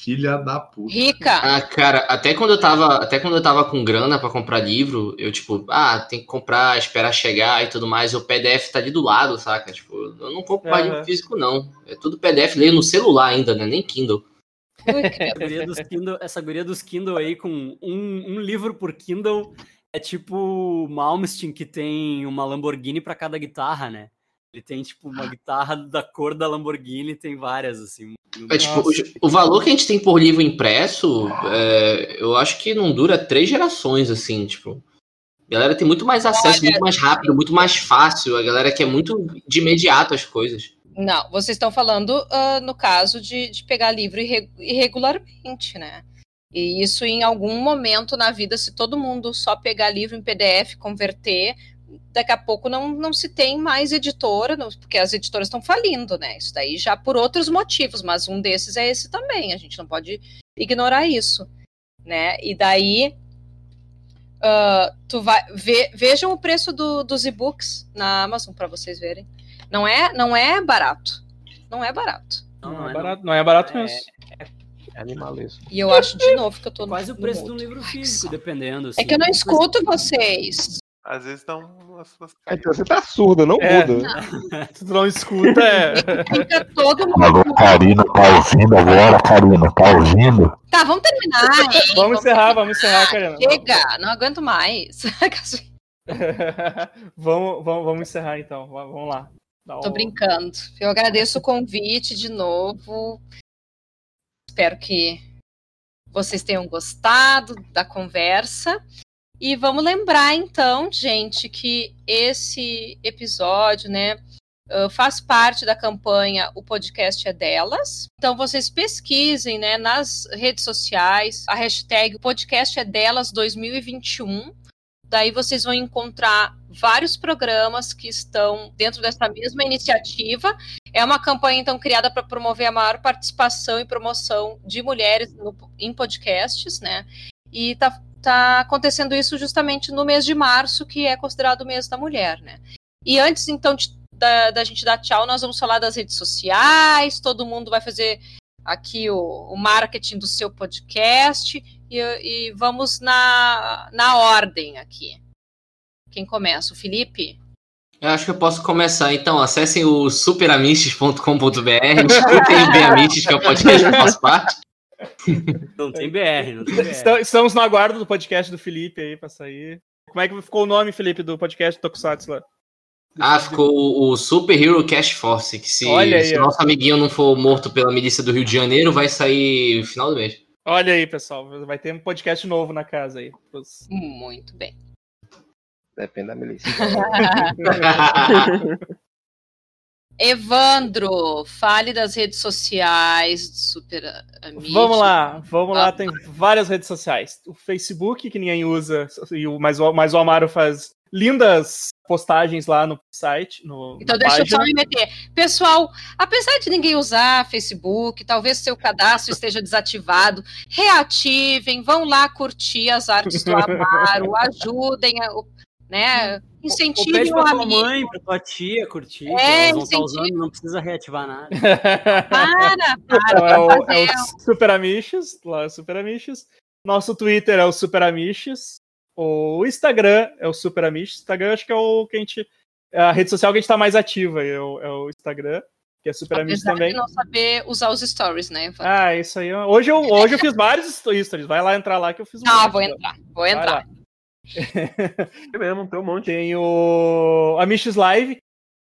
filha da puta. Rica. Ah, cara, até quando eu tava, até quando eu tava com grana pra comprar livro, eu tipo, ah, tem que comprar, esperar chegar e tudo mais, e o PDF tá ali do lado, saca? Tipo, eu não compro mais Aham. livro físico não. É tudo PDF, leio no celular ainda, né? Nem Kindle. Essa guria dos Kindle, essa guria dos Kindle aí com um, um livro por Kindle é tipo o Malmsteen que tem uma Lamborghini pra cada guitarra, né? Ele tem tipo uma guitarra da cor da Lamborghini, tem várias assim. É, tipo, o, o valor que a gente tem por livro impresso, é, eu acho que não dura três gerações, assim, tipo. A galera tem muito mais acesso, Olha, muito mais rápido, muito mais fácil. A galera quer muito de imediato as coisas. Não, vocês estão falando ah, no caso de, de pegar livro irre- irregularmente, né? E isso em algum momento na vida, se todo mundo só pegar livro em PDF, converter, daqui a pouco não, não se tem mais editora, não- porque as editoras estão falindo, né? Isso daí já por outros motivos, mas um desses é esse também. A gente não pode ignorar isso, né? E daí ah, tu vai ve- vejam o preço do- dos e-books na Amazon para vocês verem. Não é, não é barato. Não é barato. Não, Não, é é barato, não é barato É, mesmo. É animalesco. E eu acho de novo que eu tô no Quase o preço de um livro físico, dependendo. É assim. que eu não escuto vocês. Às vezes umas, umas Então você tá surda, não É. muda. Se tu não escuta, é. Fica todo mundo. Alô, Karina, tá ouvindo agora, Karina? Tá ouvindo? Tá, vamos terminar. hein? Vamos encerrar, vamos encerrar, Karina. Chega, não aguento mais. vamos, vamos, vamos encerrar então. Va- Vamos lá. Dá Tô brincando. Eu agradeço o convite de novo. Espero que vocês tenham gostado da conversa. E vamos lembrar, então, gente, que esse episódio, né, faz parte da campanha O Podcast é Delas. Então, vocês pesquisem, né, nas redes sociais, a hashtag O Podcast é Delas 2021. Daí vocês vão encontrar vários programas que estão dentro dessa mesma iniciativa. É uma campanha, então, criada para promover a maior participação e promoção de mulheres no- em podcasts, né? E tá, tá acontecendo isso justamente no mês de março, que é considerado o mês da mulher, né? E antes, então, de- da, da gente dar tchau, nós vamos falar das redes sociais, todo mundo vai fazer aqui o, o marketing do seu podcast e, e vamos na, na ordem aqui. Quem começa? O Felipe? Eu acho que eu posso começar. Então, acessem o superamistes.com.br, escutem o Beamistes, que é o podcast que eu faço parte. Não tem BR, não tem BR. Estamos- no aguardo do podcast do Felipe aí pra sair. Como é que ficou o nome, Felipe, do podcast do Tokusatsu lá? Ah, ficou o, Super Hero Cash Force, que se, Olha aí, se nosso amiguinho não for morto pela milícia do Rio de Janeiro, vai sair no final do mês. Olha aí, pessoal. Vai ter um podcast novo na casa aí. Os- Muito bem. Depende da milícia. Evandro, fale das redes sociais do Super Amish. Vamos lá, vamos lá. Tem várias redes sociais. O Facebook, que ninguém usa, e o, mas, o, mas o Amaro faz lindas postagens lá no site. No, Então deixa eu só página. me meter. Pessoal, apesar de ninguém usar Facebook, talvez seu cadastro esteja desativado, reativem, vão lá curtir as artes do Amaro, ajudem, a- o- né? Incentivem o pra tua amigo. mãe, pra tua tia curtir. É, estar incentiva. usando, não precisa reativar nada. Para, Então, para, é o, é o Super Amiches, lá é o Super Amiches. Nosso Twitter é o Super Amiches. O Instagram é o Super Amiches. Instagram acho que é o que a gente. é a rede social que a gente tá mais ativa aí, é o, é o Instagram, que é Super Apesar também. de não saber usar os stories, né? Ah, isso aí. Hoje eu, hoje eu fiz vários stories. Vai lá entrar lá que eu fiz um Ah, vou entrar, vou entrar. lá. É mesmo, tem um monte. Tem o Amiches Live,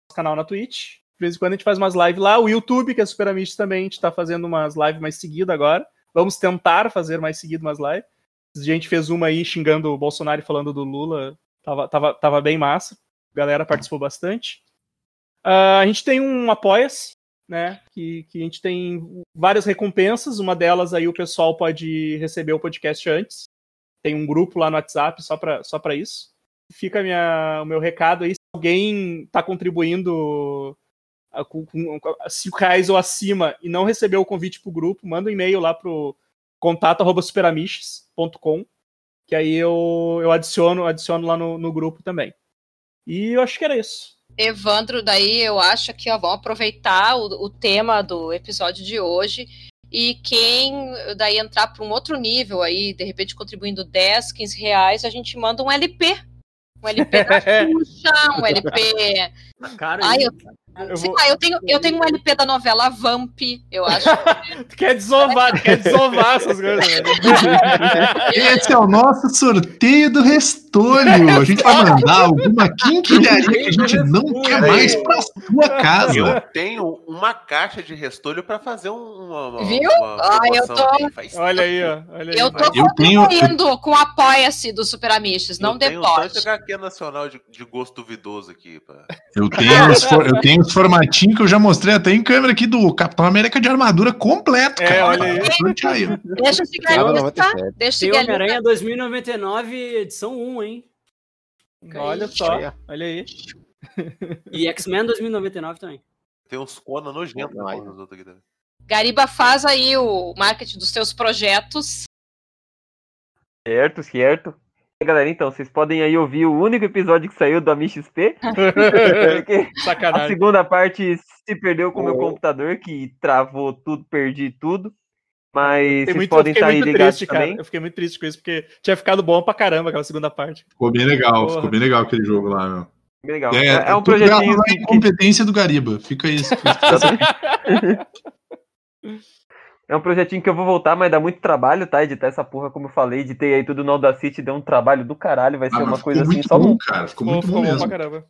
nosso canal na Twitch. De vez em quando a gente faz umas lives lá. O YouTube, que é Super Amiches também, a gente tá fazendo umas lives mais seguidas agora. Vamos tentar fazer mais seguido umas lives. A gente fez uma aí xingando o Bolsonaro e falando do Lula. Tava, tava, tava bem massa. A galera participou bastante. Ah, a gente tem um Apoia-se, né? Que, que a gente tem várias recompensas. Uma delas aí o pessoal pode receber o podcast antes. Tem um grupo lá no WhatsApp só para só pra isso. Fica a minha, o meu recado aí. Se alguém está contribuindo ah, com, com, com 5 reais ou acima e não recebeu o convite pro grupo, manda um e-mail lá pro contato.superamiches.com que aí eu, eu adiciono, adiciono lá no, no grupo também. E eu acho que era isso. Evandro, daí eu acho que ó, vamos aproveitar o, o tema do episódio de hoje e quem daí entrar para um outro nível aí, de repente contribuindo 10, 15 reais, a gente manda um LP. Um LP da Xuxa, um LP. Tá caro Ai, aí. eu, Eu sei vou- lá, eu, tenho, eu tenho um LP da novela Vamp, eu acho. Tu quer desovar, tu quer desovar essas coisas. Né? Esse é o nosso sorteio do restante. Restolho. A gente vai mandar alguma quinquilharia que a gente não quer mais pra sua casa. Eu tenho uma caixa de restolho pra fazer um, uma, uma, Viu? uma Ah, eu tô- aqui. Faz Olha aí, ó. Olha aí. Eu tô Eu tenho- contribuindo com o apoia-se do Super Amishes, não eu tenho um HQ nacional de, de gosto duvidoso aqui. Pra... Eu tenho, os for- eu tenho os formatinhos que eu já mostrei até em câmera aqui do Capitão América de armadura completo, É, cara. olha aí. Aí. Deixa eu seguir a Não, lista. 97. Deixa eu Tem seguir a lista. Homem-Aranha 2099, edição 1, hein? Olha só. Olha aí. E X-Men 2099 também. Tem uns Conan nojentos nos outros aqui também. Gariba faz aí o marketing dos seus projetos. Certo, certo. Galera, então, vocês podem aí ouvir o único episódio que saiu do Ami XP. a segunda parte se perdeu com o meu Oh. computador, que travou tudo, perdi tudo. Mas vocês muito, podem estar aí muito ligados triste, cara. também. Eu fiquei muito triste com isso, porque tinha ficado bom pra caramba aquela segunda parte. Ficou bem legal, Porra. ficou bem legal aquele jogo lá, meu. Bem legal. É, É, é um tudo projetinho à que, que- incompetência do Gariba. Fica isso. É um projetinho que eu vou voltar, mas dá muito trabalho, tá? Editar essa porra, como eu falei, editei aí tudo no Audacity, deu um trabalho do caralho, vai ser Ah, uma ficou coisa assim, muito só bom, um- cara. Ficou muito ficou bom bom mesmo. pra caramba.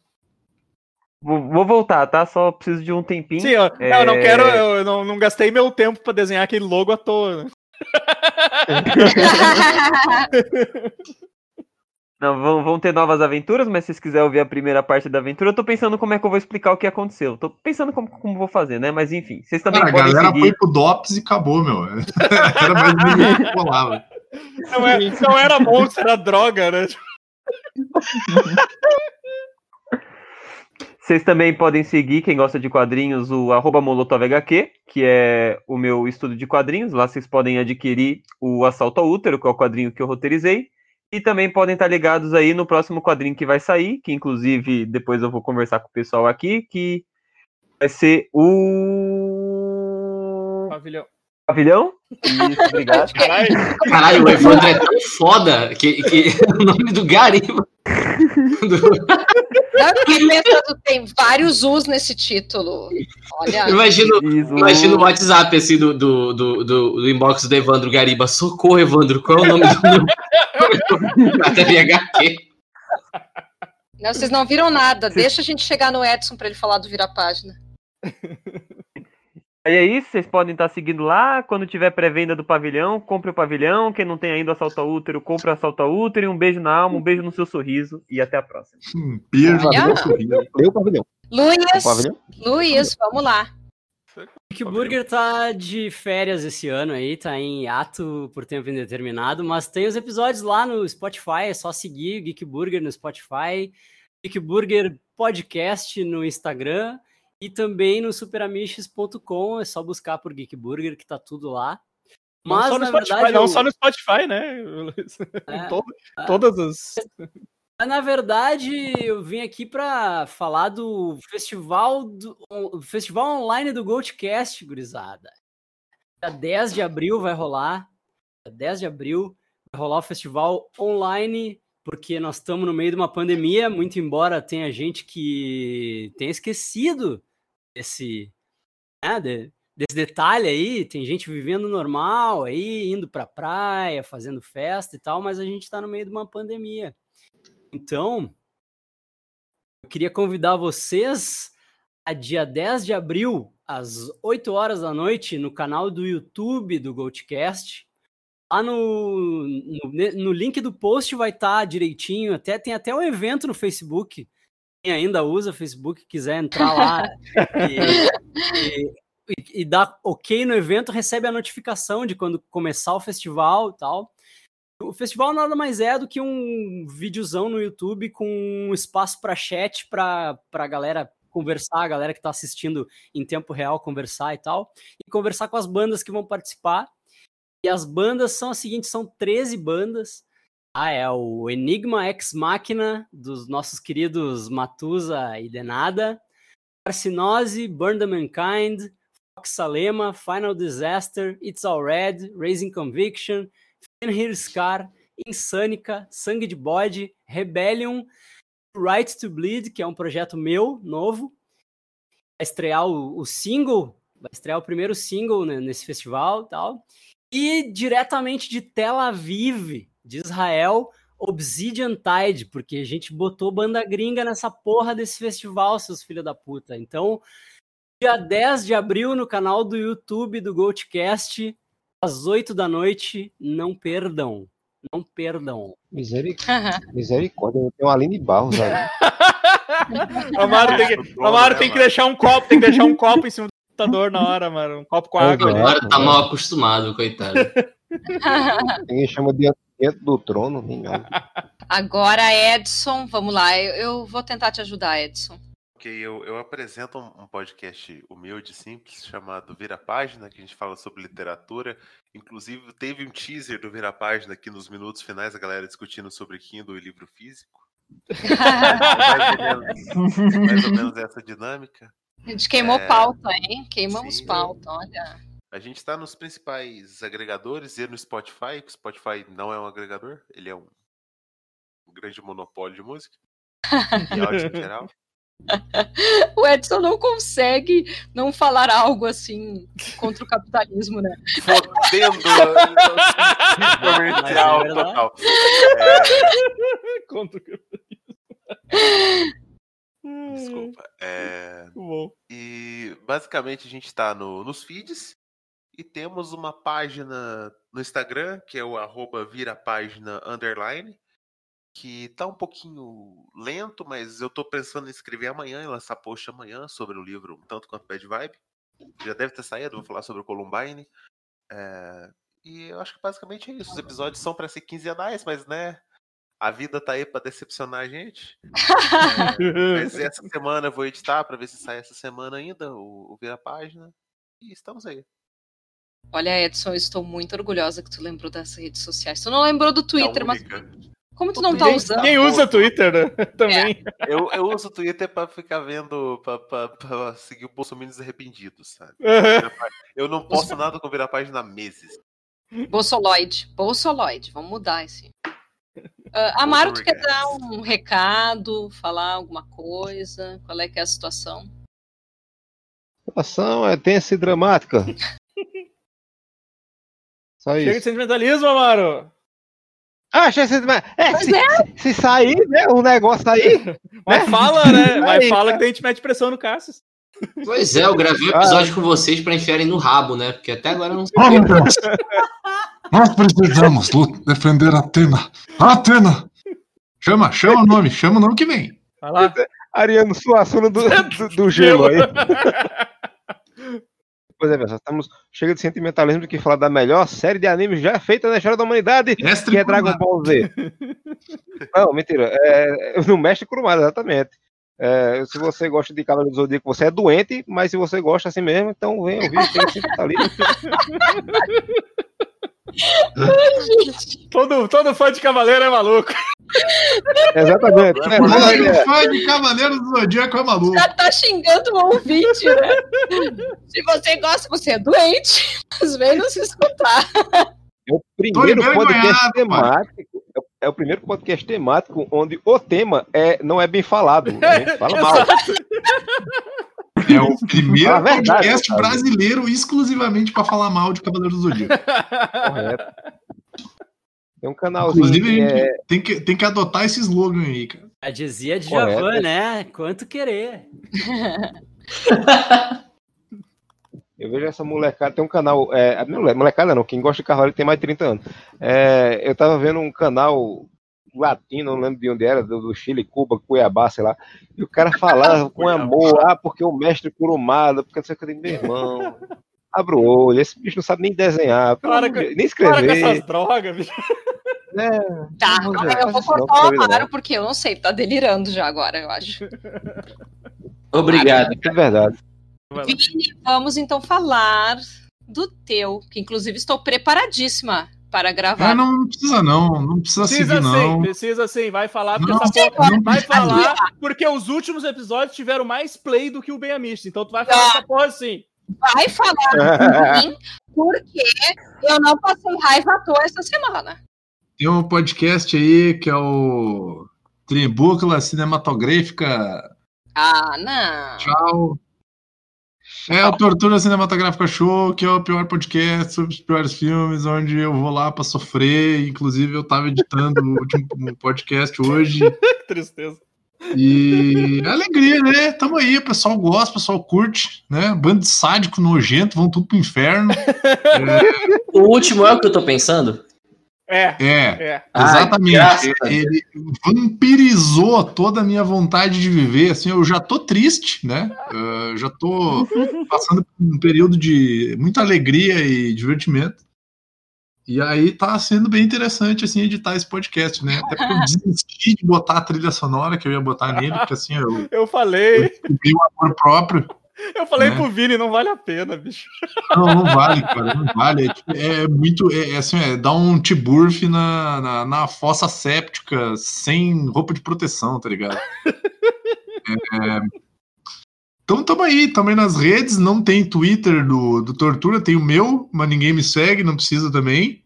Vou, voltar, tá? Só preciso de um tempinho. Sim, ó, É, eu não quero, eu não, não gastei meu tempo pra desenhar aquele logo à toa. né? Não, vão, vão ter novas aventuras, mas se vocês quiserem ouvir a primeira parte da aventura, eu tô pensando como é que eu vou explicar o que aconteceu. Tô pensando como, como vou fazer, né? Mas enfim, vocês também Cara, a podem galera seguir. foi pro DOPS e acabou, meu. Era mais o que rolava. Não, é, não era monstro, era droga, né? Vocês também podem seguir, quem gosta de quadrinhos, o arroba MolotovHQ, que é o meu estudo de quadrinhos. Lá vocês podem adquirir o Assalto ao Útero, que é o quadrinho que eu roteirizei. E também podem estar ligados aí no próximo quadrinho que vai sair, que inclusive depois eu vou conversar com o pessoal aqui, que vai ser o Pavilhão. Pavilhão. Isso, obrigado. Caralho. Caralho, o Evandro é tão foda que, que o nome do Gariba. Do- pensando, tem vários U's nesse título. Olha. Imagino, imagino o WhatsApp assim do, do, do, do, do inbox do Evandro Gariba. Socorro, Evandro, qual é o nome do meu Bateria HQ? Não, vocês não viram nada. Deixa a gente chegar no Edson pra ele falar do vira-página. Aí é isso, vocês podem estar seguindo lá. Quando tiver pré-venda do pavilhão, compre o pavilhão. Quem não tem ainda o assalto ao útero, compre o assalto ao útero. E um beijo na alma, um beijo no seu sorriso. E até a próxima. Um beijo no sorriso. Leu o pavilhão. O Luiz, pavilhão? Luiz, vamos lá. Geek Burger tá de férias esse ano aí, tá em ato por tempo indeterminado, mas tem os episódios lá no Spotify, é só seguir o Geek Burger no Spotify, Geek Burger Podcast no Instagram e também no superamiches.com, é só buscar por Geek Burger que tá tudo lá. Não Mas só no Spotify, verdade, não eu- só no Spotify, né? É. Todo- todas as. Na verdade, eu vim aqui para falar do festival do festival online do Goldcast, gurizada. Dia 10 de abril vai rolar. Dia 10 de abril vai rolar o festival online, porque nós estamos no meio de uma pandemia, muito embora tenha gente que tenha esquecido desse, né, de- desse detalhe aí, tem gente vivendo normal aí, indo pra praia, fazendo festa e tal, mas a gente está no meio de uma pandemia. Então, eu queria convidar vocês a dia 10 de abril, às 8 horas da noite, no canal do YouTube do Goldcast. Lá no, no, no link do post vai estar direitinho. Até, tem até um evento no Facebook. Quem ainda usa Facebook, quiser entrar lá e, e- e- e dar ok no evento, recebe a notificação de quando começar o festival e tal. O festival nada mais é do que um videozão no YouTube com um espaço para chat para a galera conversar, a galera que está assistindo em tempo real conversar e tal, e conversar com as bandas que vão participar. E as bandas são as seguintes, são 13 bandas. Ah, é o Enigma Ex Machina, dos nossos queridos Matusa e Denada, Carcinose, Burn the Mankind, Fox Salema, Final Disaster, It's All Red, Raising Conviction, Fenrir Scar, Insanika, Sangue de Bode, Rebellion, Right to Bleed, que é um projeto meu, novo. Vai estrear o, o single, vai estrear o primeiro single né, nesse festival tal. E diretamente de Tel Aviv, de Israel, Obsidian Tide, porque a gente botou banda gringa nessa porra desse festival, seus filhos da puta. Então, dia 10 de abril, no canal do YouTube do Goldcast, às 8 da noite, não perdam. Não perdam. Misericórdia. Misericórdia, tem uma Aline Barros aí. Amaro tem que, Amaro tem que deixar um copo, tem que deixar um copo em cima do computador na hora, mano. Um copo com água. Agora tá mal acostumado, coitado. Ninguém chama de dentro do trono, nada. Agora, Edson, vamos lá. Eu, eu vou tentar te ajudar, Edson. Ok, eu, eu apresento um, um podcast humilde, simples, chamado Vira Página, que a gente fala sobre literatura. Inclusive, teve um teaser do Vira Página aqui nos minutos finais, a galera discutindo sobre Kindle e livro físico. mais, ou menos, mais ou menos essa dinâmica. A gente queimou É, pauta, hein? Queimamos sim. pauta, olha. A gente está nos principais agregadores e no Spotify, que o Spotify não é um agregador, ele é um, um grande monopólio de música. E áudio em geral. O Edson não consegue não falar algo assim contra o capitalismo, né? Fodendo comercial é total. É, Contra o- desculpa. É, Muito bom. E basicamente a gente está no, nos feeds e temos uma página no Instagram, que é o arroba virapágina underline, que tá um pouquinho lento, mas eu tô pensando em escrever amanhã e lançar post amanhã sobre o livro Um Tanto Quanto Bad Vibe. Já deve ter saído, vou falar sobre o Columbine. É, e eu acho que basicamente é isso. Os episódios são para ser quinzenais, mas né, a vida tá aí para decepcionar a gente. É, mas essa semana eu vou editar para ver se sai essa semana ainda o, o Vira Página. E estamos aí. Olha, Edson, eu estou muito orgulhosa que tu lembrou das redes sociais. Tu não lembrou do Twitter, É mas como tu não tá usando? Quem usa Twitter, né? Também. Eu, eu uso o Twitter pra ficar vendo, pra, pra, pra seguir o Bolsonaro arrependidos, sabe? Eu não posto nada com virar página há meses. Bolsoloide. Bolsoloide. Vamos mudar esse. Ah, Amaro, tu quer dar um recado, falar alguma coisa? Qual é que é a situação? A situação é tensa e dramática. Só Chega de isso. sentimentalismo, Amaro. Ah, achei você- é, se, se- se sair, né, o negócio aí, Mas É. fala, né? Mas Aí, fala cara. que a gente mete pressão no Cassius. Pois é, eu gravei um episódio com vocês pra enfiarem no rabo, né? Porque até agora eu não sei. Oh! Nós precisamos defender a Atena. A Atena! Chama, chama o nome, chama o nome que vem. Vai lá. Ariano Suassuna do, do, do gelo aí. Pois é, pessoal, estamos chega de sentimentalismo do que falar da melhor série de animes já feita na história da humanidade, Mestre que é Dragon Ball Z. Não, mentira. É, no Mestre Kurumada, exatamente. É, se você gosta de Cavaleiro do Zodíaco, você é doente, mas se você gosta assim mesmo, então vem ouvir de sentimentalismo. Todo, todo fã de Cavaleiro é maluco. Exatamente. É, mas, é, fã de Cavaleiro do Zodíaco é maluco. Já tá xingando o ouvinte, né? Se você gosta, você é doente, mas vem nos escutar. É o primeiro podcast temático. é o- É o primeiro podcast temático onde o tema é, não é bem falado. Gente fala mal. É o primeiro verdade, podcast brasileiro exclusivamente pra falar mal de Cavaleiro do Zodíaco. Correto. Tem um canalzinho Inclusive, a que gente é. tem, que, tem que adotar esse slogan aí, cara. A dizia de. Javan, né? Quanto querer. Eu vejo essa molecada, tem um canal. É, não, molecada não, quem gosta de Cavaleiro tem mais de 30 anos. É, eu tava vendo um canal latino, não lembro de onde era, do, do Chile, Cuba, Cuiabá, sei lá. E o cara falava com amor, ah, porque o mestre Kurumada, porque não sei o que, meu irmão. Abra o olho, esse bicho não sabe nem desenhar, Para nem Para com escrever. essas drogas, bicho. né? Tá, Não, calma aí, eu vou não, não, cortar o não. Amaro, porque eu não sei, tá delirando já agora, eu acho. Obrigado. É verdade. Vini, vamos então falar do teu, que inclusive estou preparadíssima para gravar. É, não precisa não, não precisa, Precisa seguir sim, não. precisa sim. Vai falar, porque Não, essa porra não vai falar, porque os últimos episódios tiveram mais play do que o Bem Amisto. Então tu vai falar Ah. essa porra sim. Vai falar sim, porque eu não passei raiva à toa essa semana. Tem um podcast aí que é o Tribúcula Cinematográfica. Ah, não. Tchau. É o Tortura Cinematográfica Show, que é o pior podcast sobre os piores filmes, onde eu vou lá pra sofrer. Inclusive, eu tava editando o último podcast hoje. Tristeza. E é alegria, né? Tamo aí, o pessoal gosta, o pessoal curte, né? Bando de sádico nojento, vão tudo pro inferno. O último é o que eu tô pensando? É, É, é. Ai, exatamente. graças a Deus. Ele vampirizou toda a minha vontade de viver. Assim, eu já tô triste, né? Eu já tô passando por um período de muita alegria e divertimento. E aí tá sendo bem interessante assim editar esse podcast, né? Até porque eu desisti de botar a trilha sonora que eu ia botar nele, porque assim eu Eu falei, descobri o amor próprio. eu falei Né? pro Vini, não vale a pena, bicho. Não, não vale, cara, não vale. É, é muito, é, é assim, é dar um tiburf na, na, na fossa séptica sem roupa de proteção, tá ligado? É, então tamo aí, tamo aí nas redes, não tem Twitter do, do Tortura, tem o meu, mas ninguém me segue, não precisa também.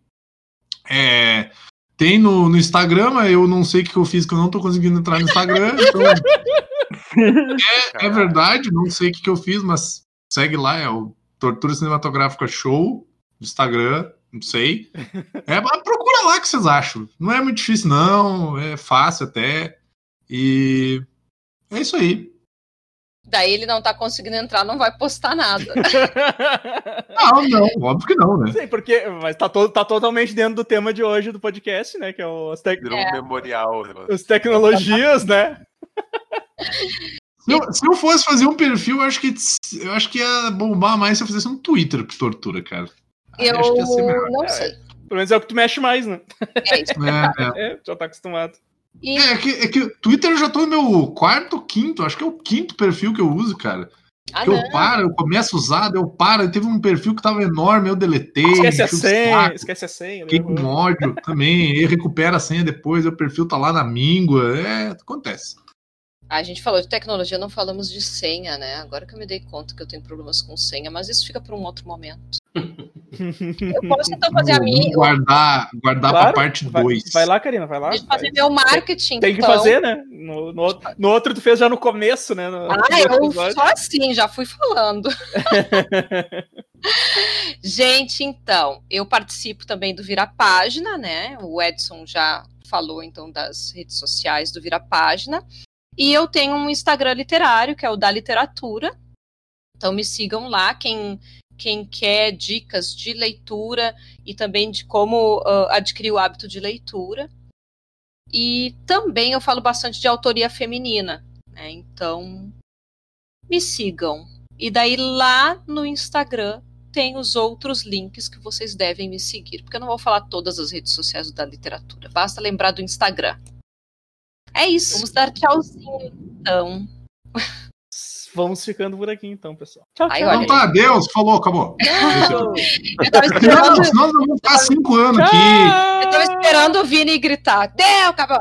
É, tem no, no Instagram, mas eu não sei o que eu fiz, que eu não tô conseguindo entrar no Instagram, então é, é verdade, não sei o que, que eu fiz, mas segue lá, é o Tortura Cinematográfica Show no Instagram, não sei. É, mas procura lá o que vocês acham. Não é muito difícil, não, é fácil até. E é isso aí. Daí ele não tá conseguindo entrar, não vai postar nada. Não, não, óbvio que não, né? Sim, porque mas tá, to- tá totalmente dentro do tema de hoje do podcast, né? Que é o- as, tec- Virou É. um memorial. negócio. as tecnologias, né? Se eu, se eu fosse fazer um perfil, eu acho que eu acho que ia bombar mais se eu fizesse um Twitter pro Tortura, cara. Aí Eu acho que ia ser melhor. não sei. Pelo menos é o que tu mexe mais, né? É isso. É, é. É, já tá acostumado. E É, é que, é que o Twitter eu já tô no meu quarto, quinto, acho que é o quinto perfil que eu uso, cara. ah, que eu não. paro, eu começo a usar, daí eu paro, teve um perfil que tava enorme, eu deletei. Esquece a senha, saco, esquece a senha. Fiquei com ódio também, aí recupera a senha depois, o perfil tá lá na míngua, é, acontece. A gente falou de tecnologia, não falamos de senha, né? Agora que eu me dei conta que eu tenho problemas com senha, mas isso fica para um outro momento. Eu posso então fazer a minha. guardar, guardar Claro, pra parte Vai, 2. vai lá, Karina, vai lá. Deixa eu fazer Vai. meu marketing. Tem que então. fazer, né? No, no, outro- no outro tu fez já no começo, né? No, Ah, no eu episódio. só assim, já fui falando. Gente, então, eu participo também do Vira Página, né? O Edson já falou então das redes sociais do Vira Página. E eu tenho um Instagram literário, que é o da literatura. Então me sigam lá, quem quem quer dicas de leitura e também de como ah, adquirir o hábito de leitura. E também eu falo bastante de autoria feminina, né? Então me sigam. E daí lá no Instagram tem os outros links que vocês devem me seguir, porque eu não vou falar todas as redes sociais da literatura, basta lembrar do Instagram. É isso, vamos dar tchauzinho então. Vamos ficando por aqui então, pessoal. Tchau, tchau. Então tá, Deus, falou, acabou. Eu tava esperando, senão nós vamos ficar cinco anos aqui. eu tava esperando o Vini gritar. Deu, acabou.